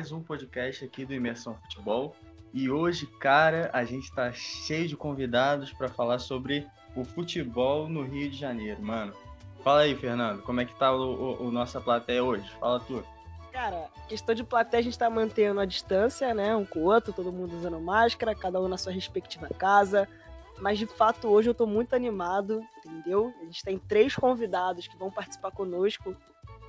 mais um podcast aqui do Imersão Futebol. E hoje, cara, a gente está cheio de convidados para falar sobre o futebol no Rio de Janeiro, mano. Fala aí, Fernando, como é que tá o, o, o nossa plateia hoje? Fala tu. Cara, questão de plateia a gente tá mantendo a distância, né? Um com o outro, todo mundo usando máscara, cada um na sua respectiva casa. Mas de fato hoje eu tô muito animado, entendeu? A gente tem três convidados que vão participar conosco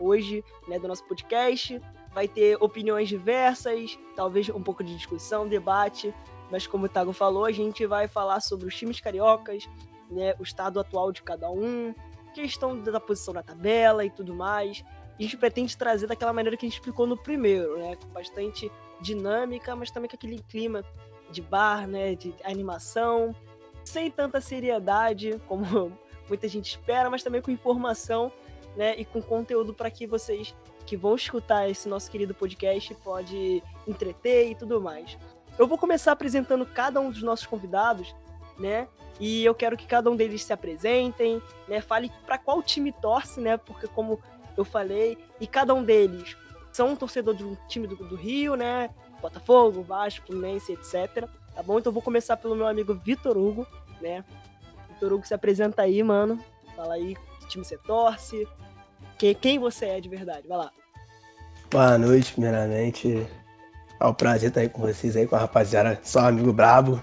hoje, né, do nosso podcast. Vai ter opiniões diversas, talvez um pouco de discussão, debate, mas como o Tago falou, a gente vai falar sobre os times cariocas, né, o estado atual de cada um, questão da posição na tabela e tudo mais. A gente pretende trazer daquela maneira que a gente explicou no primeiro, né, com bastante dinâmica, mas também com aquele clima de bar, né, de animação, sem tanta seriedade como muita gente espera, mas também com informação né, e com conteúdo para que vocês que vão escutar esse nosso querido podcast pode entreter e tudo mais. Eu vou começar apresentando cada um dos nossos convidados, né? E eu quero que cada um deles se apresentem, né? Fale para qual time torce, né? Porque como eu falei, e cada um deles são um torcedor de um time do, do Rio, né? Botafogo, Vasco, Fluminense, etc. Tá bom? Então eu vou começar pelo meu amigo Vitor Hugo, né? Vitor Hugo se apresenta aí, mano. Fala aí que time você torce, que, quem você é de verdade. Vai lá. Boa noite, primeiramente. É um prazer estar aí com vocês aí, com a rapaziada, só um amigo brabo.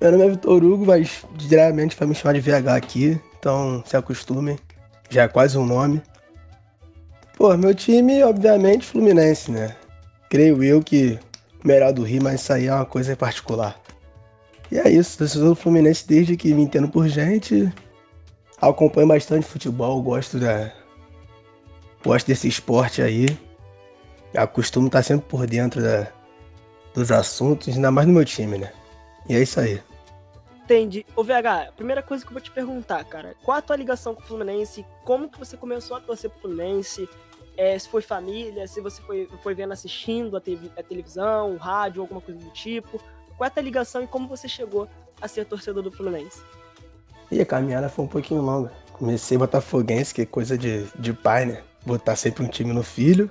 Meu nome é Vitor Hugo, mas diretamente vai me chamar de VH aqui, então se acostumem, já é quase um nome. Pô, meu time, obviamente, Fluminense, né? Creio eu que melhor do Rio, mas isso aí é uma coisa particular. E é isso, torcedor do Fluminense desde que me entendo por gente. Acompanho bastante futebol, gosto da, gosto desse esporte aí. Acostumo estar sempre por dentro da, dos assuntos, ainda mais no meu time, né? E é isso aí. Entendi. Ô VH, primeira coisa que eu vou te perguntar, cara, qual a tua ligação com o Fluminense? Como que você começou a torcer pro Fluminense? É, se foi família, se você foi, foi vendo assistindo a, TV, a televisão, o rádio, alguma coisa do tipo. Qual é a tua ligação e como você chegou a ser torcedor do Fluminense? E a caminhada foi um pouquinho longa. Comecei botafoguense, que é coisa de, de pai, né? Botar sempre um time no filho.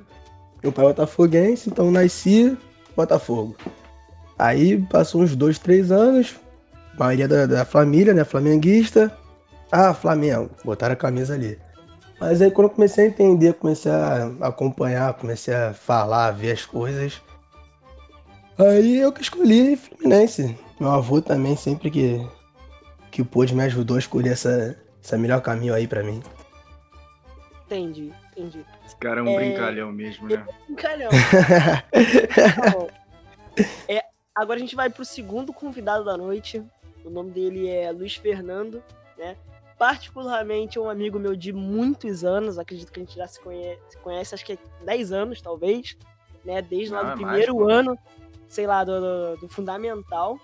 Meu pai é botafoguense, então nasci Botafogo. Aí passou uns dois, três anos, maioria da, da família, né, flamenguista. Ah, Flamengo, botaram a camisa ali. Mas aí quando eu comecei a entender, comecei a acompanhar, comecei a falar, a ver as coisas. Aí eu que escolhi Fluminense. Meu avô também, sempre que, que pôde, me ajudou a escolher essa, essa melhor caminho aí para mim. Entendi entendi. Esse cara é um é... brincalhão mesmo, né? É um brincalhão. tá é, agora a gente vai pro segundo convidado da noite. O nome dele é Luiz Fernando, né? Particularmente um amigo meu de muitos anos, acredito que a gente já se conhece, se conhece acho que é 10 anos, talvez, né? Desde lá ah, do primeiro mais, ano, sei lá, do, do, do, fundamental,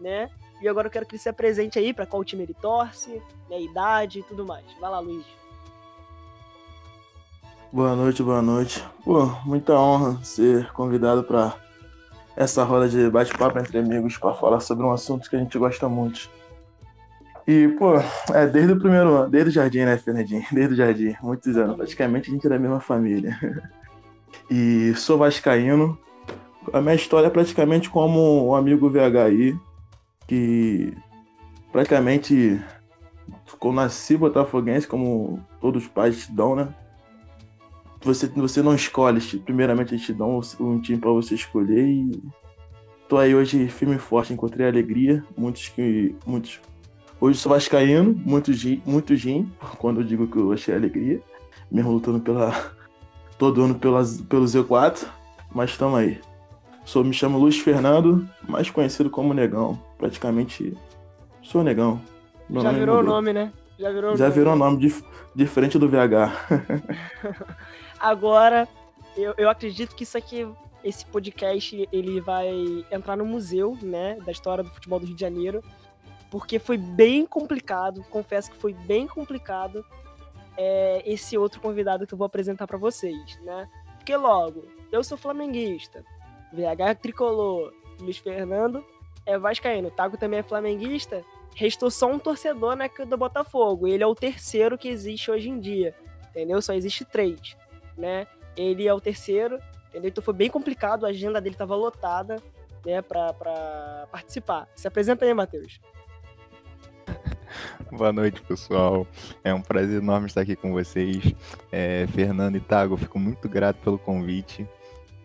né? E agora eu quero que ele se apresente aí para qual time ele torce, né? Idade e tudo mais. Vai lá, Luiz. Boa noite, boa noite. Pô, muita honra ser convidado para essa roda de bate-papo entre amigos para falar sobre um assunto que a gente gosta muito. E, pô, é desde o primeiro ano, desde o jardim, né, Fernandinho? Desde o jardim, muitos anos. Praticamente a gente é da mesma família. E sou vascaíno. A minha história é praticamente como um amigo VHI, que praticamente eu nasci botafoguense, como todos os pais te dão, né? Você, você não escolhe, primeiramente eles te dão um time para você escolher e tô aí hoje firme e forte, encontrei alegria, muitos que muitos hoje sou vascaíno, muito gin, muito gin, quando eu digo que eu achei alegria, mesmo lutando pela todo ano pela, pelo Z4, mas estamos aí. Sou me chamo Luiz Fernando, mais conhecido como Negão, praticamente sou Negão. Meu Já virou o nome, né? Já virou Já nome. virou nome dif, diferente do VH. Agora, eu, eu acredito que isso aqui, esse podcast, ele vai entrar no museu, né, da história do futebol do Rio de Janeiro, porque foi bem complicado, confesso que foi bem complicado é, esse outro convidado que eu vou apresentar para vocês, né? Porque logo, eu sou flamenguista, VH tricolor, Luiz Fernando é vascaíno, Tago também é flamenguista, restou só um torcedor, né, do Botafogo, ele é o terceiro que existe hoje em dia, entendeu? Só existe três né? Ele é o terceiro, Entendeu? Então foi bem complicado, a agenda dele estava lotada, né, pra participar. Se apresenta aí, Matheus. Boa noite, pessoal. É um prazer enorme estar aqui com vocês. É, Fernando e Tago, fico muito grato pelo convite.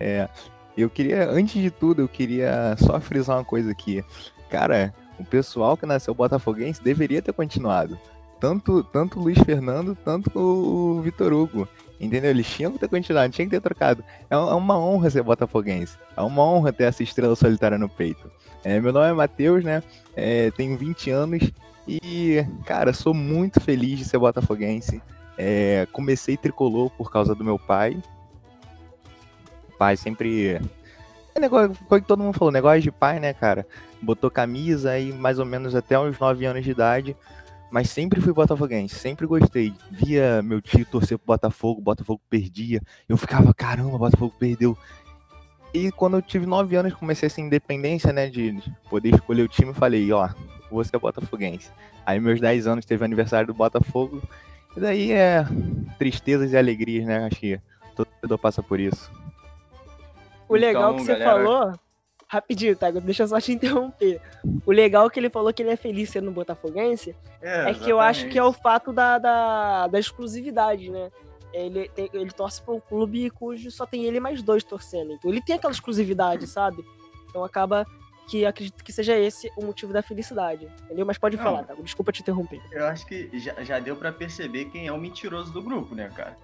É, eu queria, antes de tudo, eu queria só frisar uma coisa aqui. Cara, o pessoal que nasceu botafoguense deveria ter continuado. Tanto, tanto o Luiz Fernando, tanto o Vitor Hugo. Entendeu? Eles tinham que ter continuado, tinham que ter trocado. É, é uma honra ser botafoguense. É uma honra ter essa estrela solitária no peito. É, meu nome é Matheus, né? É, tenho 20 anos e, cara, sou muito feliz de ser botafoguense. É, comecei tricolor por causa do meu pai. O pai sempre. É negócio, foi que todo mundo falou, negócio de pai, né, cara? Botou camisa aí mais ou menos até uns 9 anos de idade. Mas sempre fui botafoguense, sempre gostei. Via meu tio torcer pro Botafogo, o Botafogo perdia. Eu ficava, caramba, o Botafogo perdeu. E quando eu tive 9 anos, comecei essa independência, né, de poder escolher o time, falei, ó, você é botafoguense. Aí meus 10 anos teve o aniversário do Botafogo. E daí é tristezas e alegrias, né? Acho que todo mundo passa por isso. O legal então, que você galera... falou, rapidinho, tá? Deixa eu só te interromper. O legal que ele falou que ele é feliz sendo botafoguense é, é que eu acho que é o fato da, da, da exclusividade, né? Ele, tem, ele torce para um clube cujo só tem ele mais dois torcendo. Então ele tem aquela exclusividade, sabe? Então acaba que acredito que seja esse o motivo da felicidade, entendeu? Mas pode Não, falar, tá? Desculpa te interromper. Eu acho que já, já deu para perceber quem é o mentiroso do grupo, né, cara?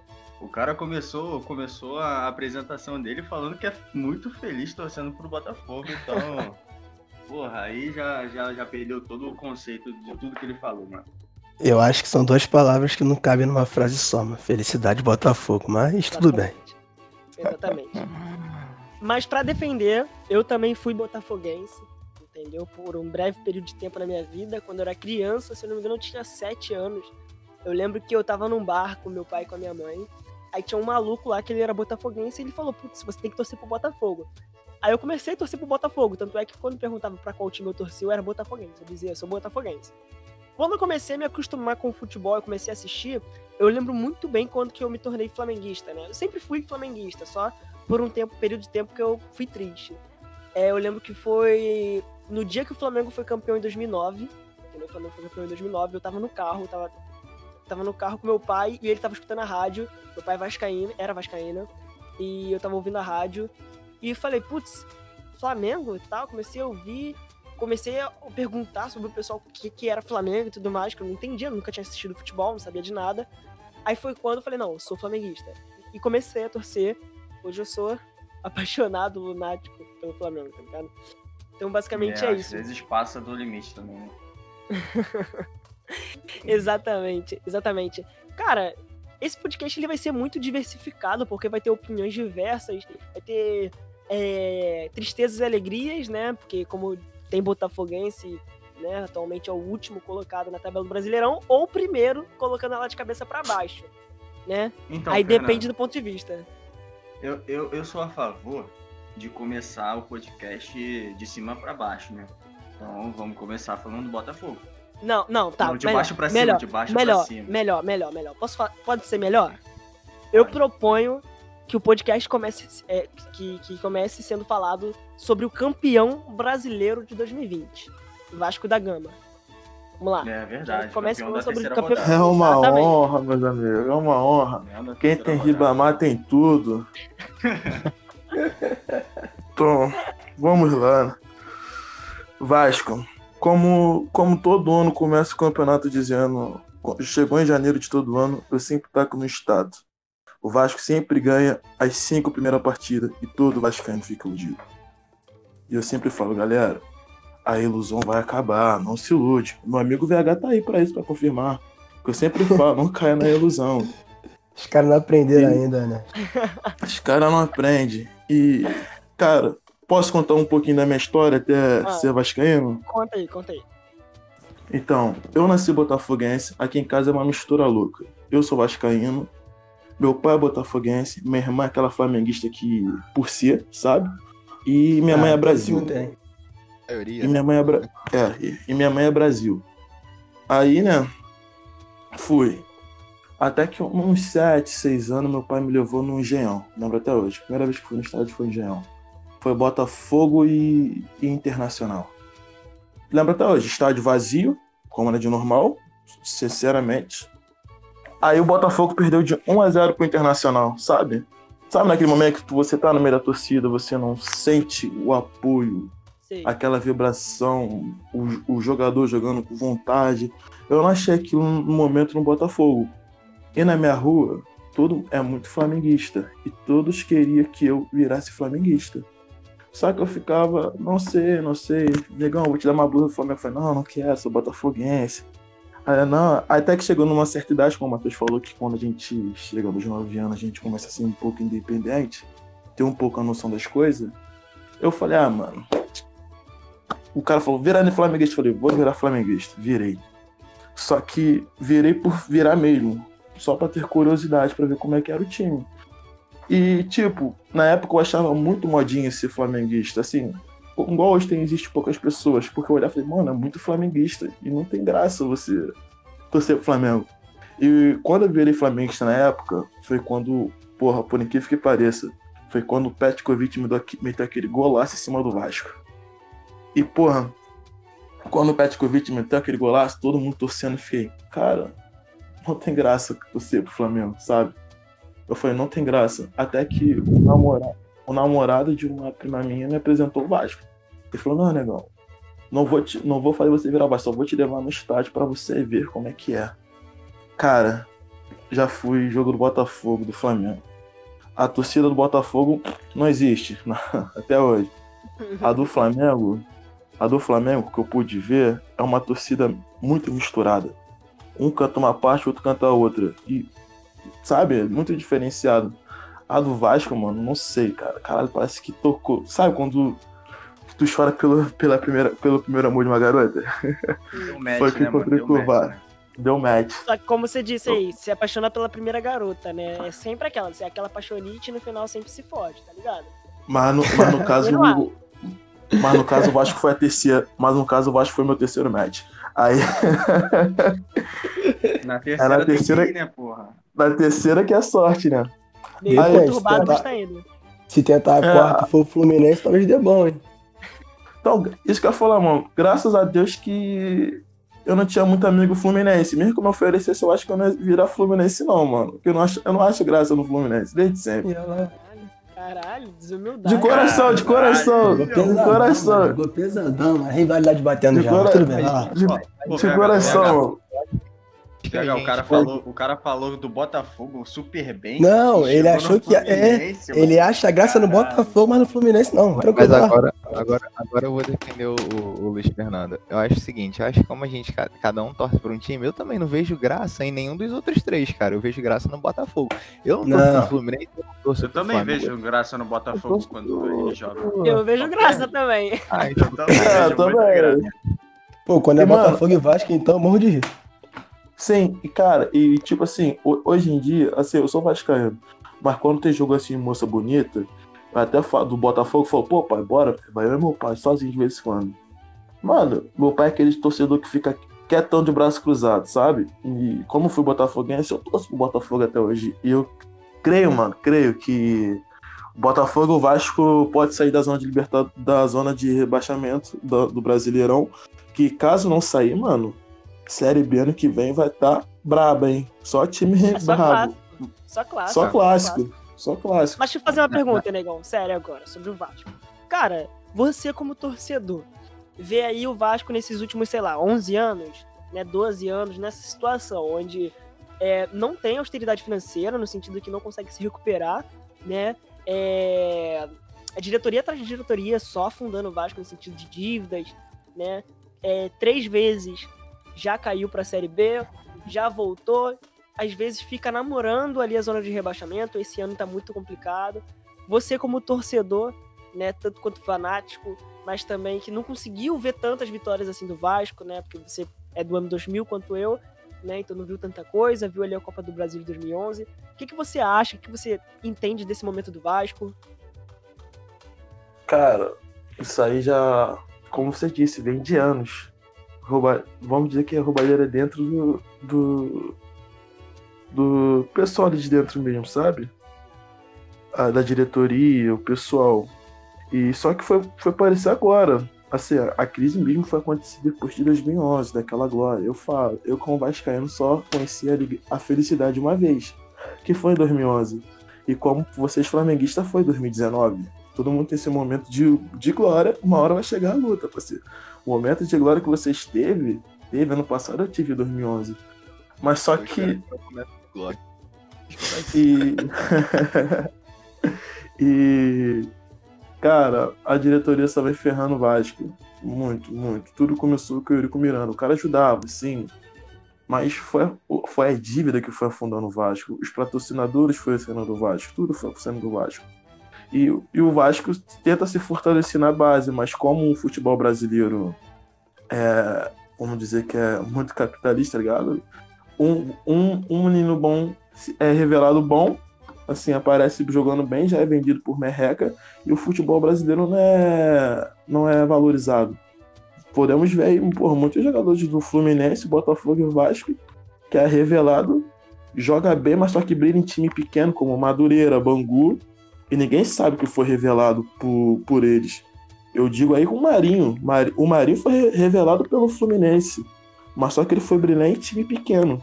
O cara começou, começou a apresentação dele falando que é muito feliz torcendo pro Botafogo, então. porra, aí já, já, já perdeu todo o conceito de tudo que ele falou, mano. Eu acho que são duas palavras que não cabem numa frase só, mano. Felicidade Botafogo, mas Exatamente. tudo bem. Exatamente. Mas para defender, eu também fui botafoguense, entendeu? Por um breve período de tempo na minha vida. Quando eu era criança, se eu não me engano, eu tinha sete anos. Eu lembro que eu tava num bar com meu pai e com a minha mãe. Aí tinha um maluco lá que ele era botafoguense e ele falou: Putz, você tem que torcer pro Botafogo. Aí eu comecei a torcer pro Botafogo. Tanto é que quando perguntava pra qual time eu torcia, eu era botafoguense. Eu dizia: Eu sou botafoguense. Quando eu comecei a me acostumar com o futebol e comecei a assistir, eu lembro muito bem quando que eu me tornei flamenguista, né? Eu sempre fui flamenguista, só por um tempo, período de tempo que eu fui triste. É, eu lembro que foi no dia que o Flamengo foi campeão em 2009, entendeu? O Flamengo foi campeão em 2009, eu tava no carro, tava, tava no carro com meu pai e ele tava escutando a rádio. Meu pai é vascaíno, era vascaína, e eu tava ouvindo a rádio e falei, putz, Flamengo e tal, comecei a ouvir, comecei a perguntar sobre o pessoal o que, que era Flamengo e tudo mais, que eu não entendia, nunca tinha assistido futebol, não sabia de nada. Aí foi quando eu falei, não, eu sou flamenguista. E comecei a torcer Hoje eu sou apaixonado, lunático pelo Flamengo, tá ligado? Então, basicamente é, é isso. Às vezes passa do limite também, né? exatamente, exatamente. Cara, esse podcast ele vai ser muito diversificado, porque vai ter opiniões diversas, vai ter é, tristezas e alegrias, né? Porque como tem Botafoguense, né? Atualmente é o último colocado na tabela do Brasileirão, ou o primeiro colocando ela de cabeça para baixo, né? Então, Aí Fernando, depende do ponto de vista. Eu, eu, eu sou a favor de começar o podcast de cima para baixo, né? Então vamos começar falando do Botafogo. Não, não, tá. Não, de melhor, baixo pra cima, melhor, de baixo melhor, pra cima. Melhor, melhor, melhor. Posso Pode ser melhor? Eu proponho que o podcast comece, é, que, que comece sendo falado sobre o campeão brasileiro de 2020, Vasco da Gama. Vamos lá. É verdade. Começa falando sobre o campeão. É uma Exatamente. honra, meus amigos. É uma honra. Quem tem Ribamar tem tudo. então, vamos lá. Vasco. Como, como todo ano começa o campeonato dizendo. Chegou em janeiro de todo ano, eu sempre taco no estado. O Vasco sempre ganha as cinco primeiras partidas e todo Vascaíno fica iludido. E eu sempre falo, galera, a ilusão vai acabar, não se ilude. Meu amigo VH tá aí para isso, para confirmar. Que eu sempre falo, não caia na ilusão. Os caras não aprenderam e... ainda, né? Os caras não aprendem. E, cara, posso contar um pouquinho da minha história até ah, ser vascaíno? Conta aí, conta aí. Então, eu nasci botafoguense, aqui em casa é uma mistura louca. Eu sou vascaíno, meu pai é botafoguense, minha irmã é aquela flamenguista que por si, sabe? E minha ah, mãe é Brasil. Tem maioria. E minha mãe é, Bra... é, e minha mãe é Brasil. Aí, né, fui. Até que uns 7, 6 anos, meu pai me levou no Engenhão. Lembro até hoje. Primeira vez que fui no estádio foi Engenhão. Foi Botafogo e, e Internacional. Lembro até hoje, estádio vazio, como era de normal, sinceramente. Aí o Botafogo perdeu de 1 a 0 pro Internacional, sabe? Sabe naquele momento que você tá no meio da torcida, você não sente o apoio, Sei. aquela vibração, o, o jogador jogando com vontade. Eu não achei aquilo no momento no Botafogo. E na minha rua, todo é muito flamenguista. E todos queriam que eu virasse flamenguista. Só que eu ficava, não sei, não sei. Negão, vou te dar uma blusa do Flamengo. Eu falei, não, não quero, sou botafoguense. Aí, não, até que chegou numa certa idade, como o Matheus falou, que quando a gente chega nos 9 anos, a gente começa a ser um pouco independente, ter um pouco a noção das coisas. Eu falei, ah, mano. O cara falou, virar no flamenguista. Eu falei, vou virar flamenguista. Virei. Só que virei por virar mesmo. Só pra ter curiosidade, pra ver como é que era o time. E, tipo, na época eu achava muito modinha ser flamenguista. Assim, igual hoje tem, existe poucas pessoas. Porque eu olhava e falei, mano, é muito flamenguista. E não tem graça você torcer pro Flamengo. E quando eu virei flamenguista na época, foi quando, porra, por incrível que pareça, foi quando o Petkovic meteu aquele golaço em cima do Vasco. E, porra, quando o Petkovic meteu aquele golaço, todo mundo torcendo, eu fiquei, cara, não tem graça torcer pro Flamengo, sabe? Eu falei, não tem graça. Até que o namorado, o namorado de uma prima minha me apresentou o Vasco. Ele falou, não, negão, não vou, te, não vou fazer você virar Vasco, só vou te levar no estádio pra você ver como é que é. Cara, já fui jogo do Botafogo, do Flamengo. A torcida do Botafogo não existe, até hoje. A do Flamengo, a do Flamengo que eu pude ver, é uma torcida muito misturada. Um canta uma parte, o outro canta a outra. E, sabe, é muito diferenciado. A do Vasco, mano, não sei, cara. Caralho, parece que tocou. Sabe quando tu chora pelo, pela primeira, pelo primeiro amor de uma garota? Deu match, Foi que né, mano? encontrei Deu com o match, VAR. né? Deu match. Só que como você disse aí, se apaixona pela primeira garota, né? É sempre aquela, é aquela apaixonite e no final sempre se fode, tá ligado? Mas no, mas no caso. Eu. Mas no caso o Vasco foi a terceira. Mas no caso o Vasco foi meu terceiro match. Aí, Na terceira, na terceira- tem que ir, né, porra? Na terceira que é sorte, né? Meio Aí, conturbado, mas tá indo. Se tentar a É. quarta for o Fluminense, talvez dê bom, hein? Então, isso que eu ia falar, mano. Graças a Deus que eu não tinha muito amigo Fluminense. Mesmo que eu me oferecesse, eu acho que eu não ia virar Fluminense, não, mano. Porque eu não acho, eu não acho graça no Fluminense, desde sempre. Caralho, caralho, desumildade. De coração, de coração. Jogou De pesadão, coração. mano, pesadão, a rivalidade batendo De já. mas cora- Tudo bem, vai lá. De, de pega, coração, mano. O, cara falou, o cara falou do Botafogo super bem. Não, ele achou no que- é, mano. Ele acha graça no. Botafogo, mas no Fluminense não. Mas agora, agora, agora eu vou defender o, o- Luiz Fernando. Eu acho o seguinte, eu acho que como a gente, ca- cada um torce por um time, eu também não vejo graça em nenhum dos outros três, cara. Eu vejo graça no Botafogo. Eu não torço Não. pro Fluminense, eu não torço Eu também Flamengo. vejo graça no Botafogo quando ele joga. Eu vejo graça também. Ah, então, Eu também É, graça. Pô, quando é E, mano- Botafogo e Vasco, então eu morro de rir. Sim, e cara, e tipo assim, ho- hoje em dia, assim, eu sou vascaíno, mas quando tem jogo assim, moça bonita, até do Botafogo, falo, pô, pai, bora, vai eu e meu pai, sozinho de vez em quando. Mano, meu pai é aquele torcedor que fica quietão de braço cruzado, sabe? E como fui botafoguense, eu torço pro Botafogo até hoje. E eu creio, mano, creio que o Botafogo o Vasco pode sair da zona de libertad... da zona de rebaixamento do, do Brasileirão, que caso não sair, mano, Série B ano que vem vai estar tá braba, hein? Só time É só brabo. clássico. Só clássico. Só clássico. Só clássico. Mas deixa eu fazer uma pergunta, negão, sério agora, sobre o Vasco. Cara, você como torcedor, vê aí o Vasco nesses últimos, sei lá, 11 anos, né, 12 anos, nessa situação onde é, não tem austeridade financeira, no sentido que não consegue se recuperar, né? É, a diretoria atrás de diretoria só afundando o Vasco no sentido de dívidas, né? É, três vezes já caiu para a Série B, já voltou, às vezes fica namorando ali a zona de rebaixamento. Esse ano tá muito complicado. Você, como torcedor, né, tanto quanto fanático, mas também que não conseguiu ver tantas vitórias assim do Vasco, né, porque você é do ano 2000 quanto eu, né, então não viu tanta coisa, viu ali a Copa do Brasil de 2011. O que, que você acha, o que você entende desse momento do Vasco? Cara, isso aí já, como você disse, vem de anos. Vamos dizer que é roubalheira dentro do, do, do pessoal ali de dentro mesmo, sabe? A, da diretoria, o pessoal. E só que foi, foi aparecer agora. Assim, a, a crise mesmo foi acontecer depois de 2011, daquela glória. Eu falo, eu como vascaíno só conheci a, a felicidade uma vez, que foi em 2011. E como vocês flamenguistas foi em 2019. Todo mundo tem esse momento de, de glória, uma hora vai chegar a luta, parceiro. O momento de glória que vocês teve, teve ano passado, eu tive em 2011. Mas só que. E. e. Cara, a diretoria só vem ferrando o Vasco. Muito, muito. Tudo começou com o Eurico Miranda. O cara ajudava, sim. Mas foi, foi a dívida que foi afundando o Vasco. Os patrocinadores foram sendo do Vasco. Tudo foi sendo do Vasco. E, e o Vasco tenta se fortalecer na base, mas como o futebol brasileiro é, vamos dizer que é muito capitalista, tá ligado? Um, um, um menino bom é revelado bom, assim, aparece jogando bem, já é vendido por merreca, e o futebol brasileiro não é, não é valorizado. Podemos ver aí, por muitos jogadores do Fluminense, Botafogo e Vasco, que é revelado, joga bem, mas só que brilha em time pequeno, como Madureira, Bangu, e ninguém sabe que foi revelado por, por eles. Eu digo aí com o Marinho. O Marinho foi revelado pelo Fluminense. Mas só que ele foi brilhante em time pequeno.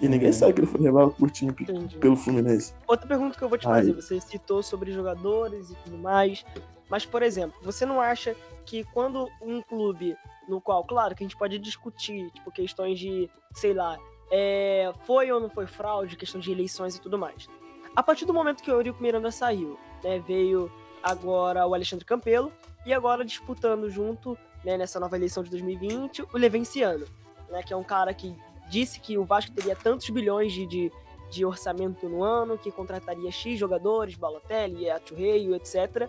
E ninguém uhum. sabe que ele foi revelado por time Entendi. pelo Fluminense. Outra pergunta que eu vou te fazer, aí. você citou sobre jogadores e tudo mais. Mas, por exemplo, você não acha que quando um clube no qual, claro, que a gente pode discutir, tipo, questões de, sei lá, é, foi ou não foi fraude, questão de eleições e tudo mais. A partir do momento que o Eurico Miranda saiu, né, veio agora o Alexandre Campelo, e agora disputando junto, né, nessa nova eleição de 2020, o Levenciano, né, que é um cara que disse que o Vasco teria tantos bilhões de, de, de orçamento no ano, que contrataria X jogadores, Balotelli, Aturreio, etc.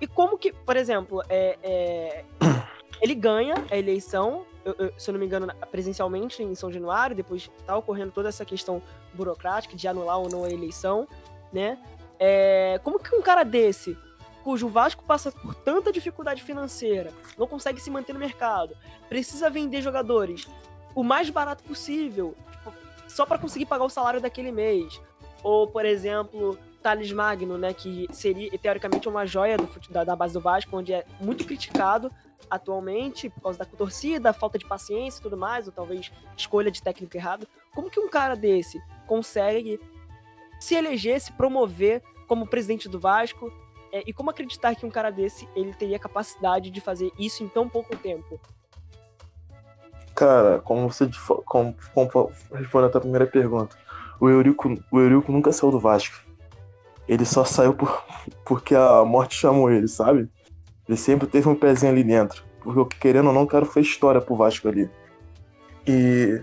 E como que, por exemplo, é, é, ele ganha a eleição, eu, eu, se eu não me engano, presencialmente em São Januário, depois está ocorrendo toda essa questão burocrática de anular ou não a eleição, né? É, como que um cara desse cujo Vasco passa por tanta dificuldade financeira, não consegue se manter no mercado, precisa vender jogadores o mais barato possível, tipo, só para conseguir pagar o salário daquele mês. Ou, por exemplo, Thales Magno, né, que seria teoricamente uma joia do, da, da base do Vasco, onde é muito criticado atualmente por causa da torcida, falta de paciência e tudo mais, ou talvez escolha de técnico errado. Como que um cara desse consegue se eleger, se promover como presidente do Vasco é, e como acreditar que um cara desse ele teria capacidade de fazer isso em tão pouco tempo? Cara, como você como, como, respondendo a tua primeira pergunta, o Eurico, o Eurico nunca saiu do Vasco. Ele só saiu por, porque a morte chamou ele, sabe? Ele sempre teve um pezinho ali dentro. Porque querendo ou não, o cara fez história pro Vasco ali. E.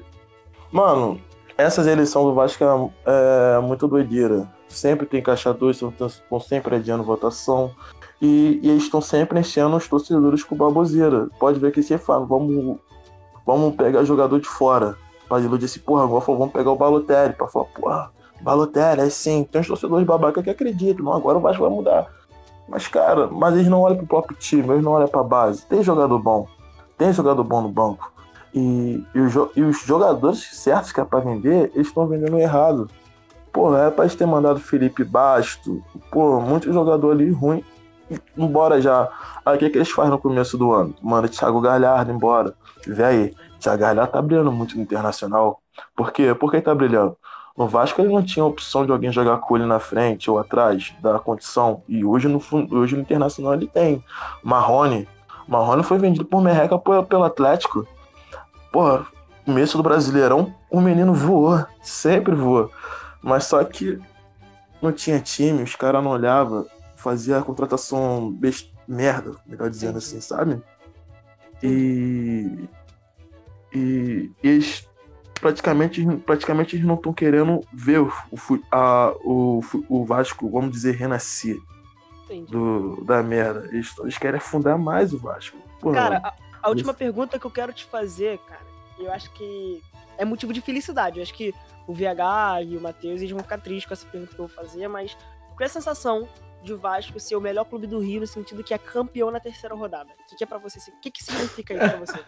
Mano, essas eleições do Vasco é, é muito doideira sempre tem caixadores, estão sempre adiando votação. E, e eles estão sempre enchendo os torcedores com baboseira. Pode ver que você fala, vamos, vamos pegar jogador de fora. Pra iludir esse porra, agora vamos pegar o Balotelli. Pra falar, porra, Balotelli, é sim. Tem uns torcedores babaca que acreditam, agora o Vasco vai mudar. Mas, cara, mas eles não olham pro próprio time, eles não olham pra base. Tem jogador bom, tem jogador bom no banco. E, e, os, e os jogadores certos que é pra vender, eles estão vendendo errado. Pô, era pra ter mandado Felipe Basto. Pô, muito jogador ali ruim. Embora já. Aí o que, que eles fazem no começo do ano? Manda Thiago Galhardo embora. Vê aí, Thiago Galhardo tá brilhando muito no Internacional. Por quê? Por que tá brilhando? No Vasco ele não tinha opção de alguém jogar com ele na frente ou atrás da condição. E hoje no, hoje no Internacional ele tem. Marrone. Marrone foi vendido por merreca pelo Atlético. Porra, começo do Brasileirão, o menino voou. Sempre voou. Mas só que não tinha time, os caras não olhavam, fazia a contratação best... merda, melhor dizendo assim, sabe? E, e, e eles praticamente, praticamente eles não estão querendo ver o, a, o, o Vasco, vamos dizer, renascer do, da merda. Eles, eles querem afundar mais o Vasco. Porra, cara, a, última isso... pergunta que eu quero te fazer, cara, eu acho que é motivo de felicidade. Eu acho que o VH e o Matheus, eles vão ficar tristes com essa pergunta que eu vou fazer, mas qual é a sensação de o Vasco ser o melhor clube do Rio no sentido que é campeão na terceira rodada? O que, que é para você? O que, que significa isso pra você?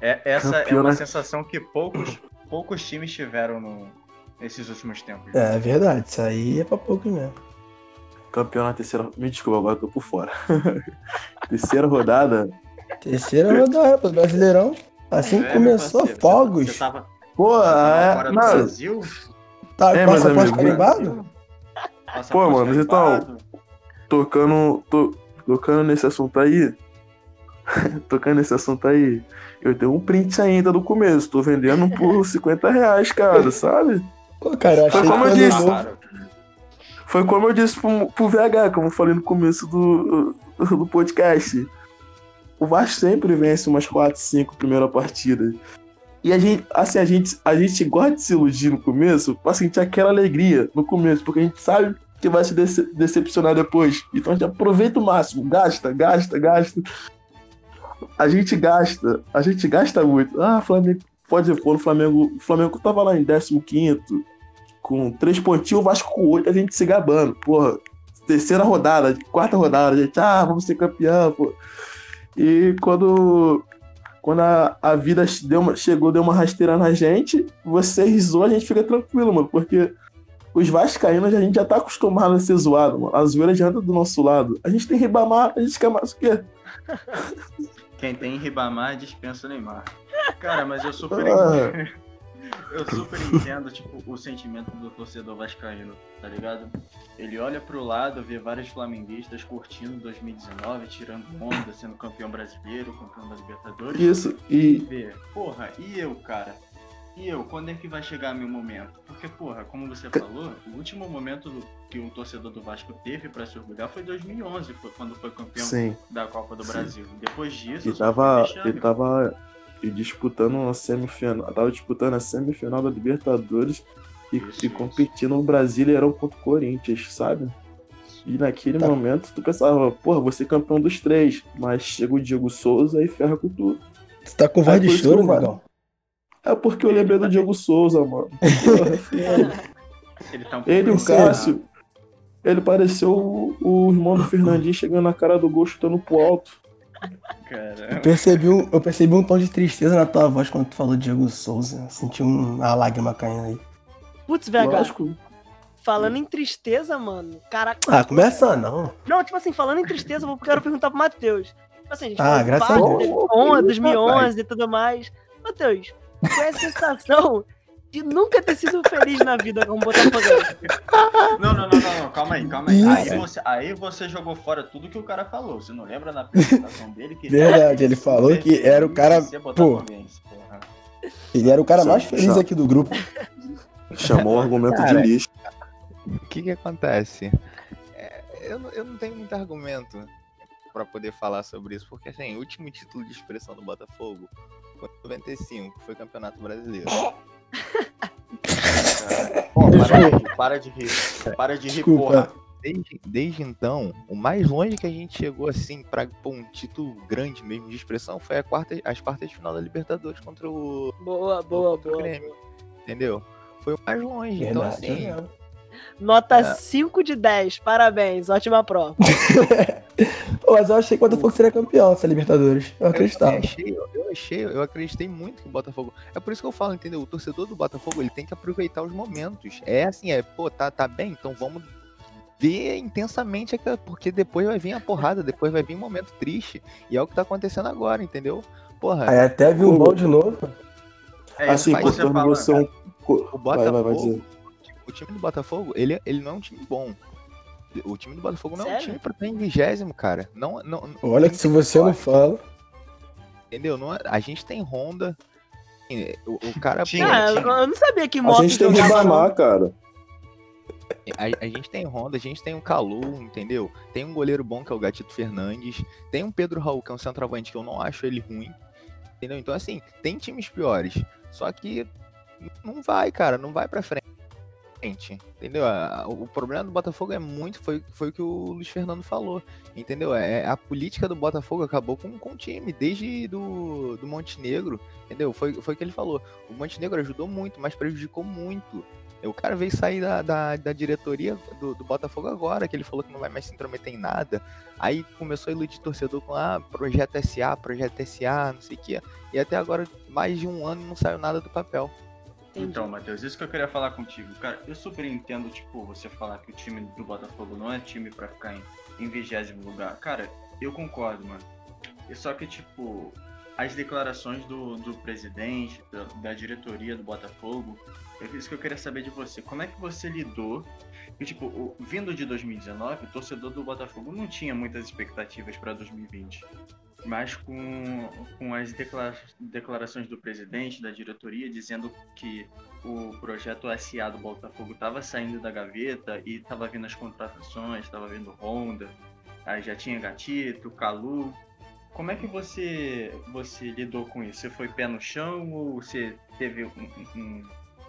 É, essa campeão é uma na... sensação que poucos, poucos times tiveram no, esses últimos tempos. É verdade, isso aí é pra pouco mesmo. Campeão na terceira. Me desculpa, agora eu tô por fora. terceira rodada. Terceira rodada pro Brasileirão. Assim que É, começou, parceiro, fogos. Você tava, Pô, é. fora do Não, Brasil? Tá, É, pós amigos, carimbado? Pô, mano, então- tocando, to- tocando nesse assunto aí, tocando nesse assunto aí, eu tenho um print ainda do começo, tô vendendo por 50 reais, cara, sabe? Pô, cara, eu achei Foi que como eu disse. novo- Foi como eu disse pro, pro VH, como eu falei no começo do, do podcast. O Vasco sempre vence umas 4, 5 primeiras partidas. E a gente, assim, a gente, a gente gosta de se iludir no começo pra sentir aquela alegria no começo, porque a gente sabe que vai se dece- decepcionar depois. Então a gente aproveita o máximo, gasta, gasta, gasta. A gente gasta, a gente gasta muito. Ah, Flamengo, pode pôr no Flamengo. O Flamengo tava lá em 15 com três pontinhos, o Vasco com oito, a gente se gabando. Porra, terceira rodada, quarta rodada, a gente, ah, vamos ser campeão, pô. E quando, quando a, a vida deu uma- chegou, deu uma rasteira na gente, você risou, a gente fica tranquilo, mano, porque os vascaínos a gente já tá acostumado a ser zoado, mano. A zoeira já anda do nosso lado. A gente tem Ribamar, a gente quer mais o quê? Quem tem Ribamar dispensa o Neymar. Cara, mas eu super, Ah, eu super entendo, tipo, o sentimento do torcedor vascaíno, tá ligado? Ele olha pro lado, vê vários flamenguistas curtindo 2019, tirando onda, sendo campeão brasileiro, campeão da Libertadores. isso, e Vê, porra, e eu, cara? E eu, quando é que vai chegar meu momento? Porque, porra, como você falou, o último momento do- que um torcedor do Vasco teve pra se orgulhar foi 2011, foi quando foi campeão sim. da Copa do Sim. Brasil. Depois disso, só tava, ele tava e disputando uma semifinal, tava disputando a semifinal da Libertadores e, Isso, e competindo no Brasileirão contra o Corinthians, sabe? E naquele Tá. momento tu pensava, porra, você é campeão dos três, mas chega o Diego Souza e ferra com tudo. Você tá com voz É de choro, vou- Magão? É porque eu lembrei do Diego Souza, mano. Ele tá um ele o Cássio, ele pareceu o, o irmão do Fernandinho chegando na cara do gol chutando pro alto. Cara, Eu percebi, um, eu percebi um tom de tristeza na tua voz quando tu falou Diego Souza. Senti um- uma lágrima caindo aí. Putz, Lógico. falando em tristeza, mano. Caraca. Ah, começa não. Não, tipo assim, falando em tristeza, eu vou- quero perguntar pro Matheus. Tipo assim, a gente Ah, graças a Deus. teve Honra, 2011 e tudo mais. Matheus, qual é a sensação de nunca ter sido feliz na vida como Botafoguense? Não, não, não, não, não, calma aí, calma aí. Aí você, aí você jogou fora tudo que o cara falou. Você não lembra na apresentação dele que Verdade, ele falou que era o cara- pô. Ele era o cara mais feliz aqui do grupo. Chamou o argumento Cara, de lixo. O que que acontece? É, eu, não- eu não tenho muito argumento pra poder falar sobre isso, porque assim, o último título de expressão do Botafogo foi em 95, que foi Campeonato Brasileiro. Pô, para de rir, para de rir. Para de rir, Desculpa. porra. Desde, desde então, o mais longe que a gente chegou assim pra pô, um título grande mesmo de expressão foi a quarta, as quartas de final da Libertadores contra o, Boa, boa, contra o boa. Grêmio. Entendeu? Foi o mais longe. Então, Verdade. assim, mesmo. Nota É. 5 de 10. Parabéns, ótima prova. Pô, mas eu achei que o Botafogo seria campeão essa Libertadores. Eu Eu, acreditava. também achei, eu, eu achei, eu acreditei muito que o Botafogo. É por isso que eu falo, entendeu? O torcedor do Botafogo ele tem que aproveitar os momentos. É assim, é, pô, tá, tá bem, então vamos ver intensamente, aquela- porque depois vai vir a porrada, depois vai vir um momento triste. E é o que tá acontecendo agora, entendeu? Porra, Aí até viu o bom de novo. É Assim, você cortando você um. o Vai, vai, vai Botafogo, dizer. O time do Botafogo, ele, ele não é um time bom. O time do Botafogo não é um Sério? time pra estar em vigésimo, cara. Não, não, Olha que se você não fala. Entendeu? Não é- a gente tem Honda. O, o cara. Tinha, Ah, eu tinha. eu não sabia que A moto gente tem. Ribamar, cara. A, a gente tem Honda, a gente tem um Calu, entendeu? Tem um goleiro bom que é o Gatito Fernandes. Tem um Pedro Raul, que é um centroavante que eu não acho ele ruim. Entendeu? Então, assim, tem times piores. Só que não vai, cara, não vai pra frente. Entendeu? A- O problema do Botafogo é muito. Foi, foi o que o Luiz Fernando falou. Entendeu? É, a política do Botafogo acabou com, com o time, desde do, do Montenegro. Entendeu? Foi, foi o que ele falou. O Montenegro ajudou muito, mas prejudicou muito. O cara veio sair da, da, da diretoria do, do Botafogo agora, que ele falou que não vai mais se intrometer em nada. Aí começou a iludir torcedor com ah, projeto SA, projeto SA, não sei o quê. E até agora, mais de um ano, não saiu nada do papel. Entendi. Então, Matheus, isso que eu queria falar contigo. Cara, eu super entendo, tipo, você falar que o time do Botafogo não é time pra ficar em, vigésimo lugar. Cara, eu concordo, mano. Só que, tipo, as declarações do, do presidente, da, da diretoria do Botafogo, é isso que eu queria saber de você. Como é que você lidou? E, tipo, o- vindo de 2019, o torcedor do Botafogo não tinha muitas expectativas para 2020. Mas com, com as declara- declarações do presidente, da diretoria, dizendo que o projeto SA do Botafogo estava saindo da gaveta e estava vindo as contratações, estava vindo Honda, aí já tinha Gatito, Calu. Como é que você, você lidou com isso? Você foi pé no chão ou você teve um, um,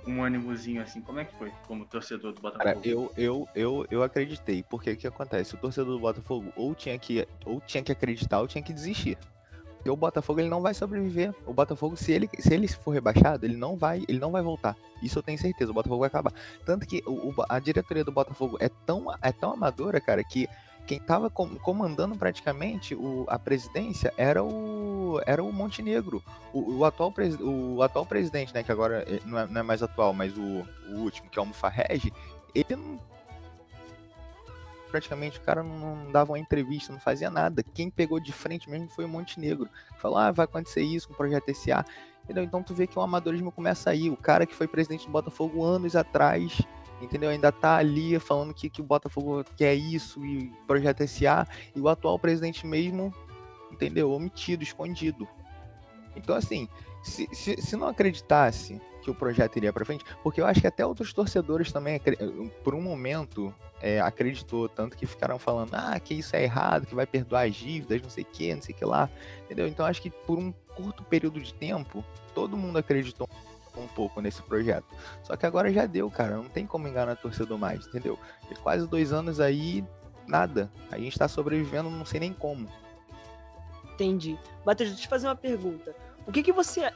um ânimozinho assim? Como é que foi como torcedor do Botafogo? Cara, eu, eu, eu, eu acreditei. Porque o que acontece? O torcedor do Botafogo ou tinha que, ou tinha que acreditar ou tinha que desistir. Porque o Botafogo ele não vai sobreviver. O Botafogo, se ele, se ele for rebaixado, ele não vai, ele não vai voltar. Isso eu tenho certeza. O Botafogo vai acabar. Tanto que o, a diretoria do Botafogo é tão, é tão amadora, cara, que quem tava com- comandando praticamente o, a presidência era o, era o Montenegro. O, o atual, presi- o atual presidente, né, que agora eh, não é, não é mais atual, mas o, o último, que é o Mufarrege, ele não. Praticamente o cara não, dava uma entrevista, não fazia nada. Quem pegou de frente mesmo foi o Montenegro. Falou: ah, vai acontecer isso com o projeto SA. Então tu vê que o amadorismo começa aí. O cara que foi presidente do Botafogo anos atrás, entendeu? Ainda tá ali falando que, que o Botafogo quer isso e projeto SA. E o atual presidente mesmo, entendeu? Omitido, escondido. Então, assim, se, se, se não acreditasse que o projeto iria para frente, porque eu acho que até outros torcedores também, por um momento, é, acreditou, tanto que ficaram falando, ah, que isso é errado, que vai perdoar as dívidas, não sei o que, não sei o que lá, entendeu? Então acho que por um curto período de tempo, todo mundo acreditou um pouco nesse projeto. Só que agora já deu, cara, não tem como enganar torcedor mais, entendeu? E quase dois anos aí, nada. A gente tá sobrevivendo, não sei nem como. Entendi. Matheus, deixa eu te fazer uma pergunta. O que, que você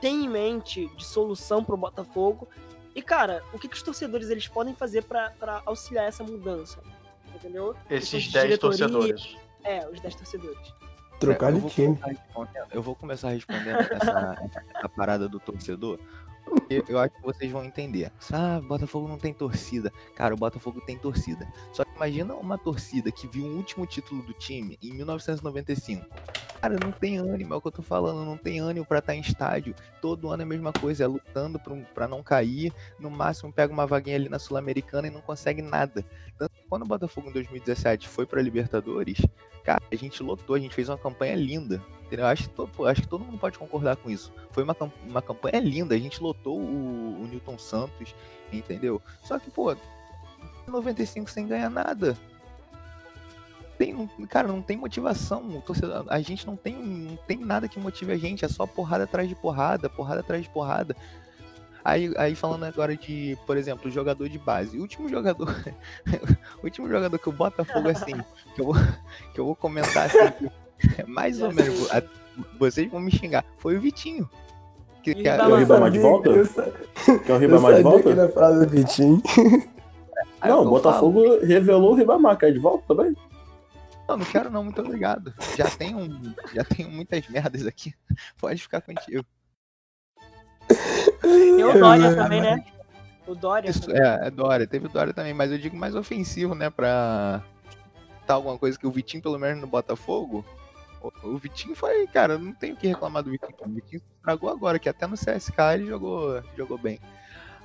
tem em mente de solução pro Botafogo? E, cara, o que, que os torcedores eles podem fazer pra pra auxiliar essa mudança? Entendeu? Esses de 10 diretoria. torcedores. É, os 10 torcedores. Trocar eu de time. Eu vou começar respondendo essa, essa parada do torcedor. Porque Eu acho que vocês vão entender. Ah, Botafogo não tem torcida. Cara, o Botafogo tem torcida. Só que imagina uma torcida que viu o último título do time em 1995. Cara, não tem ânimo, é o que eu tô falando. Não tem ânimo pra estar em estádio. Todo ano é a mesma coisa, é lutando pra, pra não cair. No máximo pega uma vaguinha ali na Sul-Americana e não consegue nada. Tanto que quando o Botafogo em 2017 foi pra Libertadores, Cara, a gente lotou, a gente fez uma campanha linda. Entendeu? Acho que, pô, acho que todo mundo pode concordar com isso. Foi uma, uma campanha linda, a gente lotou o, o Newton Santos, entendeu? Só que, pô, 95 sem ganhar nada. Tem, cara, não tem motivação. torcedor- a gente não tem, não tem nada que motive a gente, é só porrada atrás de porrada, porrada atrás de porrada. Aí, aí falando agora de, por exemplo, jogador de base. O último jogador. o último jogador que o Botafogo, assim, que eu vou, que eu vou comentar assim, mais Já ou menos. a- vocês vão me xingar. Foi o Vitinho. Que, E que a- Ribamar. Quer o Ribamar de volta? que- Eu, sa- Quer o Ribamar de volta? que era a frase do Vitinho. aí Não, eu o Botafogo revelou o Ribamar. Quer de volta também? Não, não quero não, muito obrigado. Já tenho, já tenho muitas merdas aqui. Pode ficar contigo. Tem o Dória também, né? O Dória. Isso, também. é, é Dória, teve Dória também, mas eu digo mais ofensivo, né, pra tá alguma coisa que o Vitinho, pelo menos no Botafogo, o, Vitinho foi, cara, não tenho o que reclamar do Vitinho. O Vitinho estragou agora, que até no CSK ele jogou, jogou bem.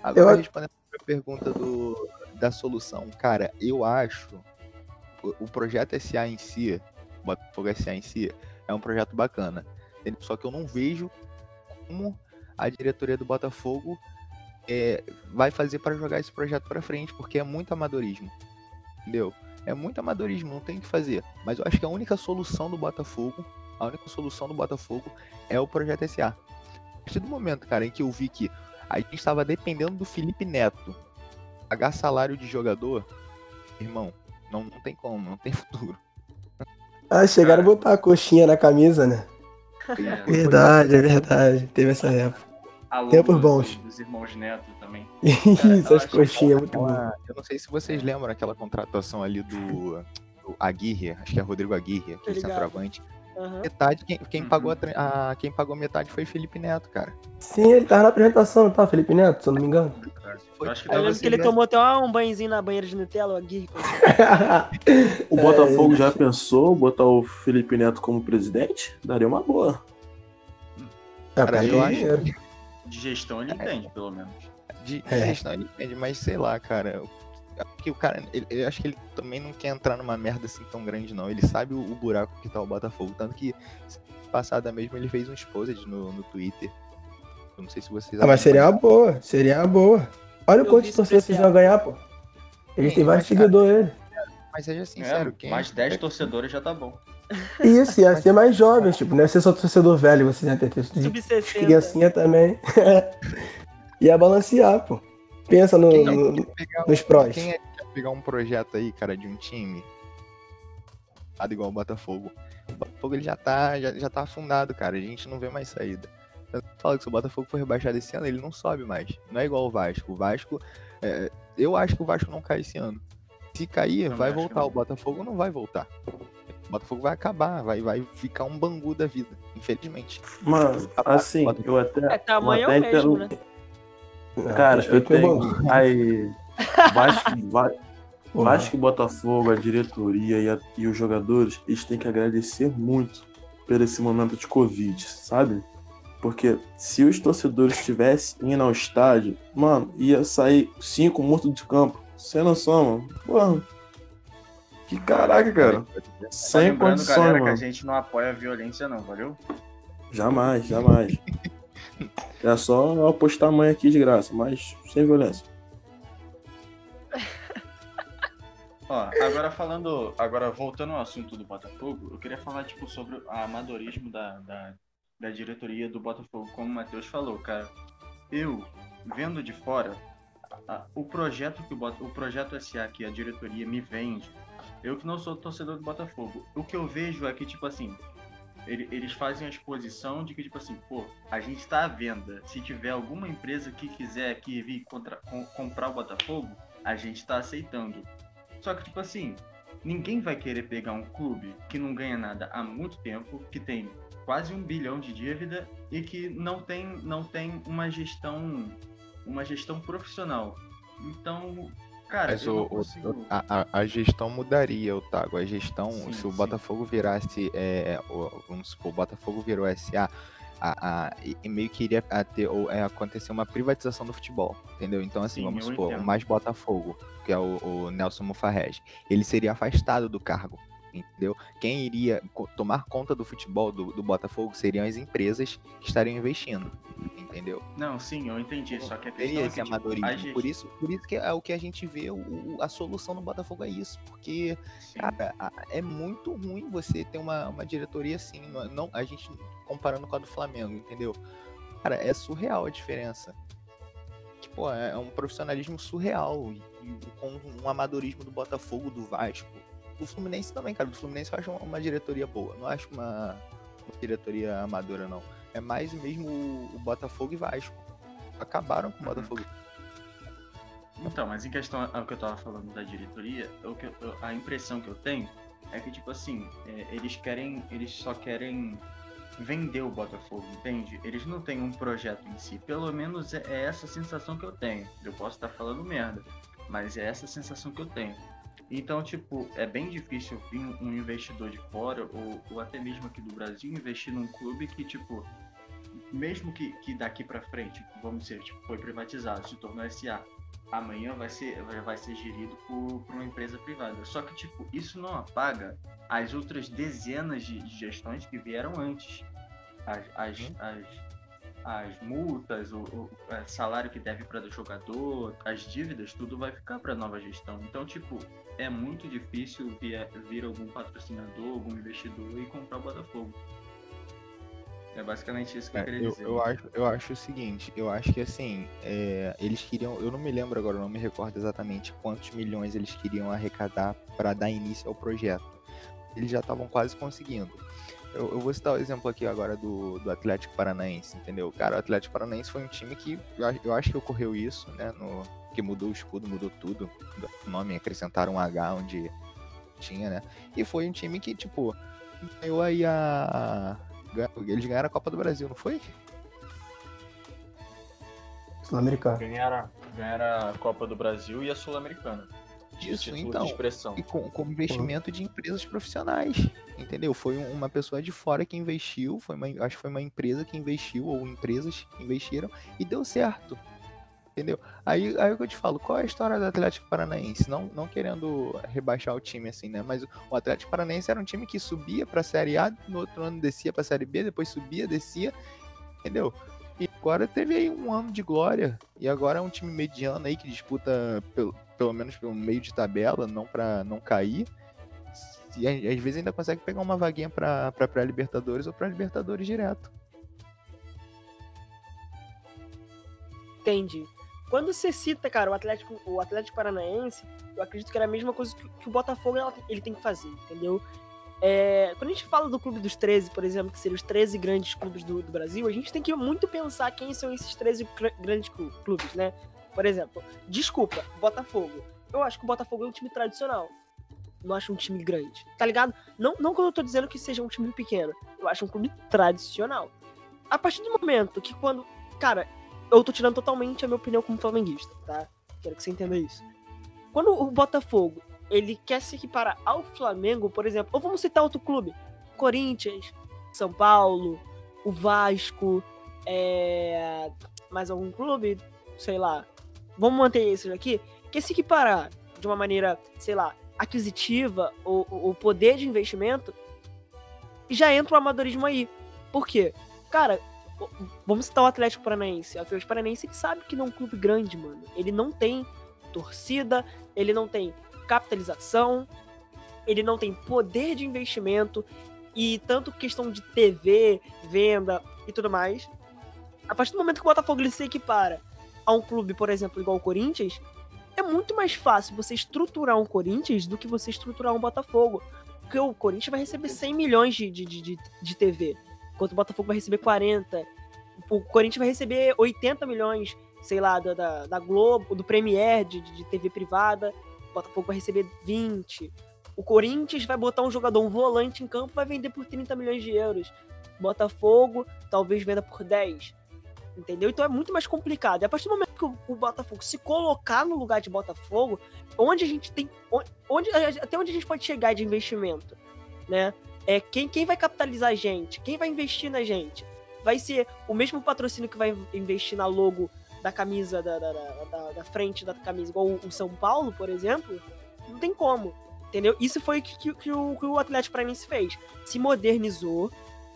Agora, Eu- respondendo a pergunta do, da solução, cara, eu acho o, o projeto SA em si, o Botafogo SA em si, é um projeto bacana. Só que eu não vejo como a diretoria do Botafogo é, vai fazer para jogar esse projeto para frente, porque é muito amadorismo. Entendeu? É muito amadorismo, não tem o que fazer. Mas eu acho que a única solução do Botafogo, a única solução do Botafogo é o projeto SA. A partir do momento, cara, em que eu vi que a gente estava dependendo do Felipe Neto pagar salário de jogador, irmão, não, não tem como, não tem futuro. Ah, chegaram a botar a coxinha na camisa, né? É, Verdade, é verdade. Teve essa época. Alô Tempos bons. Dos irmãos Neto também. Isso, as acho- coxinhas, muito bom. Eu não sei se vocês lembram aquela contratação ali do, do Aguirre, acho que é Rodrigo Aguirre, aquele centroavante. Aham. metade, quem, quem Uhum. pagou a, a- quem pagou metade foi Felipe Neto, cara. Sim, ele tava na apresentação, não tava, Felipe Neto, se eu não me engano. Foi- Eu acho que eu que ele ver- tomou até um banhozinho na banheira de Nutella, o Aguirre. O Botafogo já pensou botar o Felipe Neto como presidente? Daria uma boa. É, Cara, eu tem dinheiro. De gestão ele entende, pelo menos. De, de É. gestão ele entende, mas sei lá, cara. Porque o cara, ele- eu acho que ele também não quer entrar numa merda assim tão grande, não. Ele sabe o, o buraco que tá o Botafogo. Tanto que passada mesmo ele fez um exposed no, no Twitter. Eu não sei se vocês Ah, mas seria uma boa, seria uma boa. Olha Eu quantos vi esse torcedores vão ganhar, pô. Eles Sim, têm vários seguidores, ele. Mas seja sincero, É, quem. mais 10 torcedores já tá bom. Isso, ia ser mais jovens, tipo, não ia ser só torcedor velho, vocês iam ter ter Sub-60. criancinha também. ia balancear, pô. Pensa no, pegar, nos prós. quem é que quer pegar um projeto aí, cara, de um time? Nada igual o Botafogo. O Botafogo ele já tá, já, já tá afundado, cara. A gente não vê mais saída. Eu falo que se o Botafogo for rebaixado esse ano, ele não sobe mais. Não é igual o Vasco. O Vasco. é, eu acho que o Vasco não cai esse ano. Se cair, Também vai voltar. não. O Botafogo não vai voltar. Botafogo vai acabar, vai, vai ficar um bangu da vida, infelizmente. Mano, assim, eu até. É, tamanho eu é o até mesmo, né? Não, Cara, eu tenho. bagulho. Aí. Vasco. Vasco e Botafogo, a diretoria e, a- e os jogadores, eles têm que agradecer muito por esse momento de Covid, sabe? Porque se os torcedores estivessem indo ao estádio, mano, ia sair cinco mortos de campo. Sem noção, mano. Porra. Que caraca, cara. Só Sem condições, galera, que a mano. gente não apoia a violência, não, valeu? Jamais, jamais. É só apostar a mãe aqui de graça, mas sem violência. Ó, agora falando, agora voltando ao assunto do Botafogo, eu queria falar, tipo, sobre o amadorismo da, da, da diretoria do Botafogo, como o Matheus falou, cara. Eu, vendo de fora, a- o projeto que o, o projeto SA que a diretoria me vende, eu que não sou torcedor do Botafogo, o que eu vejo é que, tipo assim, ele- eles fazem a exposição de que, tipo assim, pô, a gente está à venda. Se tiver alguma empresa que quiser aqui vir contra- com- comprar o Botafogo, a gente está aceitando. Só que, tipo assim, ninguém vai querer pegar um clube que não ganha nada há muito tempo, que tem quase um bilhão de dívida e que não tem, não tem uma gestão uma gestão profissional. Então, cara, Mas o, consigo... a, a- gestão mudaria, Otago. A gestão, Sim, se o sim. Botafogo virasse, é, vamos supor, o Botafogo virou SA, a, a- e- meio que iria ter, ou, é, acontecer uma privatização do futebol, entendeu? Então, assim, Sim, vamos supor, entendo. o mais Botafogo, que é o, o Nelson Mufarrege, ele seria afastado do cargo. Entendeu? Quem iria tomar conta do futebol do, do Botafogo seriam as empresas que estariam investindo. Entendeu? Não, sim, eu entendi. Só que a questão é esse que, tipo, amadorismo. gente- Por isso, por isso que é o que a gente vê, o- a solução no Botafogo é isso. Porque, Sim. cara, é muito ruim você ter uma, uma diretoria assim. não- Não, a gente comparando com a do Flamengo, entendeu? Cara, é surreal a diferença. Que, pô, é um profissionalismo surreal. E, e com um amadorismo do Botafogo, do Vasco. Do Fluminense também, cara. Do Fluminense eu acho uma, uma diretoria boa. Não acho uma, uma diretoria amadora, não. É mais mesmo o, o Botafogo e Vasco. Acabaram com o Uhum. Botafogo. Então, mas em questão ao que eu tava falando da diretoria, o que eu- eu- a impressão que eu tenho é que, tipo assim, é, eles querem. Eles só querem vender o Botafogo, entende? Eles não têm um projeto em si. Pelo menos é, é essa sensação que eu tenho. Eu posso estar falando merda, mas é essa sensação que eu tenho. Então, tipo, é bem difícil vir um investidor de fora, ou, ou até mesmo aqui do Brasil, investir num clube que, tipo, mesmo que, que daqui pra frente, vamos dizer, tipo, foi privatizado, se tornou SA, amanhã vai ser, vai- vai ser gerido por, por uma empresa privada. Só que, tipo, isso não apaga as outras dezenas de, de gestões que vieram antes. As, as, Uhum. as, as multas, o, o- é, salário que deve para o jogador, as dívidas, tudo vai ficar para nova gestão. Então, tipo, é muito difícil vir, vir algum patrocinador, algum investidor e comprar o Botafogo. É basicamente isso que eu É, queria eu, dizer. eu acho, eu acho o seguinte, eu acho que assim, é, eles queriam, eu não me lembro agora, não me recordo exatamente quantos milhões eles queriam arrecadar para dar início ao projeto. Eles já estavam quase conseguindo. Eu, eu vou citar o exemplo aqui agora do, do Atlético Paranaense, entendeu? Cara, o Atlético Paranaense foi um time que eu, acho- eu acho que ocorreu isso, né? No, que mudou o escudo, mudou tudo. O nome acrescentaram um H onde tinha, né? E foi um time que, tipo, ganhou aí a. Eles ganharam a Copa do Brasil, não foi? Sul-Americana. Ganharam, ganharam a Copa do Brasil e a Sul-Americana. Disso, então. De. E com, com investimento de empresas profissionais. Entendeu? Foi um- uma pessoa de fora que investiu, foi uma, acho que foi uma empresa que investiu, ou empresas que investiram, e deu certo. Entendeu? Aí, aí é que eu te falo, qual é a história do Atlético Paranaense? Não, não querendo rebaixar o time assim, né? Mas o Atlético Paranaense era um time que subia pra Série A, no outro ano descia pra Série B, depois subia, descia, entendeu? E agora teve aí um ano de glória. E agora é um time mediano aí que disputa pelo, pelo menos pelo meio de tabela, não pra não cair. E às vezes ainda consegue pegar uma vaguinha pra pré-Libertadores ou pra Libertadores direto. Entendi. Quando você cita, cara, o Atlético, o Atlético Paranaense, eu acredito que era a mesma coisa que, que o Botafogo ele tem que fazer, entendeu? É, quando a gente fala do Clube dos 13, por exemplo, que seriam os 13 grandes clubes do, do Brasil, a gente tem que muito pensar quem são esses 13 cr- grandes clu- clubes, né? Por exemplo, desculpa, Botafogo. Eu acho que o Botafogo é um time tradicional. Não acho um time grande, tá ligado? Não, não que eu tô dizendo que seja um time pequeno. Eu acho um clube tradicional. A partir do momento que quando. Cara, eu tô tirando totalmente a minha opinião como flamenguista, tá? Quero que você entenda isso. Quando o Botafogo, ele quer se equiparar ao Flamengo, por exemplo, ou vamos citar outro clube, Corinthians, São Paulo, o Vasco, é... mais algum clube, sei lá. Vamos manter esses aqui, quer se equiparar de uma maneira, sei lá, aquisitiva ou, ou poder de investimento, já entra o amadorismo aí. Por quê? Cara, o- vamos citar o Atlético Paranaense. O Atlético Paranaense ele sabe que não é um clube grande, mano. Ele não tem torcida, ele não tem capitalização, ele não tem poder de investimento e tanto questão de TV, venda e tudo mais. A partir do momento que o Botafogo ele se equipara a um clube, por exemplo, igual o Corinthians, é muito mais fácil você estruturar um Corinthians do que você estruturar um Botafogo. Porque o Corinthians vai receber 100 milhões de, de, de, de- TV, enquanto o Botafogo vai receber 40. O Corinthians vai receber 80 milhões, sei lá, da, da, da Globo, do Premier, de, de TV privada. O Botafogo vai receber 20. O Corinthians vai botar um jogador, um volante em campo, vai vender por 30 milhões de euros. Botafogo talvez venda por 10. Entendeu? Então é muito mais complicado. E a partir do momento que o, o Botafogo se colocar no lugar de Botafogo, onde a gente tem. Onde, até onde a gente pode chegar de investimento? Né? É, quem, quem vai capitalizar a gente? Quem vai investir na gente? Vai ser o mesmo patrocínio que vai investir na logo da camisa, da, da, da, da- frente da camisa, igual o, o São Paulo, por exemplo? Não tem como. Entendeu? Isso foi que, que, que o, que o Atlético Paranaense fez. Se modernizou,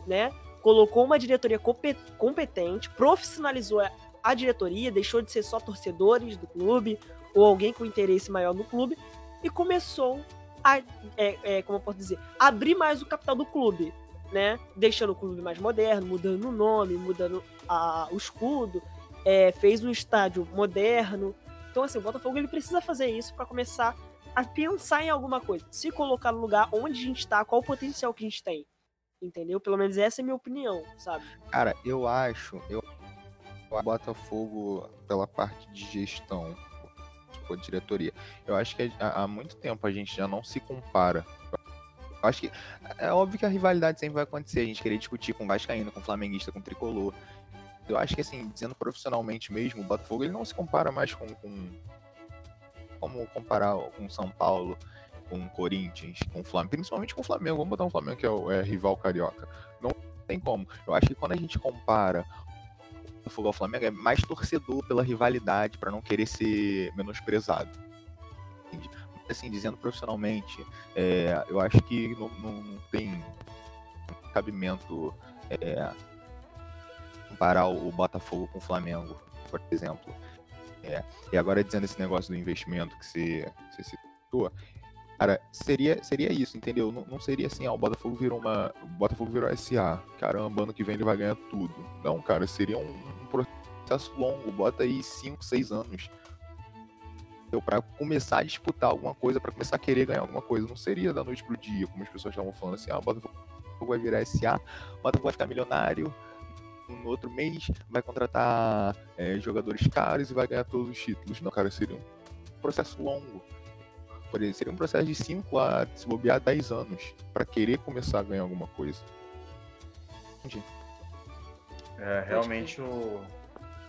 né? Colocou uma diretoria compe- competente, profissionalizou a- diretoria, deixou de ser só torcedores do clube ou alguém com interesse maior no clube e começou a, é, é, como eu posso dizer, abrir mais o capital do clube, né? Deixando o clube mais moderno, mudando o nome, mudando a- o escudo, é, fez um estádio moderno. Então, assim, o Botafogo ele precisa fazer isso para começar a pensar em alguma coisa, se colocar no lugar onde a gente tá, qual o potencial que a gente tem. Entendeu? Pelo menos essa é a minha opinião, sabe? Cara, eu acho, eu o Botafogo pela parte de gestão, tipo, diretoria. Eu acho que há, muito tempo a gente já não se compara. Eu acho que é óbvio que a rivalidade sempre vai acontecer, a gente querer discutir com Vascaíno, com Flamenguista, com Tricolor. Eu acho que assim, dizendo profissionalmente mesmo, o Botafogo ele não se compara mais com, com como comparar com São Paulo, com Corinthians, com Flamengo, principalmente com o Flamengo. Vamos botar um Flamengo que é o é rival carioca. Não tem como. Eu acho que quando a gente compara o ao Flamengo é mais torcedor pela rivalidade, para não querer ser menosprezado. Assim, dizendo profissionalmente, é, eu acho que não, não- não tem cabimento é, comparar o o Botafogo com o Flamengo, por exemplo. É, e agora dizendo esse negócio do investimento que você, você citou, cara, seria, seria isso, entendeu? Não, não seria assim, ah, o Botafogo virou uma. O Botafogo virou SA. Caramba, ano que vem ele vai ganhar tudo. Não, cara, seria um, um processo longo. Bota aí 5, 6 anos. Entendeu? Pra começar a disputar alguma coisa, pra começar a querer ganhar alguma coisa. Não seria da noite pro dia, como as pessoas estavam falando assim, ah, o Botafogo vai virar SA, o Botafogo vai ficar milionário. No outro mês vai contratar é, jogadores caros e vai ganhar todos os títulos. Não, cara, seria um processo longo Por exemplo, seria um processo de 5 a se bobear 10 anos para querer começar a ganhar alguma coisa. Entendi. É, realmente o,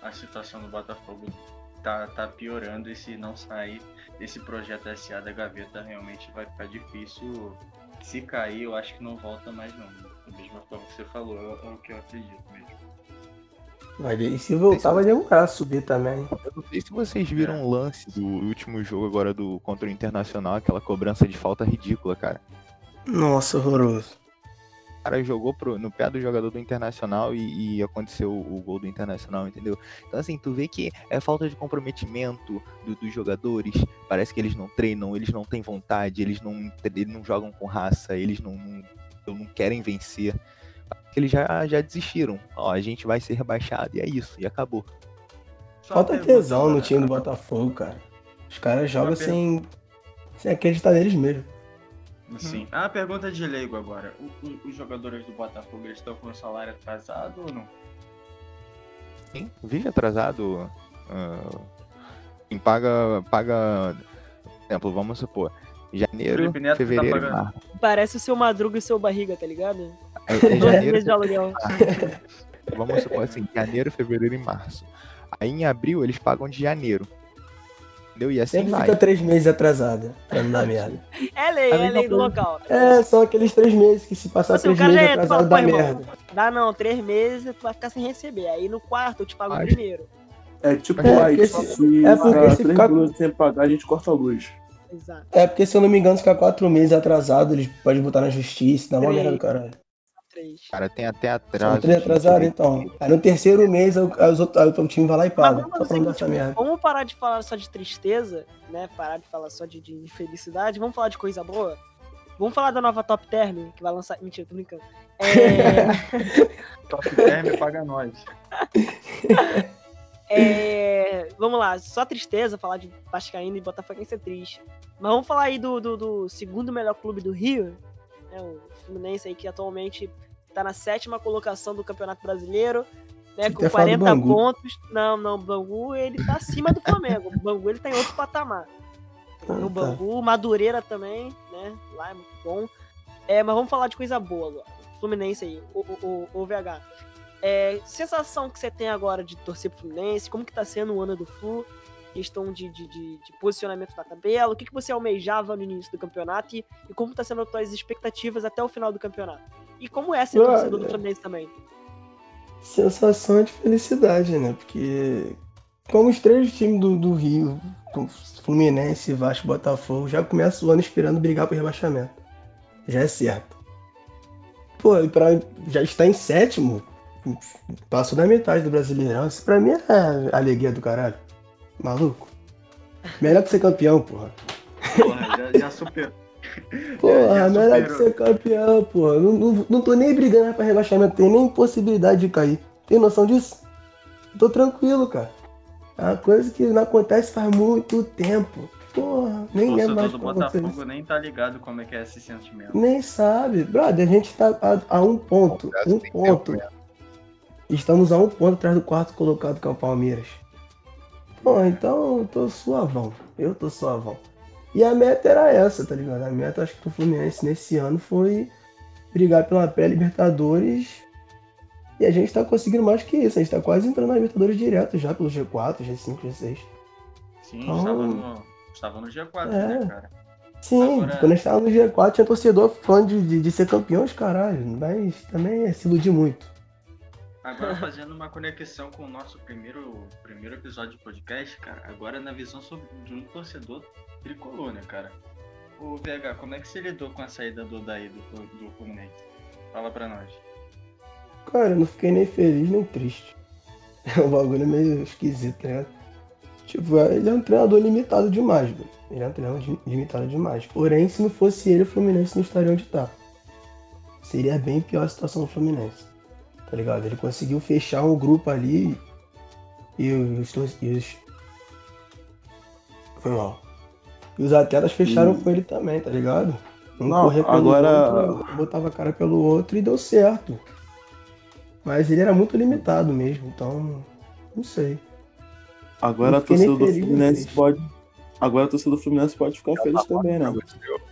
a situação do Botafogo tá, tá piorando e se não sair esse projeto SA da gaveta, realmente vai ficar difícil. Se cair, eu acho que não volta mais não. Da mesma forma que você falou, é o que eu acredito mesmo. Mas e se voltar, vai demorar a subir também. Eu não sei se vocês viram o lance do último jogo agora do contra o Internacional, aquela cobrança de falta ridícula, cara. Nossa, horroroso. O cara jogou pro, no pé do jogador do Internacional e, e aconteceu o, o gol do Internacional, entendeu? Então, assim, tu vê que é falta de comprometimento do- dos jogadores. Parece que eles não treinam, eles não têm vontade, eles não, eles não jogam com raça, eles não, não, não querem vencer. Eles já, já desistiram. Ó, a gente vai ser rebaixado e é isso, e acabou. Só Falta pergunta, tesão no time do Botafogo, cara. Os caras jogam per- sem, sem acreditar neles mesmo. Sim. Ah, pergunta de leigo agora. O- o- os jogadores do Botafogo eles estão com o salário atrasado ou não? Sim, vive atrasado. ah, quem paga, paga. Por exemplo, vamos supor, janeiro, que tá fevereiro março. Parece o seu madruga e o seu barriga, tá ligado? É, é Dois janeiro, meses de aluguel. vamos supor assim, janeiro, fevereiro e março. Aí em abril eles pagam de janeiro. Entendeu? E assim Sempre vai. fica três meses atrasado, pra não dar merda. É lei, é lei do local. É, são aqueles três meses que se passar Assim, três cara meses e atrasado fala, dá "Pô, irmão, merda. Dá não, três meses tu vai ficar sem receber. Aí no quarto eu te pago Acho. primeiro. É tipo, É, aí, se, se- é porque se três ficar- sem pagar, a gente corta a luz. Exato. É porque se eu não me engano, se ficar quatro meses atrasado, eles podem botar na justiça, dá uma Três. merda do caralho. Três. Cara, tem até atraso. São três atrasados, então. Aí no terceiro mês, o, o time vai lá e Mas paga. vamos Só fazer pra o não dar seguinte, essa merda. Vamos parar de falar só de tristeza, né? Parar de falar só de, de infelicidade. Vamos falar de coisa boa. Vamos falar da nova Top Term, que vai lançar. Mentira, tô brincando. É, Top Term paga nós. é, vamos lá, só tristeza falar de Vascaíno e Botafoguense é triste. Mas vamos falar aí do, do, do segundo melhor clube do Rio, né, o Fluminense aí que atualmente tá na sétima colocação do Campeonato Brasileiro, né, Você com quer falar do 40 Bangu? pontos. Não, não, o Bangu ele tá acima do Flamengo. o Bangu ele tá em outro patamar. Ah, o tá. Bangu, Madureira também, né? Lá é muito bom. É, mas vamos falar de coisa boa agora. Fluminense aí, o, o, o, o VH. É, sensação que você tem agora de torcer pro Fluminense, como que tá sendo o ano do Flu, questão de, de, de- de posicionamento na tabela, o que, que você almejava no início do campeonato e, e como tá sendo as tuas expectativas até o final do campeonato. E como é ser Olha. torcedor do Fluminense também. Sensação de felicidade, né? Porque como os três times do, do Rio, Fluminense, Vasco, Botafogo, já começa o ano esperando brigar pro rebaixamento. Já é certo. Pô, e pra já estar em sétimo, passou da metade do Brasileirão. Isso pra mim é alegria do caralho. Maluco. Melhor que ser campeão, porra. Porra, já, já superou. Porra, Já melhor que superou. ser campeão, porra. Não, não, não tô nem brigando mais pra rebaixamento, tem nem possibilidade de cair. Tem noção disso? Tô tranquilo, cara. É uma coisa que não acontece faz muito tempo. Porra, nem O lembro mais do como aconteceu Botafogo isso. nem tá ligado como é que é esse sentimento. Nem sabe. Brother, a gente tá a, a um ponto. Um ponto. Estamos a um ponto atrás do quarto colocado que é o Palmeiras. Pô, então eu tô suavão. Eu tô suavão. E a meta era essa, tá ligado? A meta, acho que do Fluminense nesse ano foi brigar pela pré-Libertadores. E a gente tá conseguindo mais que isso. A gente tá quase entrando na Libertadores direto já, pelo G4, G5, G6. Sim, Então- estava, no, estava no G4, É. né, cara? Sim, Agora- quando a gente tava no G4 tinha torcedor fã de, de, de ser campeão, os caralho. Mas também é se iludir muito. Agora fazendo uma conexão com o nosso primeiro, primeiro episódio de podcast, cara, agora na visão sobre, de um torcedor tricolor, né, cara? O VH, como é que você lidou com a saída do Daí do, do Fluminense? Fala pra nós. Cara, eu não fiquei nem feliz nem triste. É um bagulho meio esquisito, ligado? Tipo, ele é um treinador limitado demais, velho. Ele é um treinador limitado demais. Porém, se não fosse ele, o Fluminense não estaria onde tá. Seria bem pior a situação do Fluminense. Tá ligado? Ele conseguiu fechar um grupo ali e os. E. Foi mal. E os atletas fecharam Hum. com ele também, tá ligado? Um Não, corria pelo agora- outro, botava a cara pelo outro e deu certo. Mas ele era muito limitado mesmo, então. Não sei. Agora a torcida do Fluminense pode, agora a torcida do Fluminense pode ficar feliz também, né?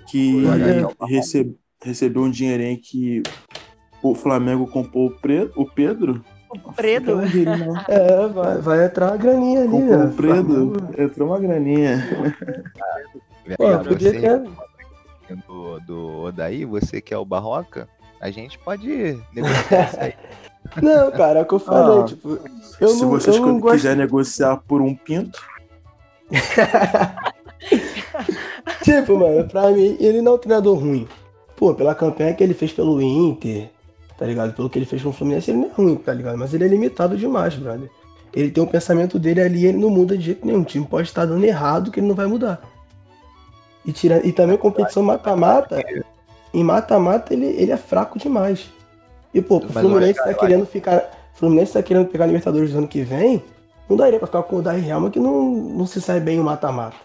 Que recebe, recebeu um dinheirinho que o Flamengo comprou o, Pre, o Pedro. O Predo? É, vai, vai entrar uma graninha ali, Comprou né? o Predo, entrou uma graninha. Pô, podia você ter. do, do Odaí, você que é o Barroca, a gente pode negociar isso aí. Não, cara, é o que eu falei, Ah, tipo, eu Se não, vocês eu não gosto. quiser negociar por um pinto, Tipo, mano, pra mim, ele não é um treinador ruim. Pô, pela campanha que ele fez pelo Inter, tá ligado? Pelo que ele fez com o Fluminense, ele não é ruim, tá ligado? Mas ele é limitado demais, brother. Ele tem um pensamento dele ali, ele não muda de jeito nenhum. O time pode estar dando errado que ele não vai mudar. E, tira... e também competição mata-mata. Em mata-mata ele, ele é fraco demais. E, pô, o Fluminense tá querendo ficar. O Fluminense tá querendo pegar a Libertadores do ano que vem. Não daria pra ficar com o Dari Helma que não, não se sai bem o mata-mata.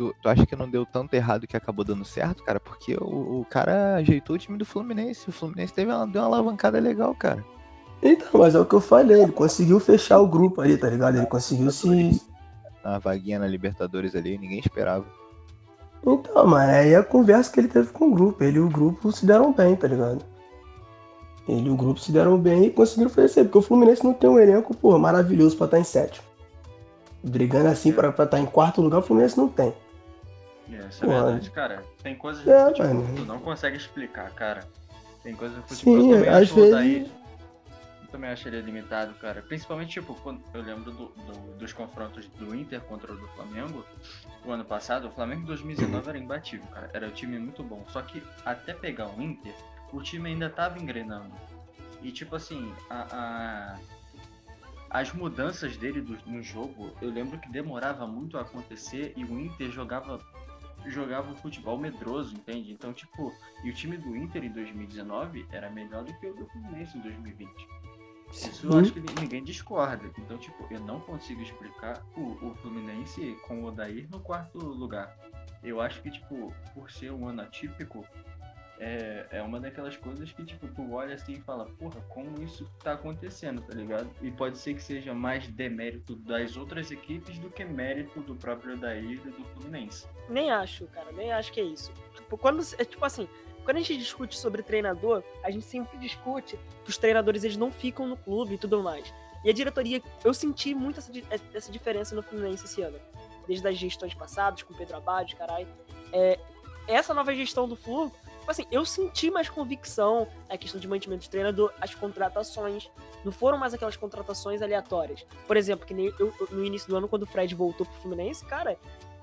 Tu, tu acha que não deu tanto errado que acabou dando certo, cara? Porque o, o cara ajeitou o time do Fluminense. O Fluminense teve uma, deu uma alavancada legal, cara. Então, mas é o que eu falei, ele conseguiu fechar o grupo ali, tá ligado? Ele conseguiu se. Uma vaguinha na Libertadores ali, ninguém esperava. Então, mano, aí é a conversa que ele teve com o grupo. Ele e o grupo se deram bem, tá ligado? Ele e o grupo se deram bem e conseguiram oferecer, porque o Fluminense não tem um elenco, pô, maravilhoso pra estar em sétimo. Brigando assim pra, pra estar em quarto lugar, o Fluminense não tem. Essa é Pô, verdade, cara. Tem coisas é, que tipo, mano. tu não consegue explicar, cara. Tem coisas que futebol Sim, eu também às vezes. Eu também acho ele limitado, cara. Principalmente, tipo, quando eu lembro do- do- dos confrontos do Inter contra o do Flamengo. O ano passado, o Flamengo em 2019 era imbatível, cara. Era um time muito bom. Só que até pegar o Inter, o time ainda tava engrenando. E tipo assim, a, a- as mudanças dele do- no jogo, eu lembro que demorava muito a acontecer e o Inter jogava jogava um futebol medroso, entende? Então, tipo, e o time do Inter em 2019 era melhor do que o do Fluminense em 2020. Isso eu acho que ninguém discorda. Então, tipo, eu não consigo explicar o, o Fluminense com o Odair no quarto lugar. Eu acho que, tipo, por ser um ano atípico, é, é uma daquelas coisas que, tipo, tu olha assim e fala, porra, como isso tá acontecendo, tá ligado? E pode ser que seja mais demérito das outras equipes do que mérito do próprio Odair e do Fluminense. Nem acho, cara, nem acho que é isso. Tipo, quando, é tipo assim, quando a gente discute sobre treinador, a gente sempre discute que os treinadores eles não ficam no clube e tudo mais. E a diretoria, eu senti muito essa, essa diferença no Fluminense esse ano. Desde as gestões passadas, com o Pedro Abad, caralho. É, essa nova gestão do Flu, tipo assim, eu senti mais convicção na questão de mantimento de treinador, as contratações. Não foram mais aquelas contratações aleatórias. Por exemplo, que nem eu, eu- no início do ano, quando o Fred voltou pro Fluminense, cara,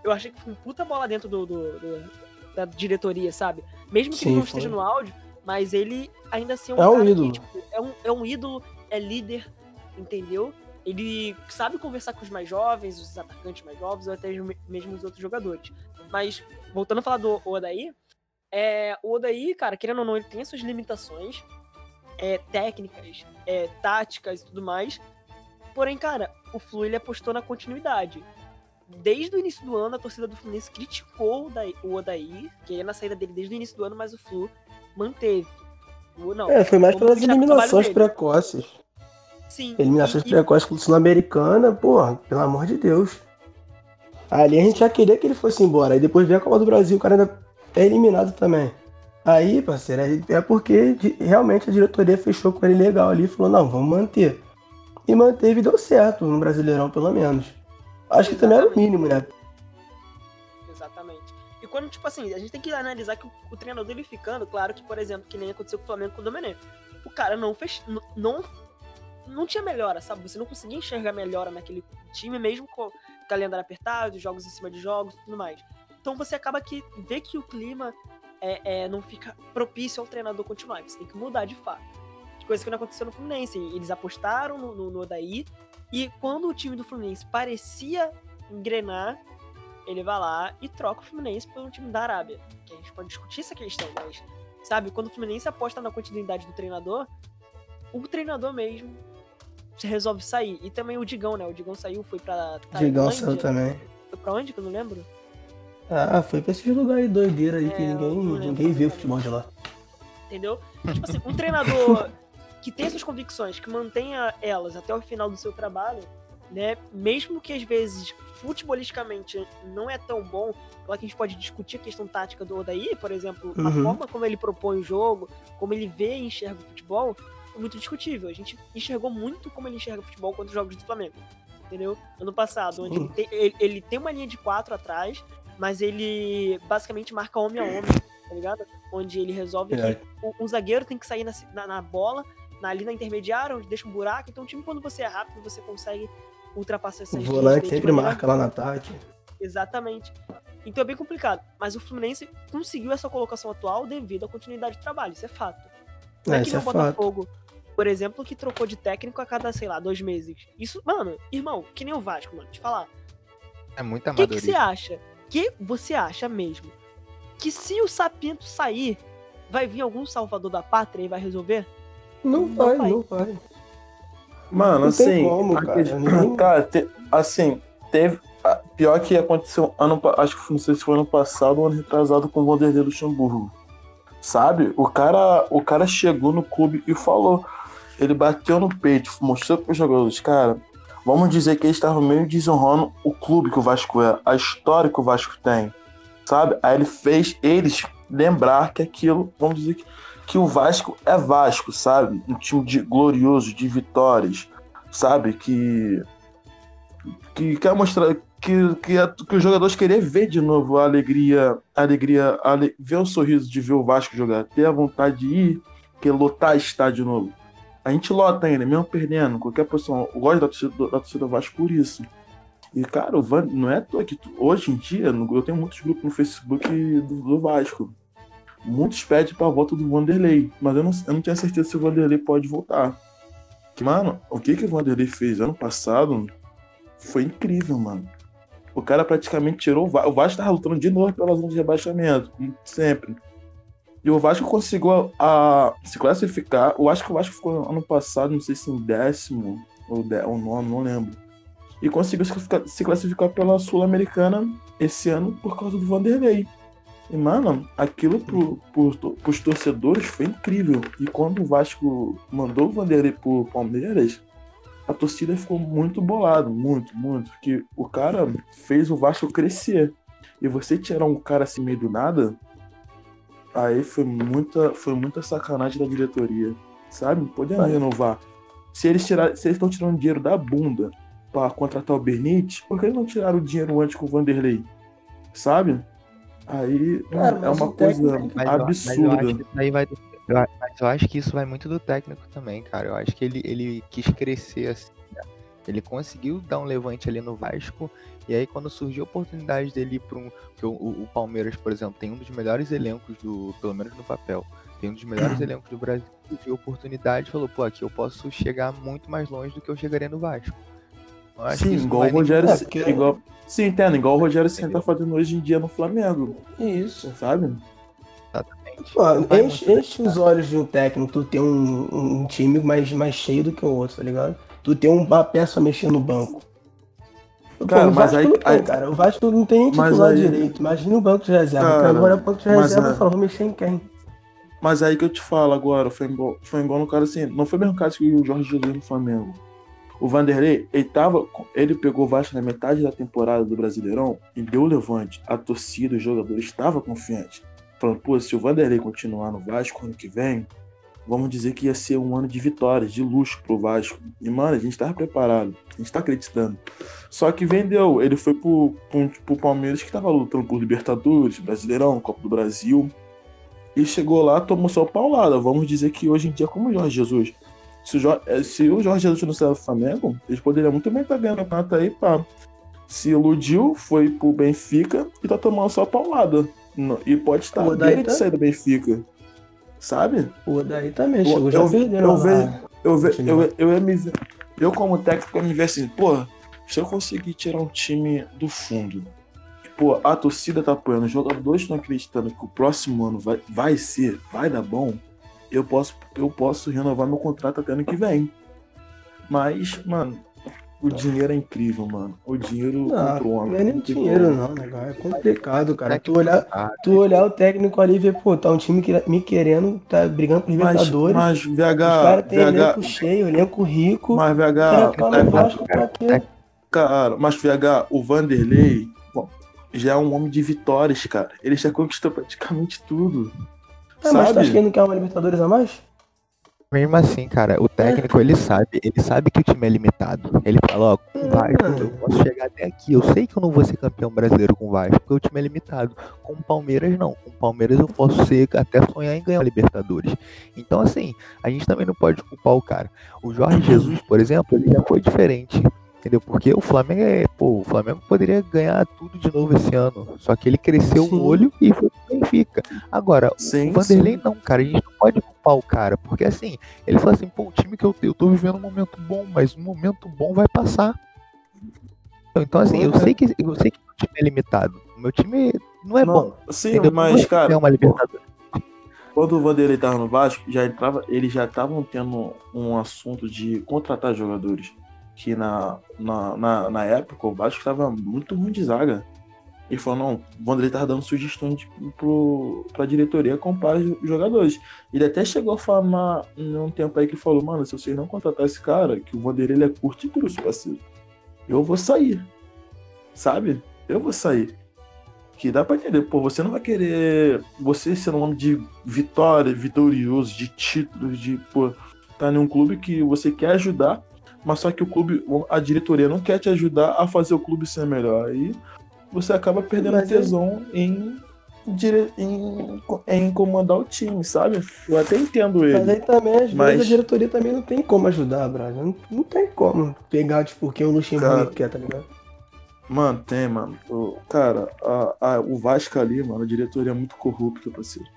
eu achei que foi um puta bola dentro do, do- do- da diretoria, sabe? Mesmo que Sim, ele não foi. esteja no áudio, mas ele ainda assim é um É um ídolo. que, tipo, é um, é um ídolo, é líder, entendeu? Ele sabe conversar com os mais jovens, os atacantes mais jovens, ou até mesmo os outros jogadores. Mas, voltando a falar do Odaí, é, o Odaí, cara, querendo ou não, ele tem as suas limitações é, técnicas, é, táticas e tudo mais. Porém, cara, o Flu ele apostou na continuidade. Desde o início do ano, a torcida do Fluminense criticou o Odaí, que ia na saída dele desde o início do ano, mas o Flu manteve. O- Não, É, foi mais pelas eliminações precoces. sim. Eliminações e- e- precoces com o Sul-Americana, porra, pelo amor de Deus. Ali a gente já queria que ele fosse embora. Aí depois veio a Copa do Brasil, o cara ainda é eliminado também. Aí, parceiro, é porque realmente a diretoria fechou com ele legal ali e falou, não, vamos manter. E manteve e deu certo, no Brasileirão pelo menos. Acho que também era o mínimo, né? Exatamente. E quando, tipo assim, a gente tem que analisar que o, o treinador dele ficando, claro que, por exemplo, que nem aconteceu com o Flamengo com o Domenech. O cara não fez. n- Não, não tinha melhora, sabe? Você não conseguia enxergar melhora naquele time, mesmo com o calendário apertado, jogos em cima de jogos e tudo mais. Então você acaba que vê que o clima é, é, não fica propício ao treinador continuar. Você tem que mudar de fato. Coisa que não aconteceu no Fluminense. Eles apostaram no, no, no Odaí. E quando o time do Fluminense parecia engrenar, ele vai lá e troca o Fluminense pelo time da Arábia. Que a gente pode discutir essa questão, mas, sabe, quando o Fluminense aposta na continuidade do treinador, o treinador mesmo se resolve sair. E também o Digão, né? O Digão saiu, foi pra Digão Tailândia. saiu também. Foi pra onde que eu não lembro? Ah, foi pra esses lugares aí doideira aí que É, eu ninguém, ninguém vê o futebol de lá. Entendeu? Tipo assim, um treinador que tem suas convicções, que mantenha elas até o final do seu trabalho, né? Mesmo que às vezes futebolisticamente não é tão bom, claro que a gente pode discutir a questão tática do Odaí, por exemplo, a Uhum. forma como ele propõe o jogo, como ele vê e enxerga o futebol, é muito discutível. A gente enxergou muito como ele enxerga o futebol contra os jogos do Flamengo. Entendeu? Ano passado, onde ele tem, ele- ele tem uma linha de quatro atrás, mas ele basicamente marca homem a homem, tá ligado? Onde ele resolve É. que o- um zagueiro tem que sair na, na, na bola, na, ali na intermediária, onde deixa um buraco. Então, o time, quando você é rápido, você consegue ultrapassar essas O volante sempre marca lá no ataque. Exatamente. Então é bem complicado. Mas o Fluminense conseguiu essa colocação atual devido à continuidade de trabalho, isso é fato. Não é, É, que nem é o Botafogo, por exemplo, que trocou de técnico a cada, sei lá, dois meses. Isso, mano, irmão, que nem o Vasco, mano, te falar. É muito O que, que você amadorismo. acha? Que você acha mesmo? Que se o Sapinto sair, vai vir algum salvador da pátria e vai resolver? Não Não vai, vai. não vai. Mano, Não tem assim. como, cara, ninguém- cara, te- assim, teve. a- Pior que aconteceu ano acho que não sei se foi ano passado ou ano retrasado com o Vanderlei Luxemburgo. Sabe? O cara, o cara chegou no clube e falou. Ele bateu no peito, mostrou para os jogadores, cara. Vamos dizer que eles estavam meio desonrando o clube que o Vasco é, a história que o Vasco tem. Sabe? Aí ele fez eles lembrar que aquilo, vamos dizer que, que o Vasco é Vasco, sabe? Um time de, glorioso, de vitórias, sabe? Que que quer mostrar que, que, a- que os jogadores querem ver de novo a alegria, a alegria, a ver o sorriso de ver o Vasco jogar, ter a vontade de ir, que lotar estádio de novo. A gente lota ainda, mesmo perdendo, qualquer posição. Eu gosto da torcida, da torcida do Vasco por isso. E, cara, o Van, não é que tu- hoje em dia, eu tenho muitos grupos no Facebook do, do Vasco. Muitos pedem pra volta do Vanderlei, mas eu não, eu não tenho certeza se o Vanderlei pode voltar. Mano, o que, que o Vanderlei fez ano passado foi incrível, mano. O cara praticamente tirou o Vasco. O Vasco tava lutando de novo pela zona de rebaixamento, sempre. E o Vasco conseguiu a, a se classificar. Eu acho que o Vasco ficou ano passado, não sei se em décimo ou, de, ou nono, não lembro. E conseguiu se classificar, se classificar pela Sul-Americana esse ano por causa do Vanderlei. E, mano, aquilo pro, pro, pros torcedores foi incrível. E quando o Vasco mandou o Vanderlei pro Palmeiras, a torcida ficou muito bolada, muito, muito. Porque o cara fez o Vasco crescer. E você tirar um cara assim meio do nada, aí foi muita, foi muita sacanagem da diretoria. Sabe? Vai. renovar. Se eles tirar, se eles estão tirando dinheiro da bunda pra contratar o Benítez, por que eles não tiraram o dinheiro antes com o Vanderlei? Sabe? Aí Cara, é uma coisa que- Mas eu- mas absurda. vai mas eu acho que isso vai muito do técnico também, cara. Eu acho que ele, ele quis crescer assim. Ele conseguiu dar um levante ali no Vasco. E aí, quando surgiu a oportunidade dele ir para um. Que o, o- Palmeiras, por exemplo, tem um dos melhores elencos do. Pelo menos no papel. Tem um dos melhores elencos do Brasil. Viu a oportunidade e falou, pô, aqui eu posso chegar muito mais longe do que eu chegaria no Vasco. Sim, igual o nem- Rogério. É, porque- igual... Sim, entendo, igual o Rogério Senna tá fazendo hoje em dia no Flamengo. Isso. Sabe? Exatamente. Pô, enche, enche os olhos de um técnico, tu tem um, um time mais, mais cheio do que o outro, tá ligado? Tu tem uma peça mexendo no banco. Pô, Cara, o mas Vasco aí- não tem, aí- cara. O Vasco não tem nem titular aí- direito. Imagina o banco de reserva. Cara, agora o banco de reserva é- fala, vou mexer em quem? Mas aí que eu te falo agora, foi igual, foi igual no caso assim, não foi o mesmo caso que o Jorge Jesus no Flamengo. O Vanderlei, ele tava. Ele pegou o Vasco na metade da temporada do Brasileirão e deu o levante. A torcida, os jogadores estavam confiantes. Falando, pô, se o Vanderlei continuar no Vasco ano que vem, vamos dizer que ia ser um ano de vitórias, de luxo pro Vasco. E, mano, a gente tava preparado, a gente tá acreditando. Só que vendeu, ele foi pro, pro, pro Palmeiras que tava lutando por Libertadores, Brasileirão, Copa do Brasil. E chegou lá, tomou só paulada. Vamos dizer que hoje em dia, como o Jorge Jesus. Se o, Jorge, eh, se o Jorge Jesus não sair do Flamengo, eles poderiam muito bem estar ganhando o campeonato aí, pá. Se iludiu, foi pro Benfica e tá tomando só paulada. E pode estar beira de tá- sair do Benfica. Sabe? O Odaí também Eu- chegou já eu- perdendo eu lá. vejo- Eu, ve, Continua. eu, eu, me ver- eu, como técnico, ia me ver assim, pô, se eu conseguir tirar um time do fundo, pô, a torcida tá apoiando, os jogadores estão acreditando que o próximo ano vai, vai ser, vai dar bom, eu posso, eu posso renovar meu contrato até ano que vem. Mas, mano, o dinheiro é incrível, mano. O dinheiro Não, contra o não homem. é nem tem dinheiro, não, negócio. É complicado, cara. É Tu olhar, tu olhar o técnico ali e ver, pô, tá um time que, me querendo, tá brigando por Mas, Libertadores. mas Os VH, caras têm VH, elenco cheio, elenco rico. mas cara VH, tá é, Vasco pra quê? Cara, mas VH, o Vanderlei bom, já é um homem de vitórias, cara. Ele já conquistou praticamente tudo. Ah, mas tu acha que ele não quer uma Libertadores a mais? Mesmo assim, cara, o técnico ele sabe, ele sabe que o time é limitado. Ele fala, ó, com o Vasco eu posso chegar até aqui. Eu sei que eu não vou ser campeão brasileiro com o Vasco, porque o time é limitado. Com o Palmeiras não. Com o Palmeiras eu posso ser até sonhar em ganhar a Libertadores. Então assim, a gente também não pode culpar o cara. O Jorge Jesus, por exemplo, ele já foi diferente. Entendeu? Porque o Flamengo é. Pô, o Flamengo poderia ganhar tudo de novo esse ano. Só que ele cresceu sim. o olho e foi pro Benfica. Agora, sim, o Vanderlei sim. não, cara. A gente não pode culpar o cara. Porque assim, ele fala assim, pô, o time que eu, eu tô vivendo um momento bom, mas um momento bom vai passar. Então, assim, eu sei que eu sei que o time é limitado. O meu time não é não, bom. Sim, entendeu? mas, cara. É uma Libertadores. Quando o Vanderlei tava no Vasco, já entrava, eles já estavam tendo um assunto de contratar jogadores que na, na, na, na época o Vasco estava muito ruim de zaga. E falou, não, o Vanderlei estava dando sugestões para a diretoria comprar jogadores. Ele até chegou a falar um tempo aí que falou, mano, se vocês não contratar esse cara, que o Vanderlei é curto e grosso, parceiro, eu vou sair. Sabe? Eu vou sair. Que dá pra entender, pô, você não vai querer você ser um homem de vitória, vitorioso, de títulos, de, pô, tá em um clube que você quer ajudar, mas só que o clube, a diretoria não quer te ajudar a fazer o clube ser melhor. Aí você acaba perdendo mas tesão é... em, dire... em, em comandar o time, sabe? Eu até entendo ele. Mas aí também, às mas... vezes, a diretoria também não tem como ajudar, Braga. Não, não tem como pegar, tipo, quem o Luxemburgo quer, tá ligado? Mano, tem, mano. O, cara, a, a, o Vasco ali, mano, a diretoria é muito corrupta, parceiro.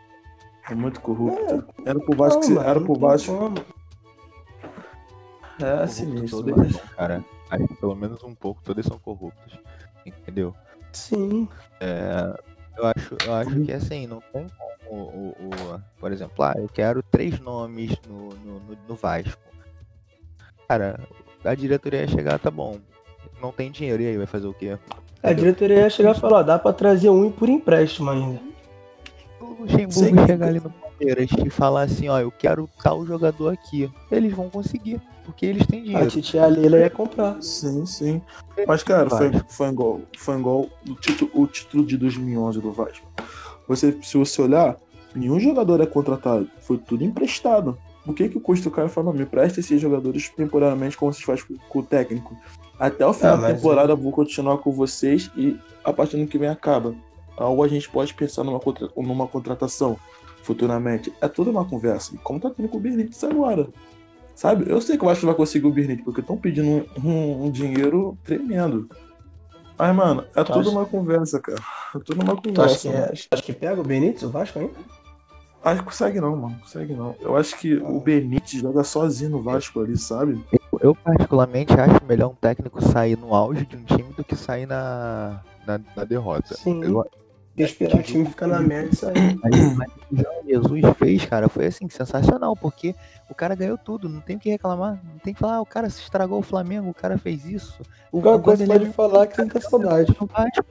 É muito corrupta. É, era pro Vasco, não, era pro Vasco. Como. É sinistro, mas... São, cara. Que pelo menos um pouco, todos são corruptos. Entendeu? Sim. É, eu acho, eu acho que assim, não tem como o, o, por exemplo, ah, eu quero três nomes no, no, no, no Vasco. Cara, a diretoria ia chegar, tá bom. Não tem dinheiro, e aí vai fazer o quê? A diretoria ia chegar e falar, dá pra trazer um por empréstimo ainda. O Luxemburgo chegar ali no Palmeiras e falar assim, ó, eu quero tal jogador aqui. Eles vão conseguir porque eles têm dinheiro. A Titia Leila ia comprar. Sim, sim. Mas, cara, foi, foi igual, o, título, o título de 2011 do Vasco. Você, se você olhar, nenhum jogador é contratado. Foi tudo emprestado. O que que custa o cara falar, me presta esses jogadores temporariamente como se faz com, com o técnico? Até o final ah, da temporada é... eu vou continuar com vocês e a partir do que vem acaba. Ou a gente pode pensar numa, contra... numa contratação futuramente. É toda uma conversa. Como tá tendo com o Benítez agora. Sabe? Eu sei que eu acho que vai conseguir o Bernit, porque estão pedindo um, um, um, dinheiro tremendo. Mas, mano, é tu tudo acha... uma conversa, cara. É tudo uma conversa. Acho que, é... acho que pega o Benítez, o Vasco ainda? Acho que consegue não, mano. Consegue não. Eu acho que ah. o Benítez joga sozinho no Vasco ali, sabe? Eu, eu, particularmente acho melhor um técnico sair no auge de um time do que sair na, na, na derrota. Sim. Eu, esperar o time ficar na merda e sair. Jesus fez, cara, foi assim, sensacional, porque o cara ganhou tudo, não tem o que reclamar, não tem que falar, ah, o cara se estragou o Flamengo, o cara fez isso. O cara coisa pode ele... falar que tem que ter saudade. No Vasco,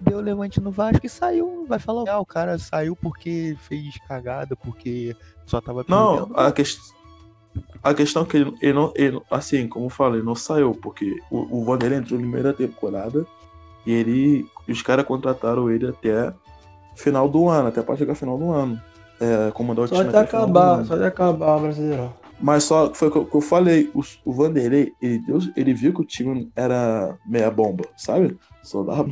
deu levante no Vasco e saiu, vai falar, ah, o cara saiu porque fez cagada, porque só tava perdendo. Não, a questão a questão é que ele, ele, não, ele, assim, como eu falei, não saiu, porque o, o Vanderlei entrou na primeira temporada e ele. Os caras contrataram ele até final do ano, até para chegar final do ano. É, comandar o só time. De acabar, só de acabar o Brasileirão. Mas só foi o que eu falei, o, o Vanderlei, ele, deu, ele viu que o time era meia bomba, sabe? Só dava,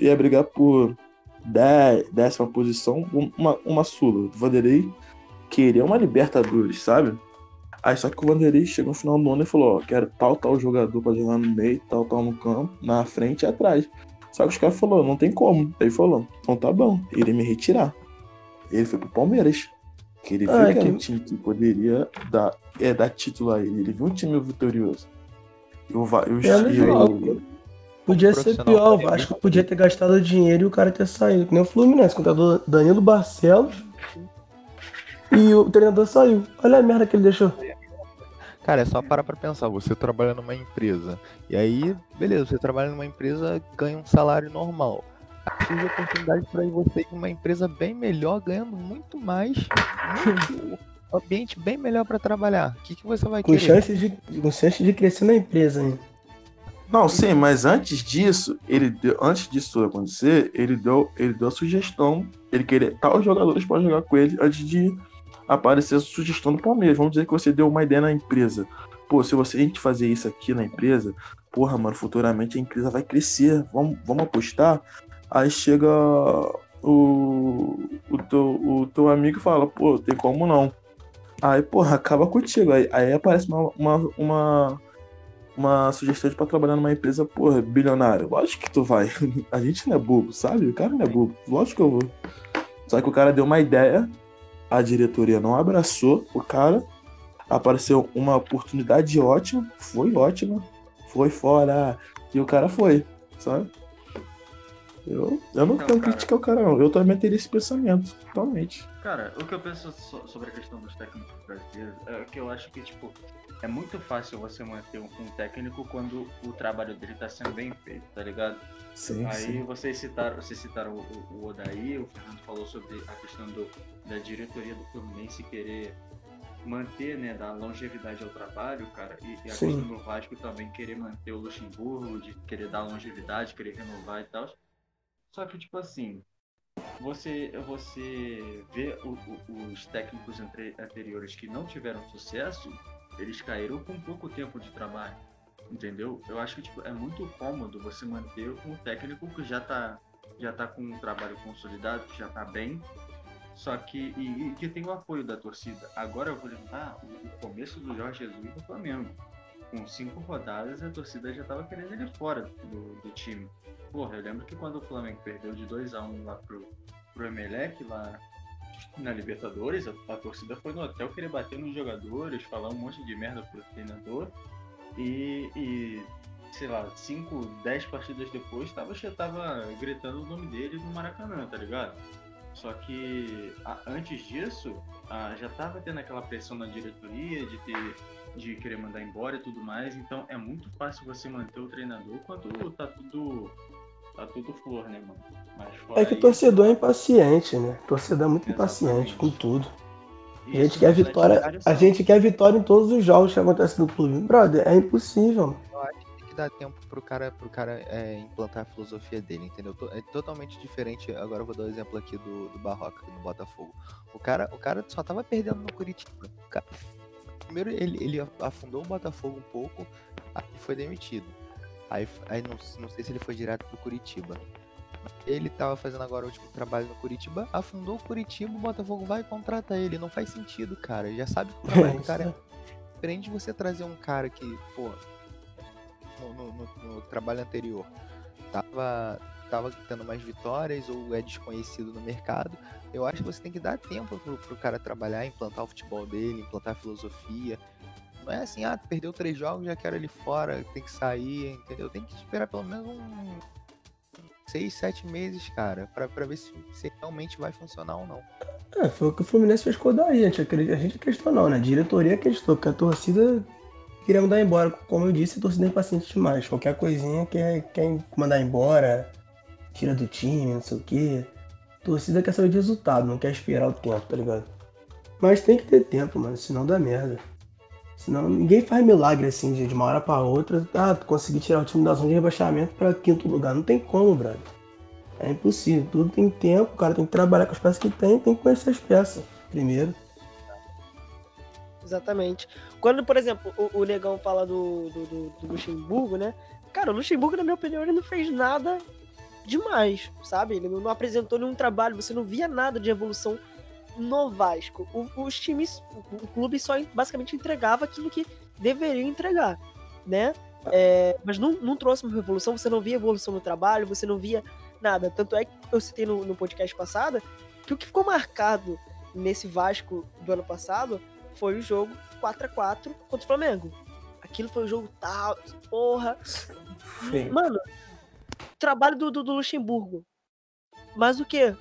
ia brigar por dez, décima posição, uma, uma sula. O Vanderlei queria uma Libertadores, sabe? Aí só que o Vanderlei chegou no final do ano e falou, ó, quero tal, tal jogador pra jogar no meio, tal, tal no campo, na frente e atrás. Só que os caras falaram, não tem como. Ele falou, então tá bom, ele me retirar. Ele foi pro Palmeiras. Que ele ah, viu que era um time que poderia dar, é, dar título a ele. Ele viu um time vitorioso. Eu, eu, é eu, Podia ser pior, o Vasco podia ter gastado dinheiro e o cara ter saído. Que nem o Fluminense, contratou Danilo Barcelos e o treinador saiu. Olha a merda que ele deixou. Cara, é só parar pra pensar. Você trabalha numa empresa. E aí, beleza, você trabalha numa empresa, ganha um salário normal. Surge oportunidade para você ir uma empresa bem melhor, ganhando muito mais, muito, ambiente bem melhor para trabalhar. O que, que você vai com querer? Chance de, com chance de crescer na empresa, hein? Não, sim, mas antes disso, ele deu, antes disso acontecer, ele deu, ele deu a sugestão, ele queria tal jogadores para jogar com ele antes de aparecer a sugestão do Palmeiras. Vamos dizer que você deu uma ideia na empresa. Pô, se você a gente fazer isso aqui na empresa, porra, mano, futuramente a empresa vai crescer. Vamos, vamos apostar. Aí chega o, o, teu, o teu amigo e fala, pô, tem como não. Aí, porra, acaba contigo. Aí, aí aparece uma, uma, uma uma sugestão para trabalhar numa empresa, porra, bilionária. Lógico que tu vai. A gente não é bobo, sabe? O cara não é bobo. Lógico que eu vou. Só que o cara deu uma ideia, a diretoria não abraçou o cara, apareceu uma oportunidade ótima, foi ótima, foi fora, e o cara foi, sabe? Eu, eu não, tenho cara. criticar o cara, não. Eu também teria esse pensamento, totalmente. Cara, o que eu penso sobre a questão dos técnicos brasileiros é que eu acho que, tipo, é muito fácil você manter um, um técnico quando o trabalho dele tá sendo bem feito, tá ligado? Sim, Aí sim. vocês citaram, vocês citaram o, o, Odaí, o Fernando falou sobre a questão do, da diretoria do Fluminense querer manter, né, dar longevidade ao trabalho, cara, e, e a sim. questão do Vasco também querer manter o Luxemburgo, de querer dar longevidade, querer renovar e tal. Só que, tipo assim, você, você vê o, o, os técnicos anteriores que não tiveram sucesso, eles caíram com pouco tempo de trabalho, entendeu? Eu acho que tipo, é muito cômodo você manter um técnico que já está já tá com um trabalho consolidado, que já está bem, só que e, e, que tem o apoio da torcida. Agora eu vou lembrar o, o começo do Jorge Jesus no Flamengo. Com cinco rodadas, a torcida já estava querendo ele fora do, do time. Porra, eu lembro que quando o Flamengo perdeu de 2 a 1 um lá pro, pro Emelec, lá na Libertadores, a, a, torcida foi no hotel querer bater nos jogadores, falar um monte de merda pro treinador. E, e sei lá, 5, 10 partidas depois, tava, tava gritando o nome dele no Maracanã, tá ligado? Só que a, antes disso, a, já tava tendo aquela pressão na diretoria de ter de querer mandar embora e tudo mais, então é muito fácil você manter o treinador quando tá tudo tá tudo flor, né, mano? é que o torcedor é impaciente, né? O torcedor é muito Exatamente. impaciente com tudo. a gente quer vitória. A gente quer vitória em todos os jogos que acontecem no clube. Brother, é impossível. Eu acho que tem que dar tempo pro cara, pro cara é, implantar a filosofia dele, entendeu? É totalmente diferente. Agora eu vou dar o um exemplo aqui do, do Barroca, do Botafogo. O cara, o cara só tava perdendo no Curitiba. Cara, primeiro ele, ele afundou o Botafogo um pouco, aí foi demitido. Aí, aí não, não sei se ele foi direto pro Curitiba. Ele tava fazendo agora o último trabalho no Curitiba, afundou o Curitiba, o Botafogo vai e contrata ele. Não faz sentido, cara. Já sabe que o trabalho do cara é. Diferente de você trazer um cara que, pô, no, no, no, no trabalho anterior tava, tava tendo mais vitórias ou é desconhecido no mercado, eu acho que você tem que dar tempo pro, pro cara trabalhar, implantar o futebol dele, implantar a filosofia, não é assim, ah, perdeu três jogos, já quero ele fora, tem que sair, entendeu? Tem que esperar pelo menos um seis, sete meses, cara, pra, pra ver se, se realmente vai funcionar ou não. É, foi o que o Fluminense fez com o Daí, a gente, a gente não, né? A diretoria acreditou, que a torcida queria mandar embora. Como eu disse, a torcida é impaciente demais. Qualquer coisinha quer, quer mandar embora, tira do time, não sei o quê. A torcida quer saber de resultado, não quer esperar o tempo, tá ligado? Mas tem que ter tempo, mano, senão dá merda. Senão ninguém faz milagre assim de, uma hora para outra. Ah, conseguir tirar o time da zona de rebaixamento para quinto lugar. Não tem como, brother. É impossível. Tudo tem tempo, o cara tem que trabalhar com as peças que tem, tem que conhecer as peças primeiro. Exatamente. Quando, por exemplo, o, o Negão fala do, do, do, do Luxemburgo, né? Cara, o Luxemburgo, na minha opinião, ele não fez nada demais, sabe? Ele não apresentou nenhum trabalho, você não via nada de evolução no Vasco. O, os times, o, o, clube só basicamente entregava aquilo que deveria entregar, né? É, mas não, não trouxe uma revolução, você não via evolução no trabalho, você não via nada. Tanto é que eu citei no, no podcast passado que o que ficou marcado nesse Vasco do ano passado foi o jogo 4 a 4 contra o Flamengo. Aquilo foi um jogo tal, porra. Sim. Mano, trabalho do, do, do Luxemburgo. Mas o que?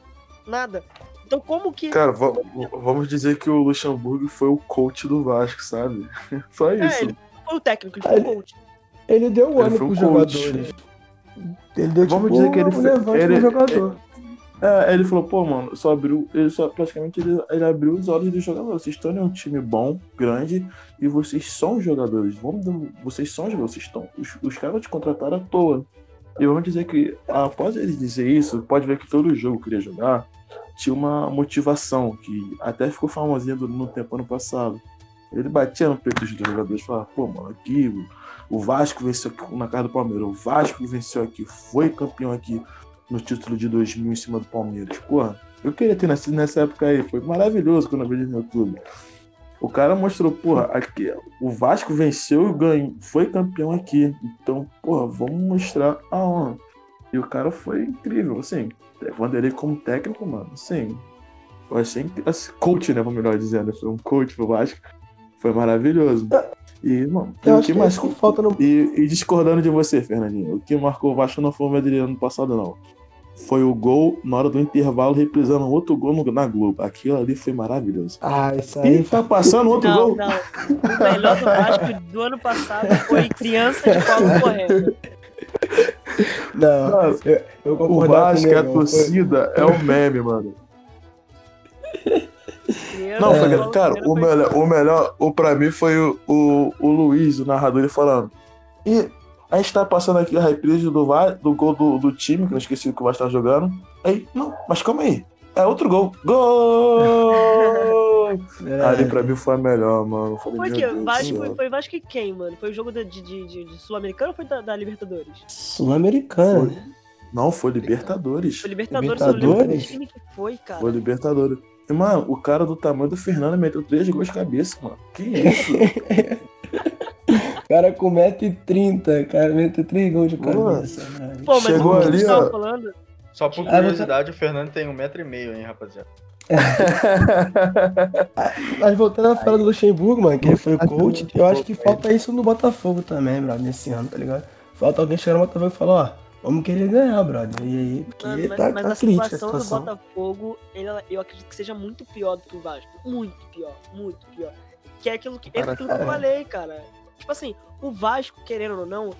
Nada. Então, como que. Cara, vamos dizer que o Luxemburgo foi o coach do Vasco, sabe? Só é, isso. É, ele foi o técnico, ele foi o coach. Ele deu o ânimo pros jogadores. Ele deu vamos tipo, dizer que ele um levante ele, jogador. É, ele falou, pô, mano, só abriu. Ele só praticamente ele, ele abriu os olhos dos jogadores. Vocês estão em um time bom, grande, e vocês são jogadores. Vamos, vocês são jogadores, vocês estão. Os, os caras te contrataram à toa. E vamos dizer que, após ele dizer isso, pode ver que todo jogo que queria jogar tinha uma motivação, que até ficou famosinha no tempo ano passado. Ele batia no peito dos jogadores e falava, pô, mano, aqui o Vasco venceu aqui na casa do Palmeiras, o Vasco venceu aqui, foi campeão aqui no título de 2000 em cima do Palmeiras. Porra, eu queria ter nascido nessa época aí, foi maravilhoso quando eu vi no YouTube. O cara mostrou, porra, aqui, o Vasco venceu e ganhou, foi campeão aqui. Então, porra, vamos mostrar a honra. E o cara foi incrível, assim. Vanderlei como técnico, mano, assim. Eu achei assim, coach, né? Melhor dizendo, foi um coach pro Vasco. Foi maravilhoso. E, mano, Eu o que que mais. isso falta no. E, e discordando de você, Fernandinho, o que marcou o Vasco não foi o Medellín ano passado, não. Foi o gol na hora do intervalo, reprisando outro gol no- na Globo. Aquilo ali foi maravilhoso. Ah, isso E aí. tá passando outro Não, gol. não. O melhor do Vasco do ano passado foi criança de colo correndo. Não, Mano, eu, eu o Vasco, com a Negão, foi- torcida, é o meme, mano. Não, foi, colo cara, o melhor, o melhor, o pra mim foi o, o, o Luiz, o narrador, ele falando. E a gente tá passando aqui a reprise do, Va- do gol do, do time, que eu esqueci o que o Vasco tá jogando. Aí, não, mas calma aí. É outro gol. Gol! É, Ali pra mim foi a melhor, mano. Falei, Foi meu que Deus Vasco, foi Vasco e quem, mano? Foi o jogo de, de, de, de Sul-Americano ou foi da, da Libertadores? Sul-Americana. Não, foi Libertadores. Foi Libertadores, eu não lembro Libertadores? que time que foi, cara. Foi Libertadores. E, mano, o cara do tamanho do Fernando meteu três gols de cabeça, mano. Que isso? cara com 1,30m, cara, mete 3 gols de cabeça. Pô, mas Chegou o que a ali, ó. falando... Só por Ah, curiosidade, o Fernando tem um metro e meio, hein, rapaziada. Mas voltando a falar do Luxemburgo, mano, que ele foi Ah, coach, eu acho que falta isso no Botafogo também, brother, nesse ano, tá ligado? Falta alguém chegar no Botafogo e falar, ó, vamos querer ganhar, brother. E aí, porque Mano, mas, tá, mas tá a crítica a situação do situação. Botafogo, ele- eu acredito que seja muito pior do que o Vasco. Muito pior, muito pior. Que é aquilo que, é Cara, aquilo que eu é. falei, cara. Tipo assim, o Vasco, querendo ou não,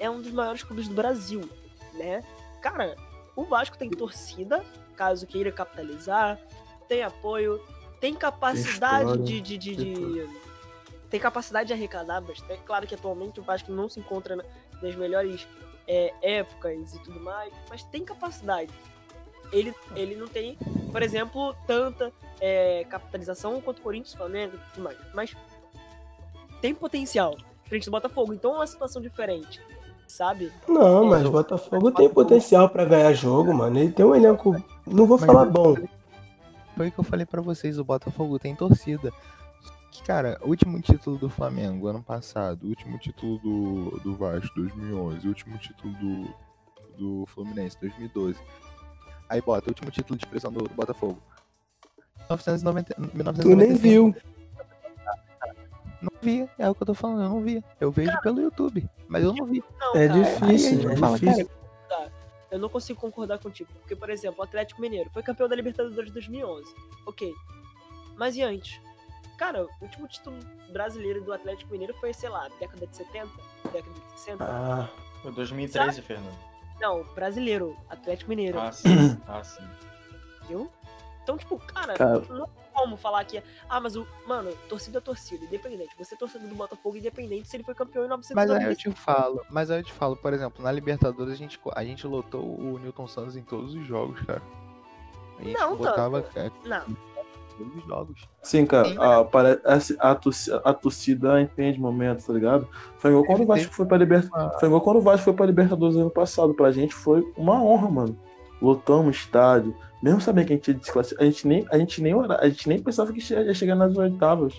é um dos maiores clubes do Brasil, né? Cara, o Vasco tem torcida, caso queira capitalizar, tem apoio, tem capacidade história, de, de, de, tem de- Tem capacidade de arrecadar bastante. Claro que atualmente o Vasco não se encontra na- nas melhores é, épocas e tudo mais, mas tem capacidade. Ele, ele não tem, por exemplo, tanta é, capitalização quanto o Corinthians, Flamengo e tudo mais. Mas tem potencial frente do Botafogo. Então é uma situação diferente, sabe? Não, mas o Botafogo tem potencial pra ganhar jogo, mano. Ele tem um elenco, não vou Mas falar bom. Foi o que eu falei pra vocês, o Botafogo tem torcida. Que, cara, último título do Flamengo ano passado, último título do, do Vasco 2011, o último título do, do Fluminense 2012. Aí bota o último título de expressão do, do Botafogo. 1990, Tu 1995. nem viu. Não vi, é o que eu tô falando, eu não vi. Eu vejo pelo YouTube, mas eu não vi. Não, É cara, difícil, é fala, difícil. eu não consigo concordar contigo. Porque, por exemplo, o Atlético Mineiro foi campeão da Libertadores de 2011. Ok. Mas e antes? Cara, o último título brasileiro do Atlético Mineiro foi, sei lá, década de 70, década de 60. Ah, Foi 2013, Fernando. Não, brasileiro, Atlético Mineiro, Ah, sim. Ah, sim. entendeu? Então, tipo, cara, Cara. não como falar que. Ah, mas o. Mano, torcida é torcida, independente. Você é torcedor do Botafogo, independente se ele foi campeão em Mas aí eu 1995. te falo, mas aí eu te falo, por exemplo, na Libertadores a gente, a gente lotou o Newton Santos em todos os jogos, cara. A gente Não, botava tanto. é, Não, todos os jogos. Sim, cara, Sim. a, pare- a, a, torcida, a torcida entende momentos, tá ligado? Foi igual quando o Vasco foi pra Libertadores. Foi igual quando o Vasco foi pra Libertadores ano passado. Pra gente foi uma honra, mano. Lotamos o estádio. Mesmo sabendo que a gente ia desclassificar, a gente nem, a gente nem, a gente nem pensava que ia chegar nas oitavas.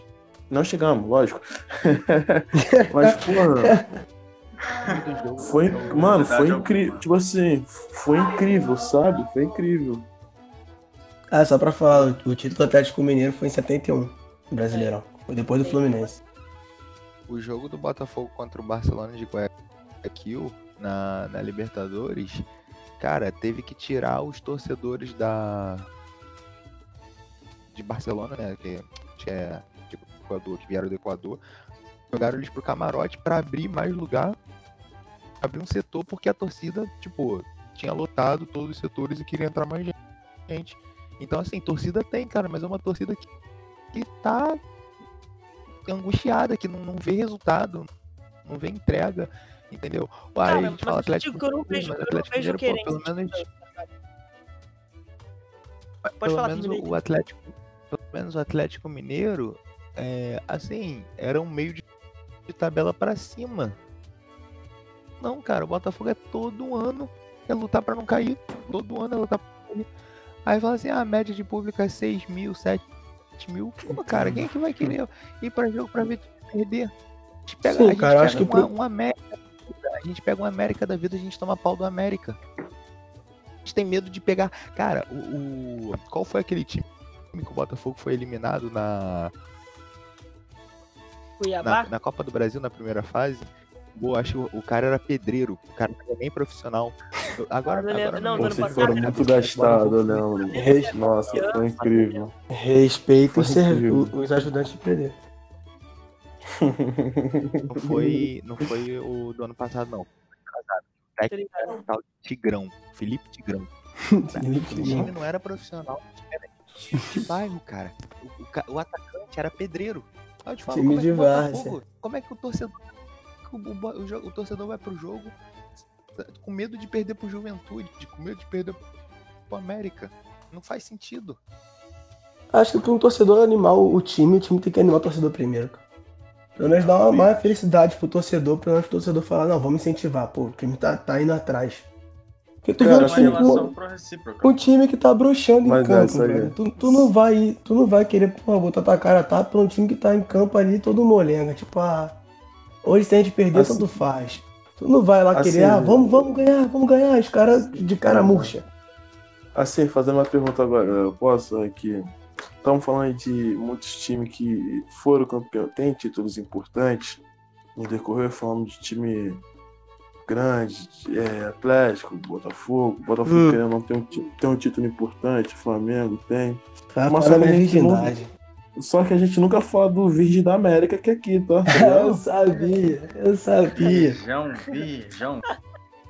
Não chegamos, lógico. Mas, porra, foi. Mano, foi incrível. Tipo assim, foi incrível, sabe? Foi incrível. ah, só pra falar, o título do Atlético Mineiro foi em 71, no Brasileirão. Foi depois do Fluminense. O jogo do Botafogo contra o Barcelona de Guayaquil na, na Libertadores, cara, teve que tirar os torcedores da de Barcelona, né, que, que é de Equador, que vieram do Equador, jogaram eles pro camarote pra abrir mais lugar, abrir um setor porque a torcida, tipo, tinha lotado todos os setores e queria entrar mais gente. gente. Então, assim, torcida tem, cara, mas é uma torcida que, que tá angustiada, que não, não vê resultado, não vê entrega, entendeu? Aí Cara, a gente mas fala Atlético que eu não Mineiro, vejo- mas Atlético Mineiro, pô, pelo menos, Pode pelo falar, menos o Atlético, pelo menos o Atlético Mineiro, é, assim, era um meio de, de tabela pra cima. Não, cara, o Botafogo é todo ano é lutar pra não cair, todo ano é lutar pra não cair. Aí fala assim, ah, a média de público é 6 mil, 7 mil. Pô, cara, quem é que vai querer ir pra jogo pra ver perder? A gente pega, Sim, a gente cara, eu pega acho que uma, pro- um América, a gente pega um América da vida, a gente toma pau do América. A gente tem medo de pegar. Cara, o, o- qual foi aquele time que o Botafogo foi eliminado na, Cuiabá? na, na Copa do Brasil na primeira fase? Pô, acho que o, o cara era pedreiro, o cara não era nem profissional. Agora, Não agora não, não, vocês foram era muito gastados, lembro. Res- Nossa, foi incrível. Respeita Foi incrível. os ajudantes de perder. Não foi, não foi o do ano passado, não. O técnico era um tal de Tigrão, Felipe Tigrão. O time não era profissional, era de bairro, cara. O, o o atacante era pedreiro. Aí eu te falo, Time como é que de. Botafogo, como é que o torcedor, o, o o torcedor vai pro jogo com medo de perder pro Juventude, com medo de perder pro América? Não faz sentido. Acho que para um torcedor animar o time, o time tem que animar o torcedor primeiro. cara. Pelo menos dar uma maior felicidade pro torcedor, pelo menos o torcedor falar, não, vamos incentivar, pô, o time tá, tá indo atrás. Porque tu Cara, vê um assim, time, com, um time que tá bruxando em Mas é campo, velho. Tu, tu não vai, tu não vai querer, pô, botar tua cara tá pra um time que tá em campo ali todo molenga. Tipo, ah, hoje se a gente perder, Assim- tanto faz. Tu não vai lá Assim- querer, ah, vamos, vamos ganhar, vamos ganhar, os caras de cara murcha. Assim, fazendo uma pergunta agora, eu posso aqui. Estamos falando aí de muitos times que foram campeão, têm títulos importantes. No decorrer falamos de time grande, é, Atlético, Botafogo. Botafogo Hum. querendo não tem um, tem um título importante, Flamengo tem. Tá Mas só que não-. Só que a gente nunca fala do Virgem da América que é aqui, tá? Eu sabia, eu sabia. Virjão, virjão.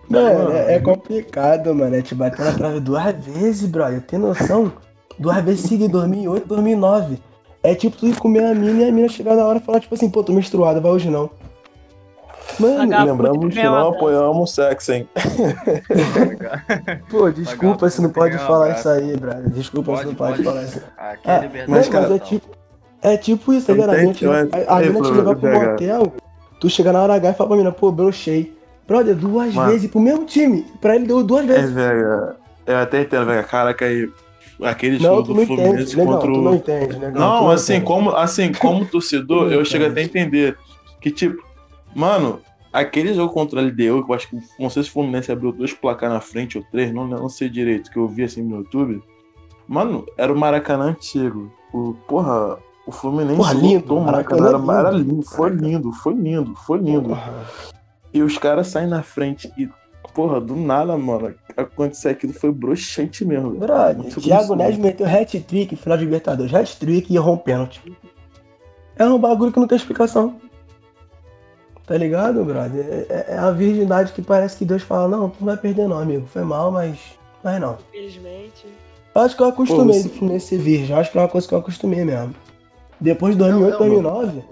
Mano, é, é complicado, mano. É te bater na trave duas vezes, brother. Tem noção? Duas vezes seguidas, 2008, 2009. É tipo tu ir comer a mina e a mina chegar na hora e falar, tipo assim, pô, tô menstruada, vai hoje não. Mano, Pagar- Lembramos que não apoiamos o sexo, hein? pô, desculpa se não pode falar isso aí, brother. Desculpa se não pode falar isso. Aqui é Ah, liberdade. mas, cara, mas é tipo. É tipo isso, tá ligado? A mina entendo, te, eu a, a Ei, mina te levar pro motel, tu chega na hora H e fala pra mina, pô, brochei. Brother, duas Mano. vezes pro mesmo time. Pra ele deu duas É, vezes. velho. Eu até entendo, velho. Caraca, aí. Aquele não, jogo do entende, Fluminense negão, contra tu não o. entende, tu Não, assim, entende. como, assim, como torcedor, eu chego entende. até a entender que, tipo, mano, aquele jogo contra a LDU, que eu acho que, não sei se o Fluminense abriu dois placar na frente ou três, não, não sei direito, que eu vi assim no YouTube. Mano, era o Maracanã antigo. O, porra, o Fluminense Porra, lindo, o Maracanã Maracanã, era, é era lindo. lindo, foi lindo, foi lindo, foi lindo. Porra. E os caras saem na frente e, porra, do nada, mano, acontecer aquilo foi broxante mesmo. Brother, Thiago. Neves meteu hat-trick final de Libertadores. Hat-trick e errou um pênalti. É um bagulho que não tem explicação. Tá ligado, brother? É, é a virgindade que parece que Deus fala, não, tu não vai perder não, amigo. Foi mal, mas... Mas não. Infelizmente. Eu acho que eu acostumei Pô, Fluminense ser virgem. Acho que é uma coisa que eu acostumei mesmo. Depois de 2008, Não, não, 2009...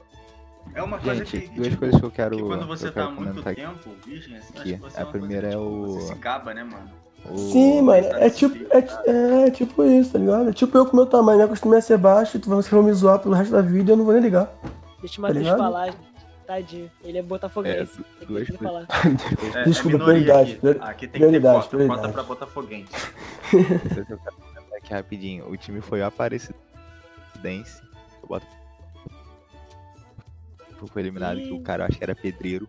É uma coisa Gente, que, duas tipo, coisas que eu quero, que quando que você eu tá há muito tempo virgem, assim, acho Aqui, que você a é coisa primeira que, é tipo, o- Você se gaba, né, mano? O- Sim, mano, é tipo, é, é tipo isso, tá ligado? É tipo eu com meu tamanho, me acostumei a ser baixo, tu vocês vão me zoar pelo resto da vida e eu não vou nem ligar. Deixa o Tá Matheus ligado? falar, gente. Tadinho. Ele é botafoguense. É, tem duas que falar. É, Desculpa, é prioridade, Aqui, aqui tem prioridade, que ter cota, prioridade. cota pra botafoguense. Que aqui rapidinho. O time foi o Aparecidense. Eu boto. Foi eliminado, que o cara eu acho que era pedreiro.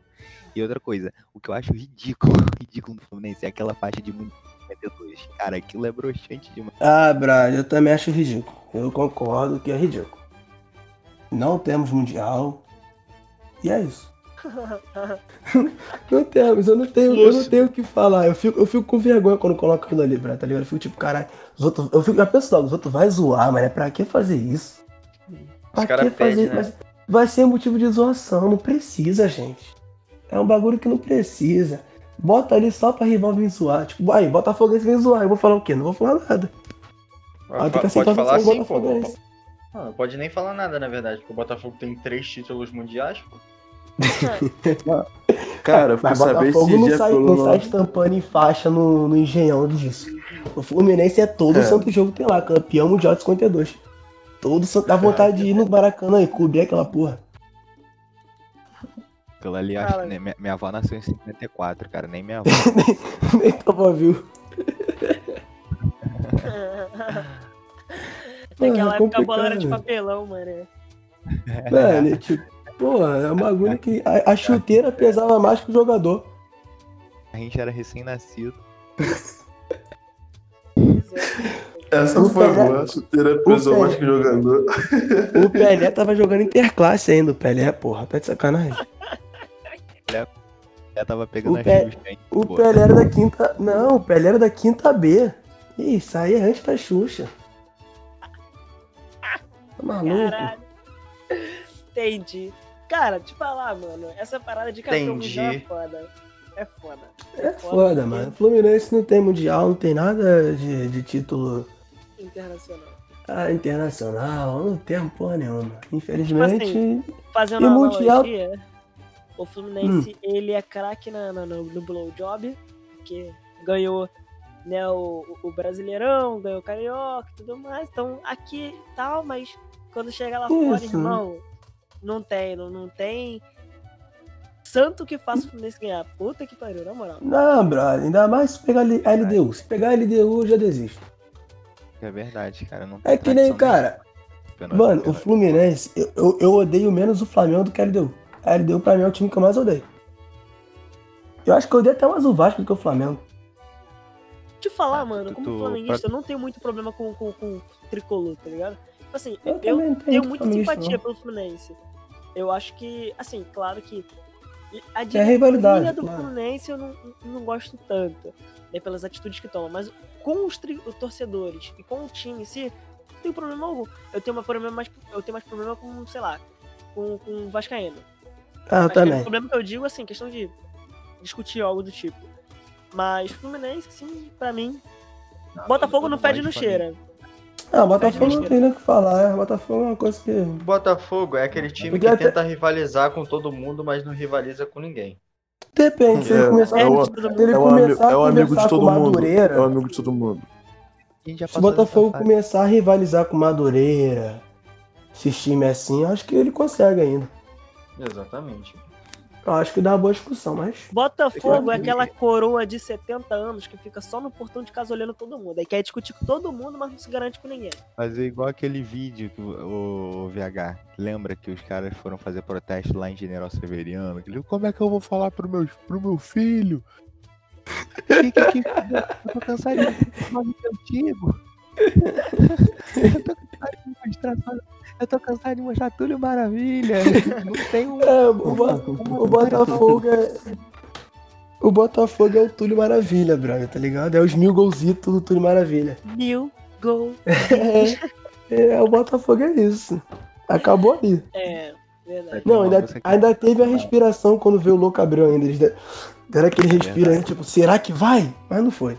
E outra coisa, o que eu acho ridículo, ridículo do Fluminense é aquela faixa de Mundial 52. Cara, aquilo é broxante demais. Ah, Brad, eu também acho ridículo. Eu concordo que é ridículo. Não temos mundial. E é isso. não temos, eu não tenho, eu não tenho o que falar. Eu fico, eu fico com vergonha quando coloco aquilo ali, Brad, tá ligado? Eu fico tipo, caralho, os outros. Eu fico, já penso logo, os outros vai zoar, mas é pra que fazer isso? Pra cara que fazer pedem, né? Vai, vai ser motivo de zoação, não precisa, gente. É um bagulho que não precisa. Bota ali só pra rival vir zoar. Tipo, aí, Botafoguense vem zoar. Eu vou falar o quê? Não vou falar nada. Ela tem que Pode aceitar falar assim, pô. Ah, Não pode nem falar nada, na verdade, porque o Botafogo tem três títulos mundiais, pô. Cara, eu fui Mas saber Botafogo esse não dia sai, pelo não sai estampando em faixa no, no engenhão disso. O Fluminense é todo É. santo jogo tem lá, campeão mundial de 52. Todo santo dá vontade de ir no Maracanã e cobrir aquela porra. Aquilo ali, acho que nem- minha, minha avó nasceu em 54, cara, nem minha avó. Nem tava viu. Naquela é época a bola era de complicado. papelão, mano. Mano, tipo, porra, é um bagulho que. A, a chuteira pesava mais que o jogador. A gente era recém-nascido. Essa O foi Pelé- boa. A chuteira pesou Pelé- mais que o jogador. O Pelé tava jogando interclasse ainda, o Pelé, porra, tá de sacanagem. Já tava pegando O a pé- Xuxa, hein? O pô. Pelé era da quinta. Não, o Pelé era da quinta B. Ih, aí é antes da Xuxa. Tá maluco? Caralho. Entendi. Cara, te falar, mano, essa parada de campeão é foda. É foda. É foda, mano. Fluminense não tem mundial, não tem nada de, de título Internacional. ah, internacional, não tem porra nenhuma. Infelizmente, assim, Fazendo E uma mundial- analogia, o Fluminense, Hum. ele é craque na, na- no, no blowjob, porque ganhou né, o, o Brasileirão, ganhou o Carioca e tudo mais. Então, aqui tal, mas quando chega lá fora, Isso. irmão, não tem, não, não tem santo que faça o Fluminense ganhar. Puta que pariu, na moral. não, brother, ainda mais se pegar L- LDU. Se pegar LDU, eu já desisto. É verdade, cara. Não É que nem, cara, mano, o Fluminense, eu, eu, eu odeio menos o Flamengo do que a LDU. A LDU pra mim é o time que eu mais odeio. Eu acho que eu odeio até mais o Vasco do que o Flamengo. Te falar, Ah, mano, tu- como tu- flamenguista, eu não tenho muito problema com, com, com o tricolor, tá ligado? Tipo Assim, Eu, eu, tenho tenho muita simpatia não. pelo Fluminense. Eu acho que, assim, claro que a É rivalidade, do claro. Fluminense eu não, não gosto tanto, né, pelas atitudes que toma, mas com os, torcedores e com o time em si, não tenho problema algum. Eu tenho, uma problema mais, eu tenho mais problema com, sei lá, com, com o Vascaíno. Ah, eu também. O problema que eu digo, assim, questão de discutir algo do tipo. Mas Fluminense, assim, pra mim, Botafogo não fede no cheira. Ah, Botafogo Faz não tem nem o que falar. é. Botafogo é uma coisa que. Botafogo é aquele time Podia que até- tenta rivalizar com todo mundo, mas não rivaliza com ninguém. Depende, se ele É, começar, é o- se ele É o, começar é o amigo de com todo mundo. Madureira, É o amigo de todo mundo. Se o Botafogo começar a rivalizar com Madureira, esses times assim, eu acho que ele consegue ainda. Exatamente. Eu acho que dá uma boa discussão, mas. Botafogo é É que- aquela coroa de 70 anos que fica só no portão de casa olhando todo mundo. Aí quer discutir com todo mundo, mas não se garante com ninguém. Fazer igual aquele vídeo que o, o VH. Lembra que os caras foram fazer protesto lá em General Severiano? Ele, Como é que eu vou falar pro meu, pro meu filho? Que, que, que, eu tô cansado de falar antigo. Eu tô cansado de mostrar. Eu tô cansado de mostrar Túlio Maravilha. Não tem um. É, o, Bo- o Botafogo é. O Botafogo é o Túlio Maravilha, brother, tá ligado? É os mil golzitos do Túlio Maravilha. Mil gol. É, é, o Botafogo é isso. Acabou ali. É, verdade. Não, ainda, ainda teve a respiração quando veio o Louco Abreu ainda. Eles de- deram aquele Verdade. tipo, será que vai? Mas não foi.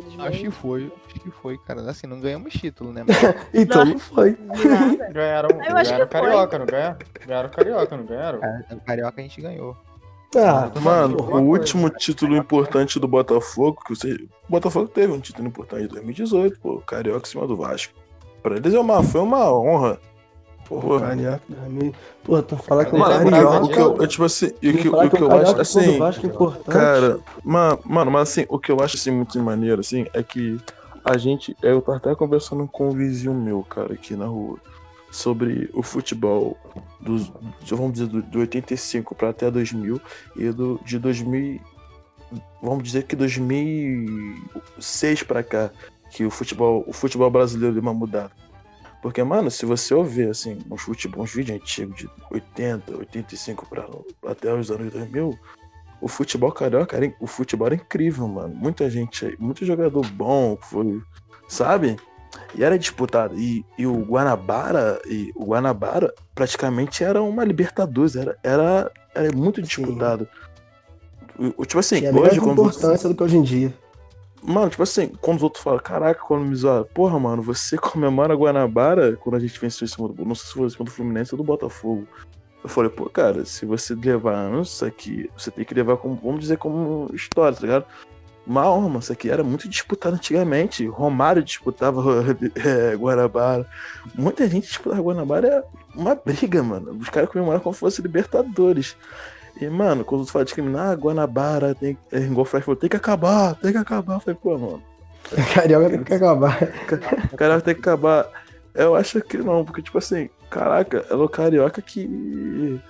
Infelizmente. Acho que foi, acho que foi, cara. Assim, não ganhamos título, né? Mas Então Não. não foi. Nada. Ganharam, ganharam. Carioca, não ganharam? Ganharam Carioca, não ganharam? o Carioca a gente ganhou. Ah, Mano, o último título importante do Botafogo, que você. O Botafogo teve um título importante em 2018, pô, Carioca em cima do Vasco. Pra eles é uma, foi uma honra. Porra, Porra. carioca. tu falar que o Mano, Mano, carioca. o que eu, eu, tipo assim, e o que, o que eu carioca acho foi do assim. Importante. Cara, ma- mano, mas assim, o que eu acho assim muito maneiro, assim, é que a gente. Eu tava até conversando com um vizinho meu, cara, aqui na rua, sobre o futebol dos. Vamos dizer, do, do 85 pra até 2000 e do, de 2000. Vamos dizer que 2006 pra cá, que o futebol, o futebol brasileiro deu uma mudada. Porque, mano, se você ouvir, assim, uns, futebol, uns vídeos antigos de 80, 85 pra, até os anos 2000, o futebol carioca, era, o futebol era incrível, mano. Muita gente, aí, muito jogador bom, foi, sabe? E era disputado. E, e o Guanabara, e o Guanabara praticamente era uma Libertadores, era, era, era muito disputado. O, tipo assim, Tinha a hoje, quando você- importância do que hoje em dia. Mano, tipo assim, quando os outros falam, caraca, quando me zoaram, porra, mano, você comemora Guanabara quando a gente venceu em cima do. Não sei se foi em cima do Fluminense ou do Botafogo. Eu falei, pô, cara, se você levar anos, isso aqui, você tem que levar como, vamos dizer, como história, tá ligado? Uma honra, isso aqui era muito disputado antigamente. Romário disputava é, Guanabara. Muita gente disputava Guanabara, é uma briga, mano. Os caras comemoravam como se fosse Libertadores. E, mano, quando tu fala discriminar, ah, Guanabara, tem, é, igual o Flash falou, tem que acabar, tem que acabar. Eu falei, pô, mano. Carioca tem que acabar. Carioca tem que acabar. Eu acho que não, porque, tipo assim, caraca, é o Carioca que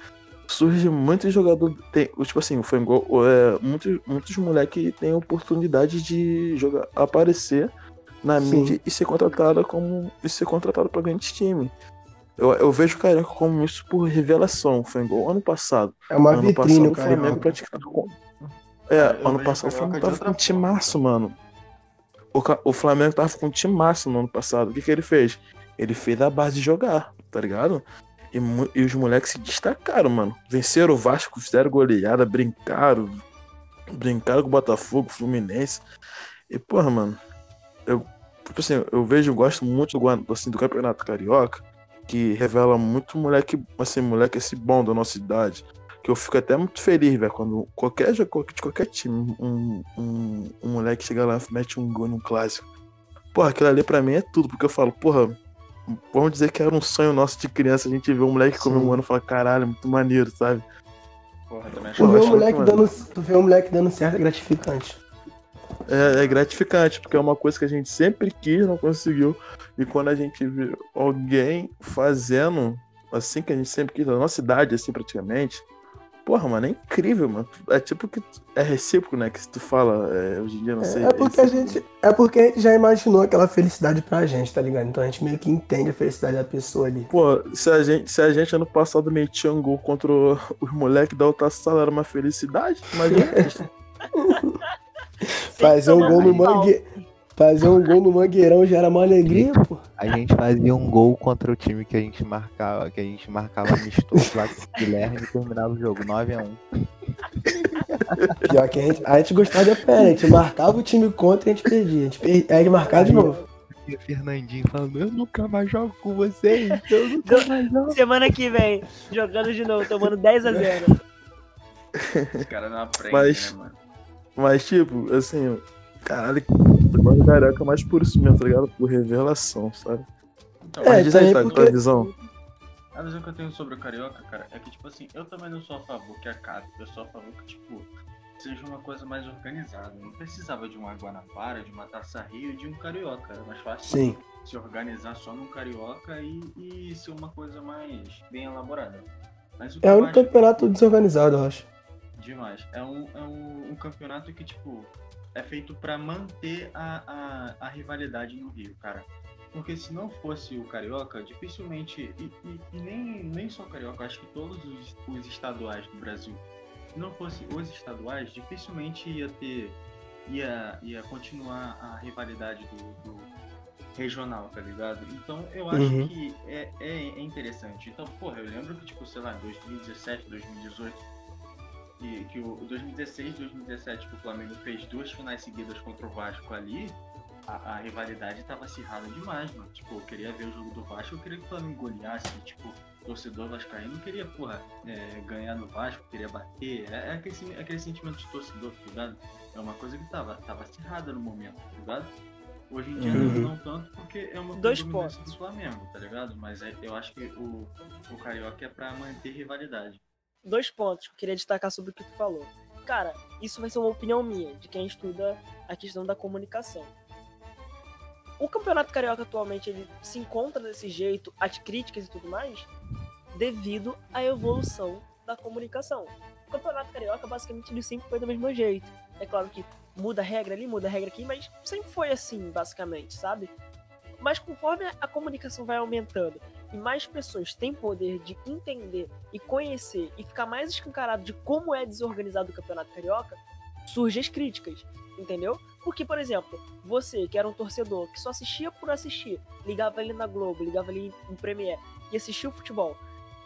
surge muito jogador. Tem, tipo assim, foi igual, é, muitos, muitos moleques têm oportunidade de jogar, aparecer na Sim. mídia e ser contratado como. e ser contratado pra grande time. Eu, eu vejo o Carioca como isso por revelação. Foi igual ano passado. É uma ano vitrine, passado, o Flamengo praticamente. É, eu ano passado o Flamengo tava com um timaço, mano. O, o Flamengo tava com um timaço no ano passado. O que, que ele fez? Ele fez a base jogar, tá ligado? E, e, os moleques se destacaram, mano. Venceram o Vasco, fizeram goleada, brincaram. Brincaram com o Botafogo, Fluminense. E, porra, mano. Eu, tipo assim, eu vejo, gosto muito do, assim, do Campeonato Carioca que revela muito moleque, assim, moleque esse bom da nossa idade. Que eu fico até muito feliz, velho, quando qualquer de qualquer time, um, um, um moleque chega lá e mete um gol num clássico. Porra, aquilo ali pra mim é tudo, porque eu falo, porra, vamos dizer que era um sonho nosso de criança, a gente vê um moleque comemorando e fala, caralho, muito maneiro, sabe? Porra, também tu, vê um moleque dando, tu vê um moleque dando certo é gratificante. É, é, gratificante, porque é uma coisa que a gente sempre quis, não conseguiu. E quando a gente vê alguém fazendo assim que a gente sempre quis, na nossa idade, assim, praticamente, porra, mano, é incrível, mano. É tipo que é recíproco, né? Que se tu fala, é, hoje em dia não é, sei. É porque, a gente, é porque a gente já imaginou aquela felicidade pra gente, tá ligado? Então a gente meio que entende a felicidade da pessoa ali. Pô, se a gente, se a gente ano passado metia um gol contra os moleques da outra sala era uma felicidade, imagina. Fazer um gol no mangue... Fazer um gol no Mangueirão já era uma alegria, pô. A gente fazia um gol contra o time que a gente marcava, que a gente marcava amistoso lá com o Guilherme e terminava o jogo, 9x1. Pior que a gente, a gente gostava de pé, a gente marcava o time contra e a gente perdia. A gente, perdia, a gente marcava de novo. E o Fernandinho falando, eu nunca mais jogo com vocês, eu nunca mais jogo. Semana que vem, jogando de novo, tomando 10x0. Os caras não aprendem, mas, né, mano? Mas, tipo, assim, caralho, o Carioca é mais por isso mesmo, tá ligado? Por revelação, sabe? Então, É, Mas diz aí, tá, porque- tua visão. A visão que eu tenho sobre o Carioca, cara, é que, tipo assim, eu também não sou a favor que acabe. Eu sou a favor que, tipo, seja uma coisa mais organizada. Não precisava de uma Guanabara, de uma Taça Rio, de um Carioca. Era mais fácil Sim. se organizar só num Carioca e, e ser uma coisa mais bem elaborada. O É um acho campeonato desorganizado, eu acho. Demais é um, é um, um campeonato que, tipo, é feito pra manter a, a, a rivalidade no Rio, cara. Porque se não fosse o Carioca, dificilmente. E, e- e nem, nem só o Carioca, acho que todos os, os estaduais do Brasil. Se não fosse os estaduais, dificilmente ia ter. ia, ia continuar a rivalidade do, do regional, tá ligado? Então eu acho Uhum. que é, é, é interessante. Então, porra, eu lembro que, tipo, sei lá, 2017, 2018 que, que o 2016, 2017 que o Flamengo fez duas finais seguidas contra o Vasco ali, a, a rivalidade tava acirrada demais, mano. Tipo, eu queria ver o jogo do Vasco, eu queria que o Flamengo goleasse, tipo, o torcedor vascaíno queria, porra, é, ganhar no Vasco, queria bater. É, é aquele, aquele sentimento de torcedor, tá ligado? É uma coisa que tava, tava acirrada no momento, tá ligado? Hoje em dia não- Uhum. não tanto porque é uma Dois pontos. do Flamengo, tá ligado? Mas é- eu acho que o, o Carioca é pra manter rivalidade. Dois pontos que eu queria destacar sobre o que tu falou. Cara, isso vai ser uma opinião minha, de quem estuda a questão da comunicação. O Campeonato Carioca atualmente ele se encontra desse jeito, as críticas e tudo mais, devido à evolução da comunicação. O Campeonato Carioca basicamente ele sempre foi do mesmo jeito. É claro que muda a regra ali, muda a regra aqui, mas sempre foi assim, basicamente, sabe? Mas conforme a comunicação vai aumentando e mais pessoas têm poder de entender e conhecer e ficar mais escancarado de como é desorganizado o Campeonato Carioca, surgem as críticas, entendeu? Porque, por exemplo, você que era um torcedor que só assistia por assistir, ligava ali na Globo, ligava ali em Premiere e assistia o futebol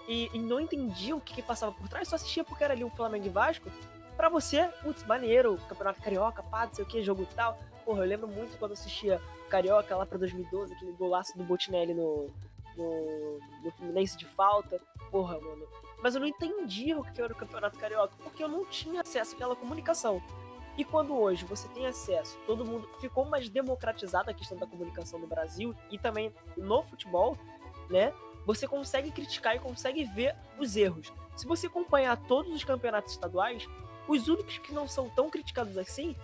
e, e não entendia o que, que passava por trás, só assistia porque era ali o Flamengo e Vasco, pra você, putz, maneiro, Campeonato Carioca, pá, não sei o que, jogo tal. Porra, eu lembro muito quando assistia Carioca lá pra 2012, aquele golaço do Botinelli no, no, no Fluminense de falta. Porra, mano. Mas eu não entendia o que era o Campeonato Carioca, porque eu não tinha acesso àquela comunicação. E quando hoje você tem acesso, todo mundo ficou mais democratizada a questão da comunicação no Brasil e também no futebol, né? Você consegue criticar e consegue ver os erros. Se você acompanhar todos os campeonatos estaduais, os únicos que não são tão criticados assim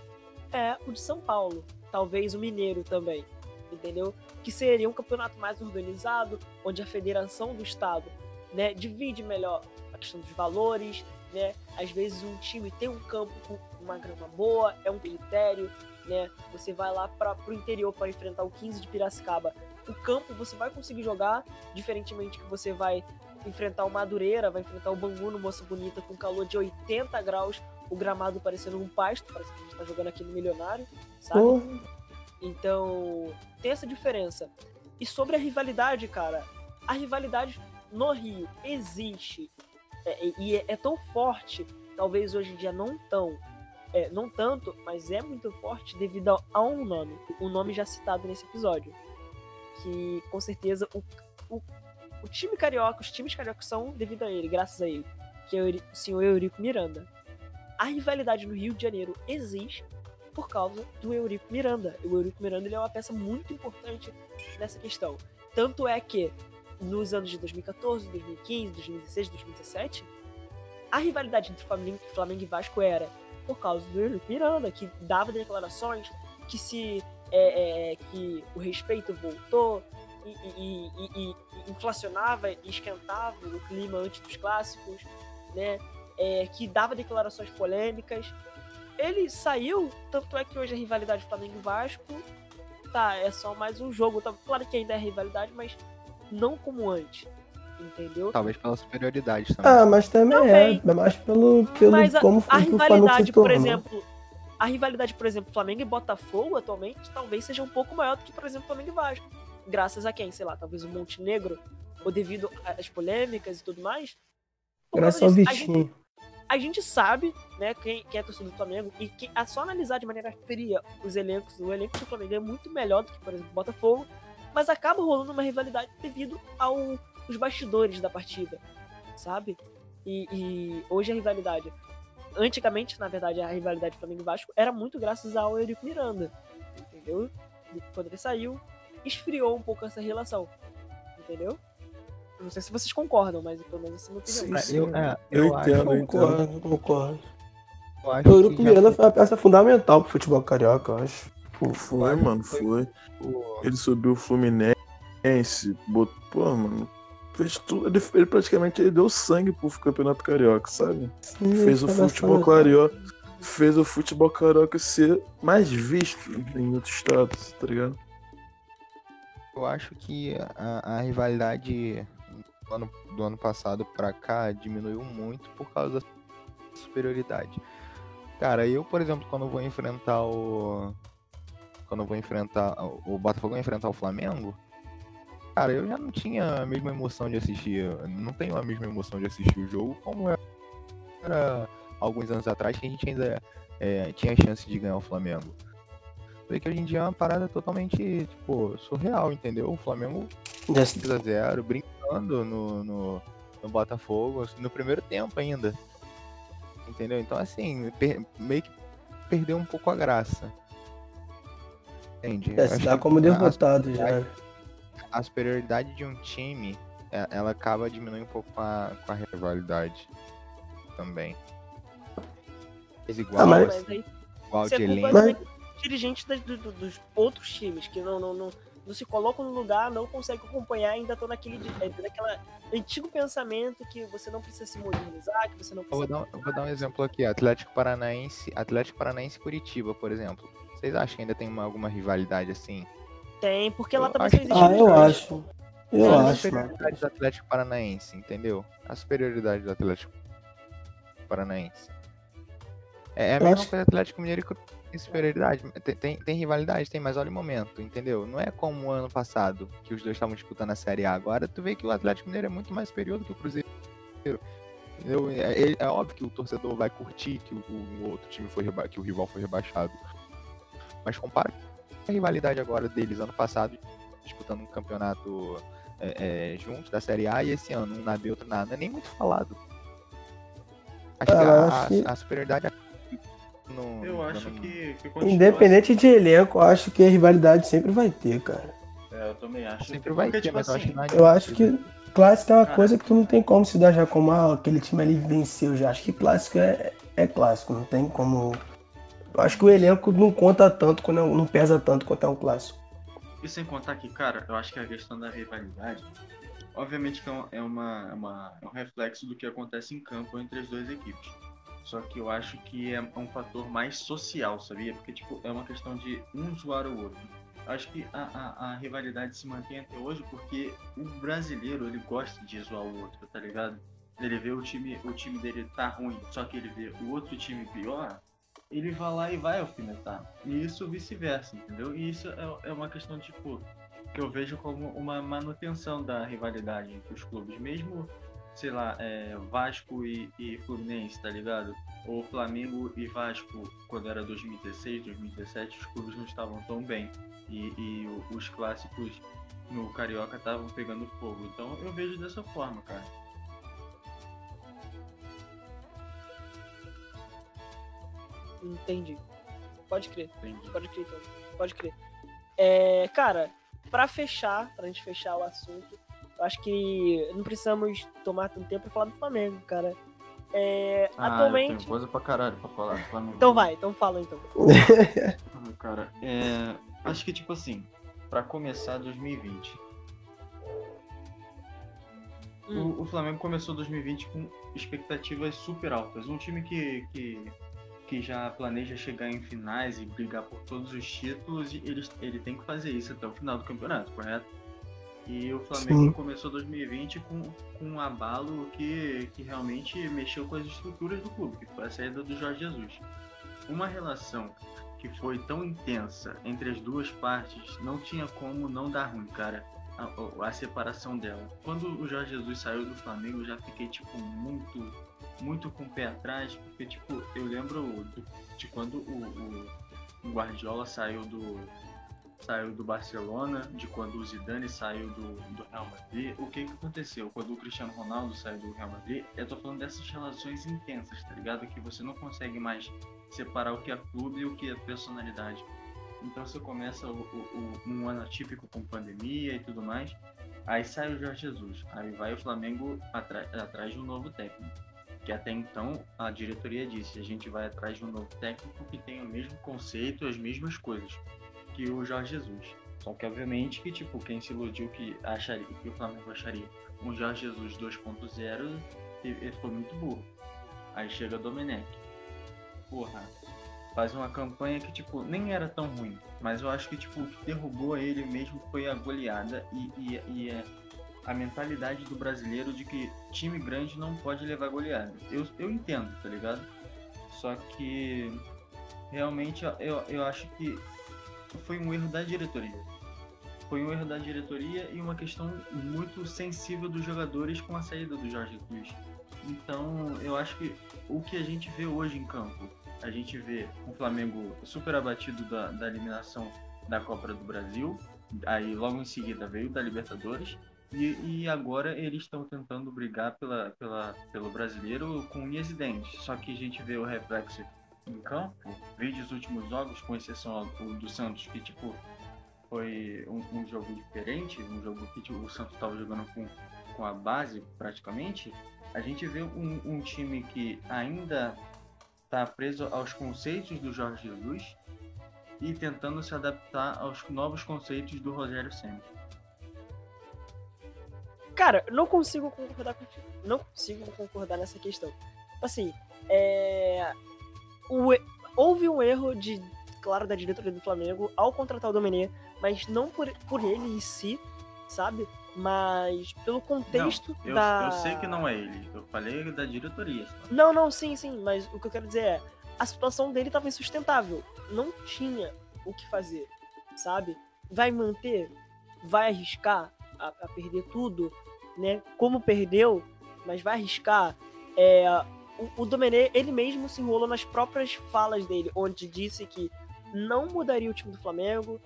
é o de São Paulo, talvez o Mineiro também, entendeu? Que seria um campeonato mais organizado, onde a federação do estado, né, divide melhor a questão dos valores, né? Às vezes um time tem um campo com uma grama boa, é um critério, né? Você vai lá para o interior para enfrentar o 15 de Piracicaba. O campo você vai conseguir jogar, diferentemente que você vai enfrentar o Madureira, vai enfrentar o Bangu no Moça Bonita com calor de 80 graus, o gramado parecendo um pasto, parece que a gente tá jogando aqui no Milionário, sabe? Oh. Então, tem essa diferença. E sobre a rivalidade, cara, a rivalidade no Rio existe. É, e é, é, tão forte, talvez hoje em dia não tão, é, não tanto, mas é muito forte devido a, a um nome, o um nome já citado nesse episódio. Que com certeza o, o, o time carioca, os times cariocas são devido a ele, graças a ele, que é o senhor Eurico Miranda a rivalidade no Rio de Janeiro existe por causa do Eurico Miranda. O Eurico Miranda ele é uma peça muito importante nessa questão. Tanto é que nos anos de 2014, 2015, 2016, 2017, a rivalidade entre Flamengo, e Vasco era por causa do Eurico Miranda, que dava declarações que se é, é, que o respeito voltou e, e, e, e, inflacionava e esquentava o clima antes dos clássicos, né? é, que dava declarações polêmicas. Ele saiu, tanto é que hoje a rivalidade Flamengo e Vasco tá, é só mais um jogo. Tá, claro que ainda é rivalidade, mas não como antes. Entendeu? Talvez pela superioridade também. Ah, mas também, também. é. Mais pelo, pelo mas a, como a rivalidade, por exemplo, a rivalidade, por exemplo, Flamengo e Botafogo atualmente talvez seja um pouco maior do que, por exemplo, Flamengo e Vasco. Graças a quem? Sei lá, talvez o Montenegro, ou devido às polêmicas e tudo mais. Graças ao Vitinho a gente sabe, né, quem, quem é torcedor do Flamengo, e que é só analisar de maneira fria os elencos, o elenco do Flamengo é muito melhor do que, por exemplo, o Botafogo, mas acaba rolando uma rivalidade devido aos bastidores da partida, sabe? E, e, hoje a rivalidade, antigamente, na verdade, a rivalidade Flamengo e Vasco era muito graças ao Eurico Miranda, entendeu? Quando ele saiu, esfriou um pouco essa relação, entendeu? Não sei se vocês concordam, mas pelo menos essa é a minha opinião. Sim, sim. Eu, é, eu, eu entendo, eu concordo, eu concordo. Eu o Eurico Miranda foi uma peça fundamental pro futebol carioca, eu acho. Pô, foi, mano, foi. foi. Ele subiu o Fluminense, botou, pô, mano, fez tudo. Ele, ele, praticamente ele deu sangue pro campeonato carioca, sabe? Sim, fez o futebol carioca. Fez o futebol carioca ser mais visto em outros estados, tá ligado? Eu acho que a, a rivalidade do ano, do ano passado para cá diminuiu muito por causa da superioridade. Cara, eu, por exemplo, quando vou enfrentar o. Quando vou enfrentar. O Botafogo vai enfrentar o Flamengo. Cara, eu já não tinha a mesma emoção de assistir. Não tenho a mesma emoção de assistir o jogo como era alguns anos atrás, que a gente ainda é, tinha chance de ganhar o Flamengo. Vê que hoje em dia é uma parada totalmente, tipo, surreal, entendeu? O Flamengo 2x0, brincando no, no, no Botafogo, assim, no primeiro tempo ainda. Entendeu? Então, assim, per, meio que perdeu um pouco a graça. Entende? É, se dá como derrotado já. A superioridade de um time, é, ela acaba diminuindo um pouco com a, com a rivalidade também. Mas igual, ah, mas... Assim, igual de elenco. Mas... dirigentes dos, dos outros times que não, não, não não se colocam no lugar, não conseguem acompanhar, ainda estão naquele, é, naquele antigo pensamento que você não precisa se modernizar, que você não precisa. Eu vou, dar, eu vou dar um exemplo aqui: Atlético Paranaense, Atlético Paranaense Curitiba, por exemplo. Vocês acham que ainda tem uma, alguma rivalidade assim? Tem, porque lá também só existe. Ah, eu acho. Eu é acho. A superioridade do Atlético Paranaense, entendeu? A superioridade do Atlético Paranaense. É, é a mesma acho... coisa Atlético Mineiro e superioridade, tem, tem, tem, rivalidade, tem, mas olha o momento, entendeu? Não é como o ano passado, que os dois estavam disputando a Série A. Agora tu vê que o Atlético Mineiro é muito mais superior do que o Cruzeiro. Entendeu? É, é, é óbvio que o torcedor vai curtir que o, o outro time foi que o rival foi rebaixado. Mas compara a rivalidade agora deles ano passado, disputando um campeonato é, é, juntos da Série A e esse ano, um na B, outro na A, não é nem muito falado. Acho que a, que- a superioridade no, Eu no- acho que, que continua Independente de elenco, eu acho que a rivalidade sempre vai ter, cara. assim. É, eu também acho. sempre vai Porque, ter, tipo mas eu acho assim, que Eu acho que clássico é uma Cara. coisa que tu não tem como se dar já como ah, aquele time ali venceu já. Acho que clássico é, é clássico, não tem como. Eu acho que o elenco não conta tanto, quando é um- não pesa tanto quanto é um clássico. E sem contar que, cara, eu acho que a questão da rivalidade, obviamente que é, um- é uma, é uma- é um reflexo do que acontece em campo entre as duas equipes. Só que eu acho que é um fator mais social, sabia? Porque, tipo, é uma questão de um zoar o outro. Acho que a, a, a rivalidade se mantém até hoje porque o brasileiro, ele gosta de zoar o outro, tá ligado? Ele vê o time, o time dele tá ruim, só que ele vê o outro time pior, ele vai lá e vai alfinetar. E isso vice-versa, entendeu? E isso é, é uma questão, tipo, que eu vejo como uma manutenção da rivalidade entre os clubes. Mesmo, sei lá, é, Vasco e, e Fluminense, tá ligado? Ou Flamengo e Vasco, quando era 2016, 2017, os clubes não estavam tão bem. E, e os clássicos no Carioca estavam pegando fogo. Então eu vejo dessa forma, cara. Entendi. Pode crer. Entendi. Pode crer, então. Pode crer. É, cara, pra fechar, pra gente fechar o assunto, acho que não precisamos tomar tanto tempo pra falar do Flamengo, cara. É, Ah, atualmente. tenho coisa pra caralho pra falar do Flamengo. Então vai, então fala então. Ah, Cara, é, acho que tipo assim, pra começar 2020, Hum. o, o Flamengo começou 2020 com expectativas super altas. Um time que, que, que já planeja chegar em finais e brigar por todos os títulos, e ele, ele tem que fazer isso até o final do campeonato, correto? E o Flamengo Sim. começou 2020 com, com um abalo que, que realmente mexeu com as estruturas do clube, que foi a saída do Jorge Jesus. Uma relação que foi tão intensa entre as duas partes, não tinha como não dar ruim, cara. A, a separação dela. Quando o Jorge Jesus saiu do Flamengo, eu já fiquei, tipo, muito, muito com o pé atrás, porque, tipo, eu lembro de quando o- o Guardiola saiu do, saiu do Barcelona, de quando o Zidane saiu do, do Real Madrid. O que que aconteceu? Quando o Cristiano Ronaldo saiu do Real Madrid, eu tô falando dessas relações intensas, tá ligado? Que você não consegue mais separar o que é clube e o que é personalidade. Então você começa o, o- o- um ano atípico com pandemia e tudo mais. Aí sai o Jorge Jesus. Aí vai o Flamengo atrás de um novo técnico. Que até então a diretoria disse, a gente vai atrás de um novo técnico que tenha o mesmo conceito, as mesmas coisas que o Jorge Jesus. Só que obviamente que tipo, quem se iludiu que acharia que o Flamengo acharia um Jorge Jesus 2.0 ele foi muito burro. Aí chega Domenech. Porra, faz uma campanha que, tipo, nem era tão ruim. Mas eu acho que, tipo, o que derrubou ele mesmo foi a goleada e, e, e é a mentalidade do brasileiro de que time grande não pode levar goleada. Eu, eu entendo, tá ligado? Só que realmente eu, eu acho que foi um erro da diretoria. Foi um erro da diretoria e uma questão muito sensível dos jogadores com a saída do Jorge Jesus. Então, eu acho que o que a gente vê hoje em campo, a gente vê o Flamengo super abatido da, da eliminação da Copa do Brasil, aí logo em seguida veio da Libertadores, e, e agora eles estão tentando brigar pela, pela, pelo brasileiro com unhas e dentes. Só que a gente vê o reflexo em campo, veio os últimos jogos, com exceção do, do Santos, que tipo foi um, um jogo diferente, um jogo que tipo, o Santos estava jogando com, com a base praticamente. A gente vê um, um time que ainda está preso aos conceitos do Jorge Jesus e tentando se adaptar aos novos conceitos do Rogério Senna. Cara, não consigo concordar contigo. Não consigo concordar nessa questão. Assim, é. O Houve um erro de, claro, da diretoria do Flamengo ao contratar o Domenech, mas não por, por ele em si, sabe? Mas pelo contexto eu, da. eu sei que não é ele, eu falei da diretoria. Não, não, sim, sim, mas o que eu quero dizer é, a situação dele estava insustentável. Não tinha o que fazer, sabe? Vai manter, vai arriscar a, a perder tudo, né? Como perdeu, mas vai arriscar. É, o, o Domenech, ele mesmo se enrolou nas próprias falas dele, onde disse que não mudaria o time do Flamengo,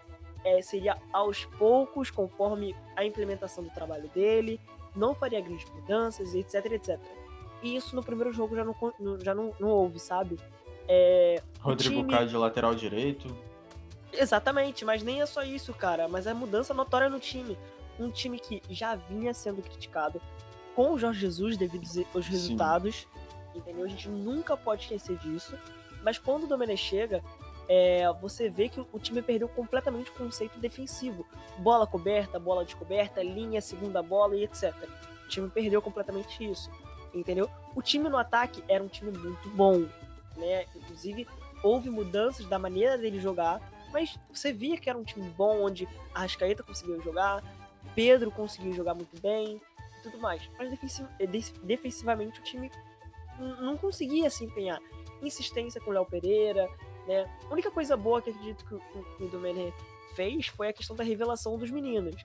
é, seria aos poucos, conforme a implementação do trabalho dele, não faria grandes mudanças, etc, etc. E isso no primeiro jogo já não, já não, não houve, sabe? É, Rodrigo time... Caio de lateral direito. Exatamente, mas nem é só isso, cara. Mas é mudança notória no time. Um time que já vinha sendo criticado com o Jorge Jesus devido aos resultados. Sim. Entendeu? A gente nunca pode esquecer disso. Mas quando o Domenech chega, é, você vê que o time perdeu completamente o conceito defensivo. Bola coberta, bola descoberta, linha, segunda bola e etc. O time perdeu completamente isso. Entendeu? O time no ataque era um time muito bom. Né? Inclusive, houve mudanças da maneira dele jogar, mas você via que era um time bom, onde a Rascaeta conseguiu jogar, Pedro conseguiu jogar muito bem e tudo mais. Mas defensivamente o time não conseguia se empenhar. Insistência com o Léo Pereira, né? A única coisa boa que acredito que, que o Domenech fez foi a questão da revelação dos meninos.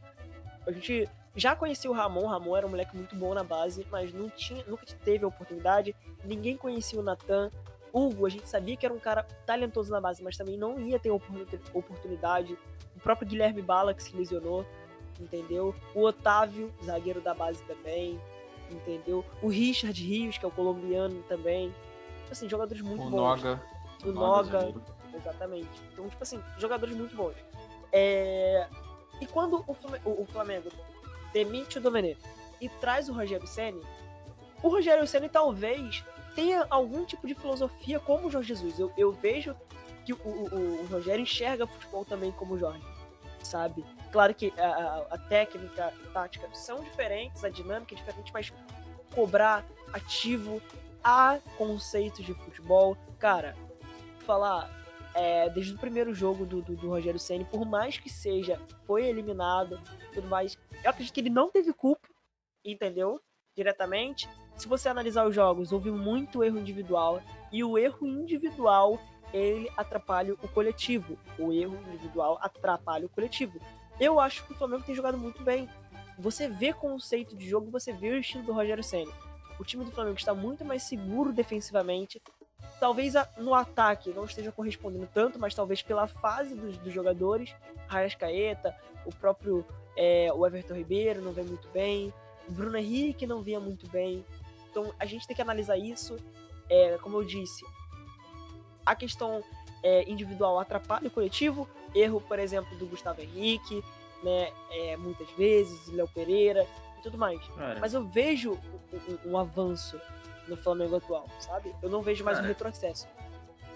A gente já conhecia o Ramon, o Ramon era um moleque muito bom na base, mas não tinha, nunca teve a oportunidade. Ninguém conhecia o Natan. Hugo, a gente sabia que era um cara talentoso na base, mas também não ia ter oportunidade. O próprio Guilherme Bala, que se lesionou, entendeu? O Otávio, zagueiro da base também, entendeu? O Richard Rios, que é o colombiano também. Assim, jogadores muito o bons. Noga. O Noga. Noga exatamente. Então, tipo assim, jogadores muito bons. É... E quando o Flamengo demite o Domenech e traz o Rogério Ceni, o Rogério Ceni talvez tenha algum tipo de filosofia como o Jorge Jesus. Eu, eu vejo que o, o, o Rogério enxerga futebol também como o Jorge, sabe? Claro que a, a, técnica, a tática são diferentes, a dinâmica é diferente, mas cobrar ativo a conceitos de futebol, cara, falar é, desde o primeiro jogo do, do, do Rogério Ceni, por mais que seja, foi eliminado, tudo mais, eu acredito que ele não teve culpa, entendeu? Diretamente. Se você analisar os jogos, houve muito erro individual e o erro individual ele atrapalha o coletivo. O erro individual atrapalha o coletivo. Eu acho que o Flamengo tem jogado muito bem. Você vê conceito de jogo, você vê o estilo do Rogério Ceni. O time do Flamengo está muito mais seguro defensivamente. Talvez no ataque não esteja correspondendo tanto, mas talvez pela fase dos, dos jogadores. Raias Caeta, o próprio é, o Everton Ribeiro não vem muito bem. O Bruno Henrique não vinha muito bem. Então a gente tem que analisar isso. É, como eu disse, a questão é, individual atrapalha o coletivo. Erro, por exemplo, do Gustavo Henrique, né? É, muitas vezes, Léo Pereira e tudo mais. Cara. Mas eu vejo um, um, um, avanço no Flamengo atual, sabe? Eu não vejo mais Cara, um retrocesso.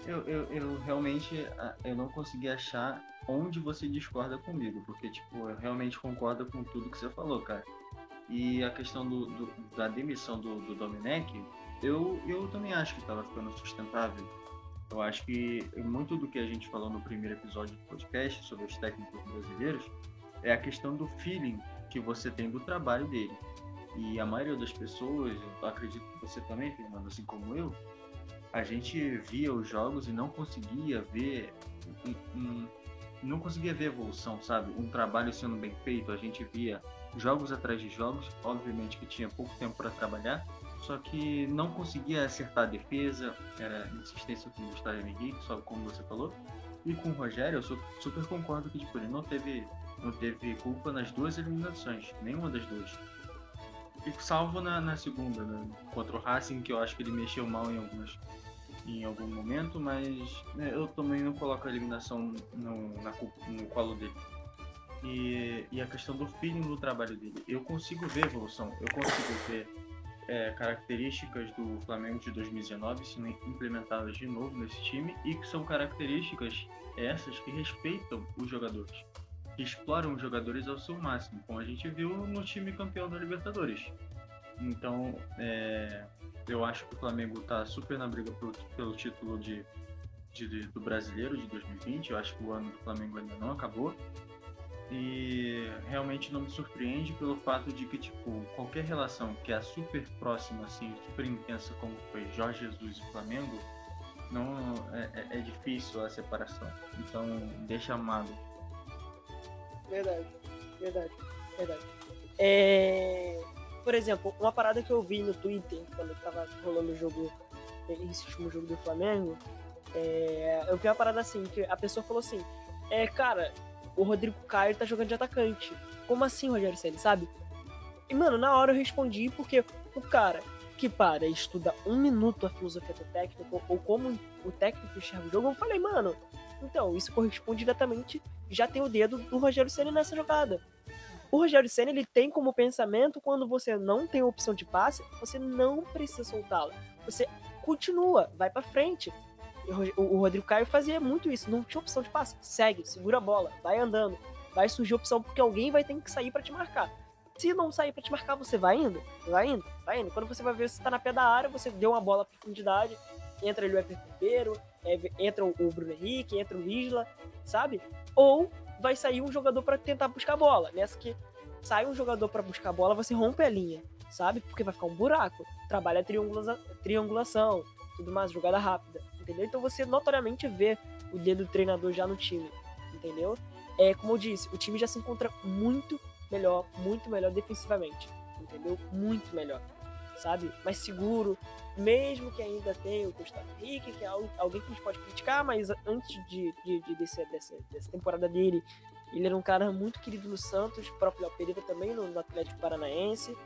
Eu, eu, eu realmente ah, eu não consegui achar onde você discorda comigo, porque tipo, eu realmente concordo com tudo que você falou, cara. E a questão do, do da demissão do, do Domenech, eu, eu também acho que estava ficando sustentável eu acho que muito do que a gente falou no primeiro episódio do podcast sobre os técnicos brasileiros é a questão do feeling que você tem do trabalho dele. E a maioria das pessoas, eu acredito que você também, Fernando, assim como eu, a gente via os jogos e não conseguia ver não conseguia ver evolução, sabe? Um trabalho sendo bem feito, a gente via jogos atrás de jogos, obviamente que tinha pouco tempo para trabalhar, só que não conseguia acertar a defesa, era insistência com o Gustavo Henrique, só como você falou. E com o Rogério, eu super concordo que tipo, ele não teve, não teve culpa nas duas eliminações, nenhuma das duas. E salvo na, na segunda, né? contra o Racing, que eu acho que ele mexeu mal em algumas em algum momento, mas né, eu também não coloco a eliminação no, na, no colo dele. E, e a questão do feeling do trabalho dele. Eu consigo ver evolução, eu consigo ver é, características do Flamengo de 2019 sendo implementadas de novo nesse time e que são características essas que respeitam os jogadores, que exploram os jogadores ao seu máximo, como a gente viu no time campeão da Libertadores. Então, é, eu acho que o Flamengo está super na briga pelo, pelo título de, de, do brasileiro de 2020. Eu acho que o ano do Flamengo ainda não acabou. E realmente não me surpreende pelo fato de que, tipo, qualquer relação que é super próxima, assim, super intensa, como foi Jorge Jesus e Flamengo, não é, é, é difícil a separação. Então, deixa amado. Verdade, verdade, verdade. É... Por exemplo, uma parada que eu vi no Twitter, quando tava rolando o jogo, esse último jogo do Flamengo, É, eu vi uma parada assim, que a pessoa falou assim, é, cara, o Rodrigo Caio tá jogando de atacante. Como assim, Rogério Senna, sabe? E, mano, na hora eu respondi porque o cara que para e estuda um minuto a filosofia do técnico, ou como o técnico enxerga o jogo, eu falei, mano, então, isso corresponde diretamente, já tem o dedo do Rogério Senna nessa jogada. O Rogério Senna, ele tem como pensamento, quando você não tem opção de passe, você não precisa soltá-la. Você continua, vai para frente. O Rodrigo Caio fazia muito isso, não tinha opção de passe. Segue, segura a bola, vai andando. Vai surgir opção porque alguém vai ter que sair para te marcar. Se não sair para te marcar, você vai indo, vai indo, vai indo. Quando você vai ver se tá na pé da área, você deu uma bola para profundidade, entra ali o Everton Ribeiro, entra o Bruno Henrique, entra o Isla, sabe? Ou vai sair um jogador para tentar buscar a bola. Nessa que sai um jogador para buscar a bola, você rompe a linha, sabe? Porque vai ficar um buraco. Trabalha triangula triangulação, tudo mais, jogada rápida, entendeu? Então você notoriamente vê o dedo do treinador já no time, entendeu? É, como eu disse, o time já se encontra muito melhor, muito melhor defensivamente, entendeu? Muito melhor, sabe? Mais seguro, mesmo que ainda tenha o Gustavo Henrique, que é alguém que a gente pode criticar, mas antes de, de, de desse, dessa, dessa temporada dele, ele era um cara muito querido no Santos, próprio Léo Pereira também no, no Atlético Paranaense.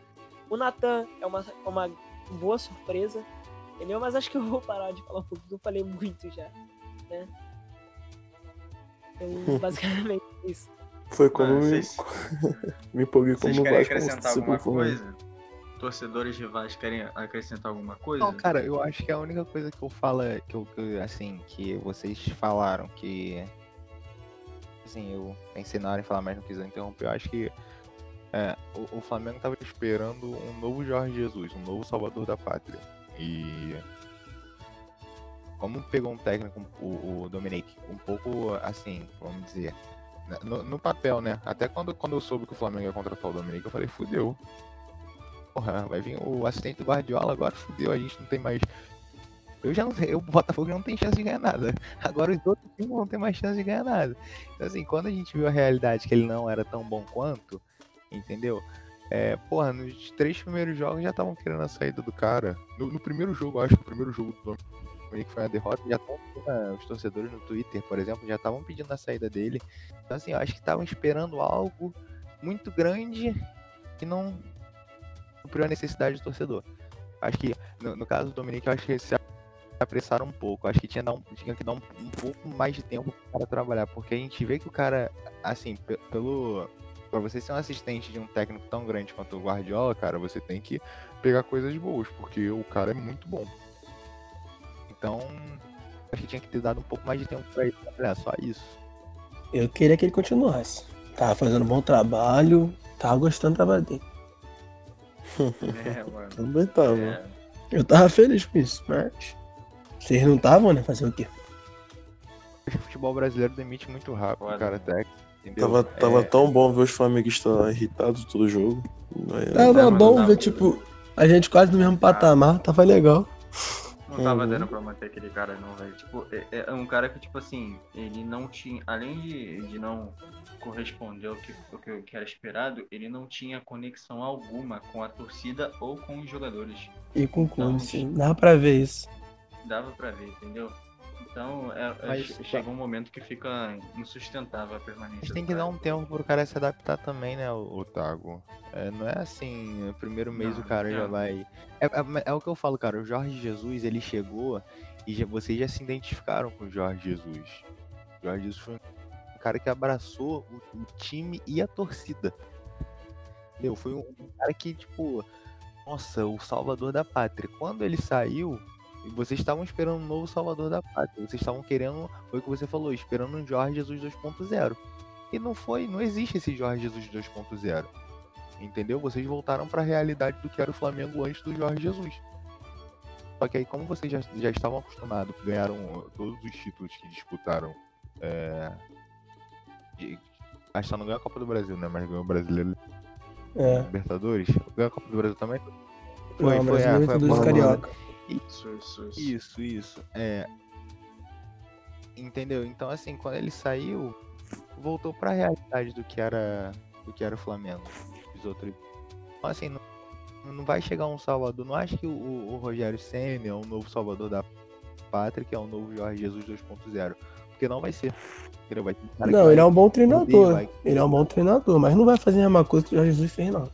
O Natan é uma, uma boa surpresa, entendeu? Mas acho que eu vou parar de falar um pouco, porque eu falei muito já, né? Então, basicamente isso. Foi como Mano, vocês... me empolguei como vocês querem acrescentar alguma coisa? Torcedores rivais querem acrescentar alguma coisa? Não, cara, eu acho que a única coisa que eu falo é que eu, que, assim, que vocês falaram que assim, eu pensei na hora em falar, mas não quis interromper. Eu acho que é, o, o, Flamengo tava esperando um novo Jorge Jesus, um novo Salvador da Pátria. E como pegou um técnico, o, o Dominic, um pouco assim, vamos dizer, no, no, papel, né? Até quando, quando eu soube que o Flamengo ia contratar o Dominic, eu falei, fudeu. Porra, vai vir o assistente do Guardiola, agora fudeu, a gente não tem mais. Eu já não sei, o Botafogo não tem chance de ganhar nada. Agora os outros times não tem mais chance de ganhar nada. Então, assim, quando a gente viu a realidade que ele não era tão bom quanto, entendeu? É, porra, nos três primeiros jogos já estavam querendo a saída do cara. No, no primeiro jogo, acho que o primeiro jogo do que foi uma derrota, já estão os torcedores no Twitter, por exemplo, já estavam pedindo a saída dele. Então, assim, eu acho que estavam esperando algo muito grande que não cumpriu a necessidade do torcedor. Acho que, no, no caso do Dominique, eu acho que se apressaram um pouco. Acho que tinha, um, tinha que dar um, um pouco mais de tempo para trabalhar, porque a gente vê que o cara, assim, pelo. Pra você ser um assistente de um técnico tão grande quanto o Guardiola, cara, você tem que pegar coisas boas, porque o cara é muito bom. Então, acho que tinha que ter dado um pouco mais de tempo pra ele trabalhar, só isso. Eu queria que ele continuasse. Tava fazendo um bom trabalho, tava gostando do trabalho dele. É, mano. Também tava. É. Eu tava feliz com isso, mas. Vocês não estavam, né? Fazer o quê? O futebol brasileiro demite muito rápido, cara, técnico. Tava, tava é... tão bom ver os flamenguistas irritados todo jogo. Tava é, bom ver, tipo, a gente quase no mesmo patamar, tava legal. Não tava uhum. dando pra manter aquele cara, não, velho. Tipo, é, é, um cara que, tipo assim, ele não tinha. Além de, de não corresponder ao que, ao que era esperado, ele não tinha conexão alguma com a torcida ou com os jogadores. E com o clube, então, sim. Dava pra ver isso. Dava pra ver, entendeu? Então, é, é Mas, chega um momento que fica insustentável a permanência. A gente tem que dar um tempo pro cara se adaptar também, né, o, o Tago? É, não é assim, no primeiro mês não, o cara já vai. É, é, é, o que eu falo, cara. O Jorge Jesus, ele chegou e já, vocês já se identificaram com o Jorge Jesus. O Jorge Jesus foi um cara que abraçou o, o time e a torcida. Entendeu? Foi um, um cara que, tipo, nossa, o salvador da pátria. Quando ele saiu, e vocês estavam esperando um novo Salvador da Pátria. Vocês estavam querendo, foi o que você falou, esperando um Jorge Jesus 2.0. E não foi, não existe esse Jorge Jesus 2.0. Entendeu? Vocês voltaram para a realidade do que era o Flamengo antes do Jorge Jesus. Só que aí, como vocês já, já estavam acostumados, ganharam todos os títulos que disputaram. É... E, acho que não ganhou a Copa do Brasil, né? Mas ganhou o Brasileiro. É. Libertadores. Ganhou a Copa do Brasil também? Foi, não, foi, é, foi, foi, foi. Isso, isso, isso. Isso, isso. É. Entendeu? Então, assim, quando ele saiu, voltou pra realidade do que era, do que era o Flamengo. Os outros. Então, assim, não, não vai chegar um Salvador. Não acho que o, o Rogério Senna é um novo Salvador da Patrick é o novo Jorge Jesus 2.0. Porque não vai ser. Ele vai, não, ele é um bom treinador. Vai... Ele é um bom treinador, mas não vai fazer a mesma coisa que o Jorge Jesus fez, não.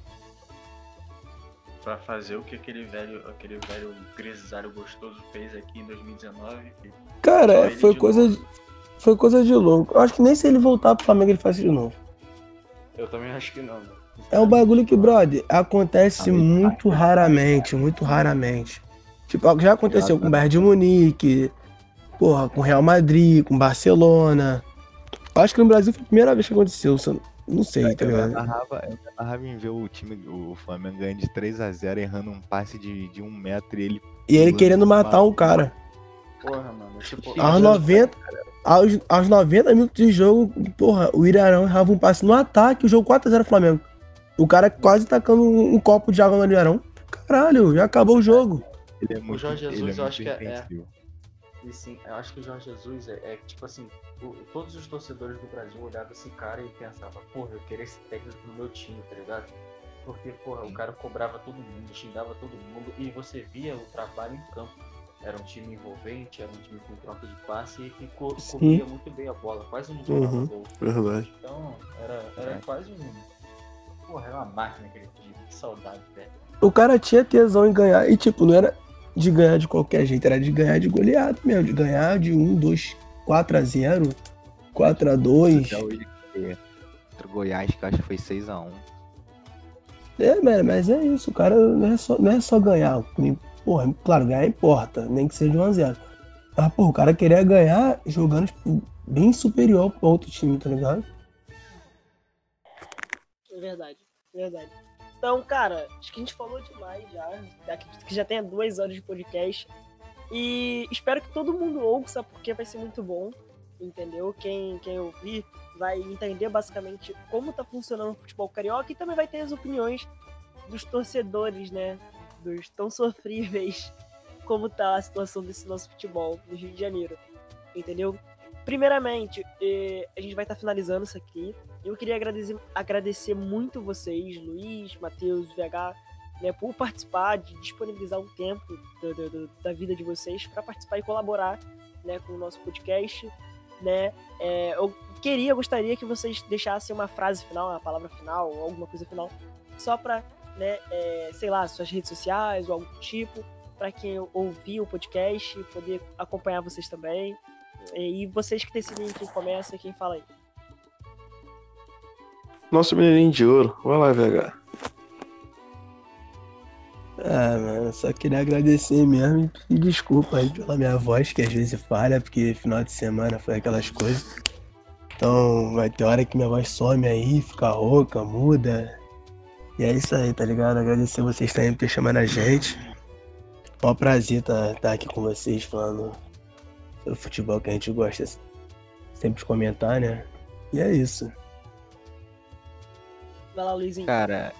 Pra fazer o que aquele velho, aquele velho grisalho gostoso fez aqui em 2019. Cara, foi coisa, de, foi coisa de louco. Eu acho que nem se ele voltar pro Flamengo ele faz isso de novo. Eu também acho que não. É um bagulho que, brother, acontece muito raramente, muito raramente. Tipo, já aconteceu com o Bayern de Munique, porra, com Real Madrid, com Barcelona. Acho que no Brasil foi a primeira vez que aconteceu, não sei, é, tá ligado? Eu narrava, eu narrava em ver o time, o Flamengo ganhando de 3x0, errando um passe de, de um metro e ele. E ele querendo matar um cara. Porra, mano. Tipo, aos 90, aos, aos 90 minutos de jogo, porra, o Irarão errava um passe no ataque, o jogo 4x0 Flamengo. O cara quase tacando um, um copo de água no Irarão. Caralho, já acabou o jogo. Ele é muito, o Jorge Jesus, é eu acho que é, é. E sim, eu acho que o Jorge Jesus é, é tipo assim, todos os torcedores do Brasil olhavam esse cara e pensavam, porra, eu queria esse técnico no meu time, tá ligado? Porque, porra, o cara cobrava todo mundo, xingava todo mundo e você via o trabalho em campo. Era um time envolvente, era um time com troca de passe e que co corria muito bem a bola, quase não jogava uhum, gol. Verdade. Então, era, era é. quase um. Porra, era uma máquina aquele time, que saudade, velho. O cara tinha tesão em ganhar e, tipo, não era de ganhar de qualquer jeito, era de ganhar de goleado mesmo, de ganhar de 1, 2, 4 a 0, 4 a 2. Contra o Goiás, que eu acho que foi 6 a 1. É, mano, mas é isso, o cara não é só, não é só ganhar. Porra, claro, ganhar importa, nem que seja 1 a 0. Mas, pô, o cara queria ganhar jogando, tipo, bem superior pro outro time, tá ligado? É verdade, verdade. Então, cara, acho que a gente falou demais já. Acredito que já tenha duas horas de podcast. E espero que todo mundo ouça, porque vai ser muito bom. Entendeu? Quem, quem ouvir vai entender basicamente como tá funcionando o futebol carioca e também vai ter as opiniões dos torcedores, né? Dos tão sofríveis como tá a situação desse nosso futebol no Rio de Janeiro. Entendeu? Primeiramente, eh, a gente vai estar tá finalizando isso aqui. Eu queria agradecer, agradecer muito vocês, Luiz, Matheus, VH, né, por participar, de disponibilizar um tempo do, do, do, da vida de vocês para participar e colaborar né, com o nosso podcast. Né? É, eu queria, gostaria que vocês deixassem uma frase final, uma palavra final, alguma coisa final, só para, né, é, sei lá, suas redes sociais ou algum tipo, para quem ouvir o podcast poder acompanhar vocês também. E vocês que decidem quem começa e quem fala aí. Nosso menininho de ouro. Vai lá, VH. Ah, mano, só queria agradecer mesmo e pedir desculpa aí pela minha voz, que às vezes falha, porque final de semana foi aquelas coisas. Então vai ter hora que minha voz some aí, fica rouca, muda. E é isso aí, tá ligado? Agradecer vocês também por ter chamado a gente. É um prazer estar tá, tá aqui com vocês falando o futebol que a gente gosta sempre de comentar, né? E é isso. Vai lá, Luizinho. Cara.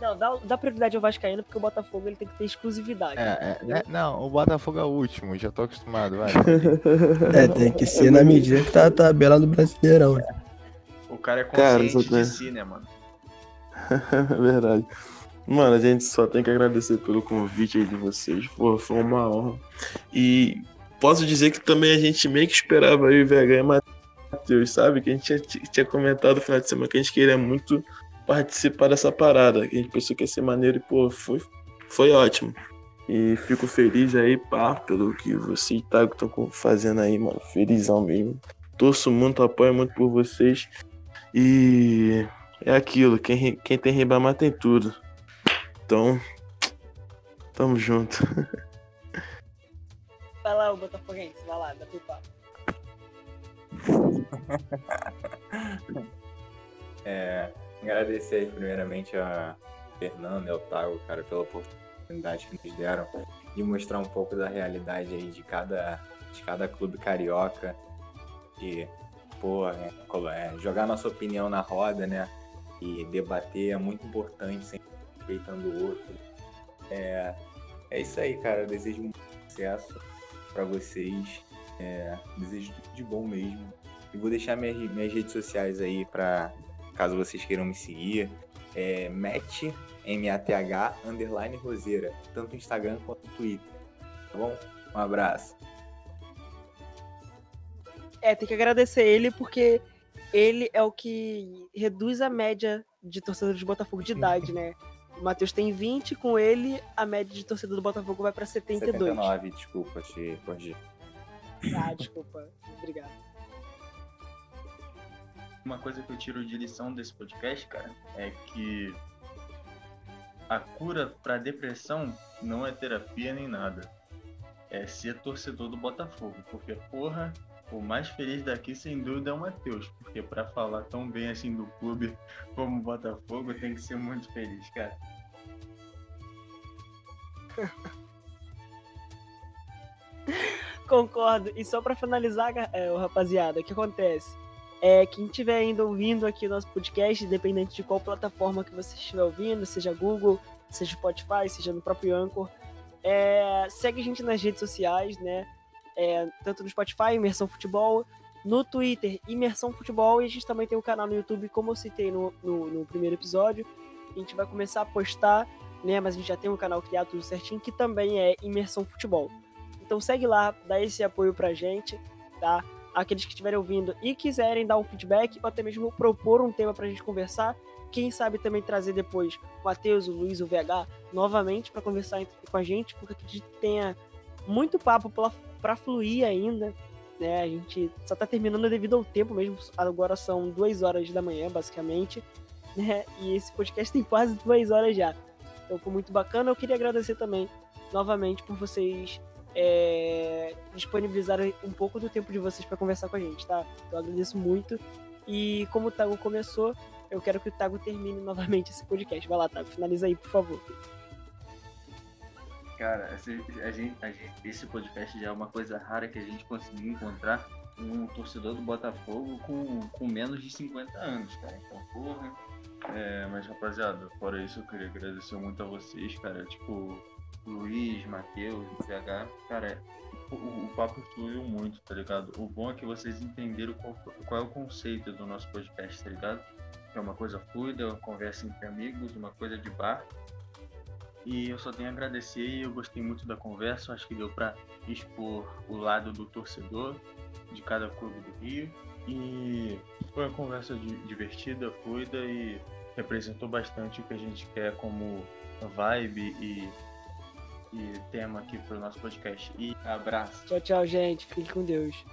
Não, dá, dá prioridade ao Vascaíno porque o Botafogo ele tem que ter exclusividade. É, é, é, não, o Botafogo é o último, já tô acostumado, vai. é, tem que ser na medida que tá a tabela do Brasileirão. Né? O cara é consciente cara, de si, né, mano? Verdade. Mano, a gente só tem que agradecer pelo convite aí de vocês. Pô, foi uma honra. E posso dizer que também a gente meio que esperava aí o VH e Matheus, sabe? Que a gente tinha, tinha comentado no final de semana que a gente queria muito participar dessa parada. Que a gente pensou que ia ser maneiro e, pô, foi, foi ótimo. E fico feliz aí, pá, pelo que você e Tago estão fazendo aí, mano. Felizão mesmo. Torço muito, apoio muito por vocês. E é aquilo, quem, quem tem Ribamar tem tudo. Então, tamo junto. Vai lá, o Botafoguense, vai lá, dá teu papo. é, agradecer aí primeiramente a Fernando e ao Tago, cara, pela oportunidade que nos deram de mostrar um pouco da realidade aí de cada, de cada clube carioca. E, pô, é, é, jogar nossa opinião na roda, né? E debater é muito importante, sempre respeitando o outro. É, é isso aí, cara. Eu desejo muito sucesso para vocês. É, desejo tudo de bom mesmo. E vou deixar minhas, minhas redes sociais aí para caso vocês queiram me seguir. É Math, M-A-T-H, underline Roseira, tanto no Instagram quanto no Twitter. Tá bom? Um abraço. É, tem que agradecer ele porque ele é o que reduz a média de torcedores de Botafogo de idade, né? O Matheus tem 20, com ele a média de torcedor do Botafogo vai pra 72. 79, desculpa te corrigir. Ah, desculpa. Obrigado. Uma coisa que eu tiro de lição desse podcast, cara, é que a cura pra depressão não é terapia nem nada. É ser torcedor do Botafogo. Porque, porra, o mais feliz daqui, sem dúvida, é o Matheus. Porque pra falar tão bem assim do clube como o Botafogo, tem que ser muito feliz, cara. Concordo. E só pra finalizar, é, rapaziada, o que acontece? É, quem estiver ainda ouvindo aqui o nosso podcast, independente de qual plataforma que você estiver ouvindo, seja Google, seja Spotify, seja no próprio Anchor, é, segue a gente nas redes sociais, né? É, tanto no Spotify, Imersão Futebol, no Twitter, Imersão Futebol, e a gente também tem um canal no YouTube, como eu citei no, no, no primeiro episódio. A gente vai começar a postar, né? Mas a gente já tem um canal criado tudo certinho, que também é Imersão Futebol. Então segue lá, dá esse apoio pra gente, tá? Aqueles que estiverem ouvindo e quiserem dar um feedback ou até mesmo propor um tema pra gente conversar, quem sabe também trazer depois o Matheus, o Luiz, o VH novamente para conversar com a gente, porque acredito que tenha muito papo para fluir ainda. Né? A gente só tá terminando devido ao tempo mesmo. Agora são duas horas da manhã, basicamente. Né? E esse podcast tem quase duas horas já. Então foi muito bacana. Eu queria agradecer também novamente por vocês é, disponibilizarem um pouco do tempo de vocês para conversar com a gente, tá? Eu agradeço muito. E como o Tago começou, eu quero que o Tago termine novamente esse podcast. Vai lá, Tago, finaliza aí, por favor. Cara, esse, a gente, a gente, esse podcast já é uma coisa rara que a gente conseguiu encontrar um torcedor do Botafogo com, com menos de 50 anos, cara. Então, porra. É, mas, rapaziada, fora isso, eu queria agradecer muito a vocês, cara. Tipo, Luiz, Matheus, VH. Cara, o, o papo fluiu muito, tá ligado? O bom é que vocês entenderam qual, qual é o conceito do nosso podcast, tá ligado? é uma coisa fluida, uma conversa entre amigos, uma coisa de bar. E eu só tenho a agradecer e eu gostei muito da conversa, acho que deu para expor o lado do torcedor de cada clube do Rio. E foi uma conversa divertida, fluida e representou bastante o que a gente quer como vibe e, e tema aqui para o nosso podcast. E abraço. Tchau, tchau, gente. Fique com Deus.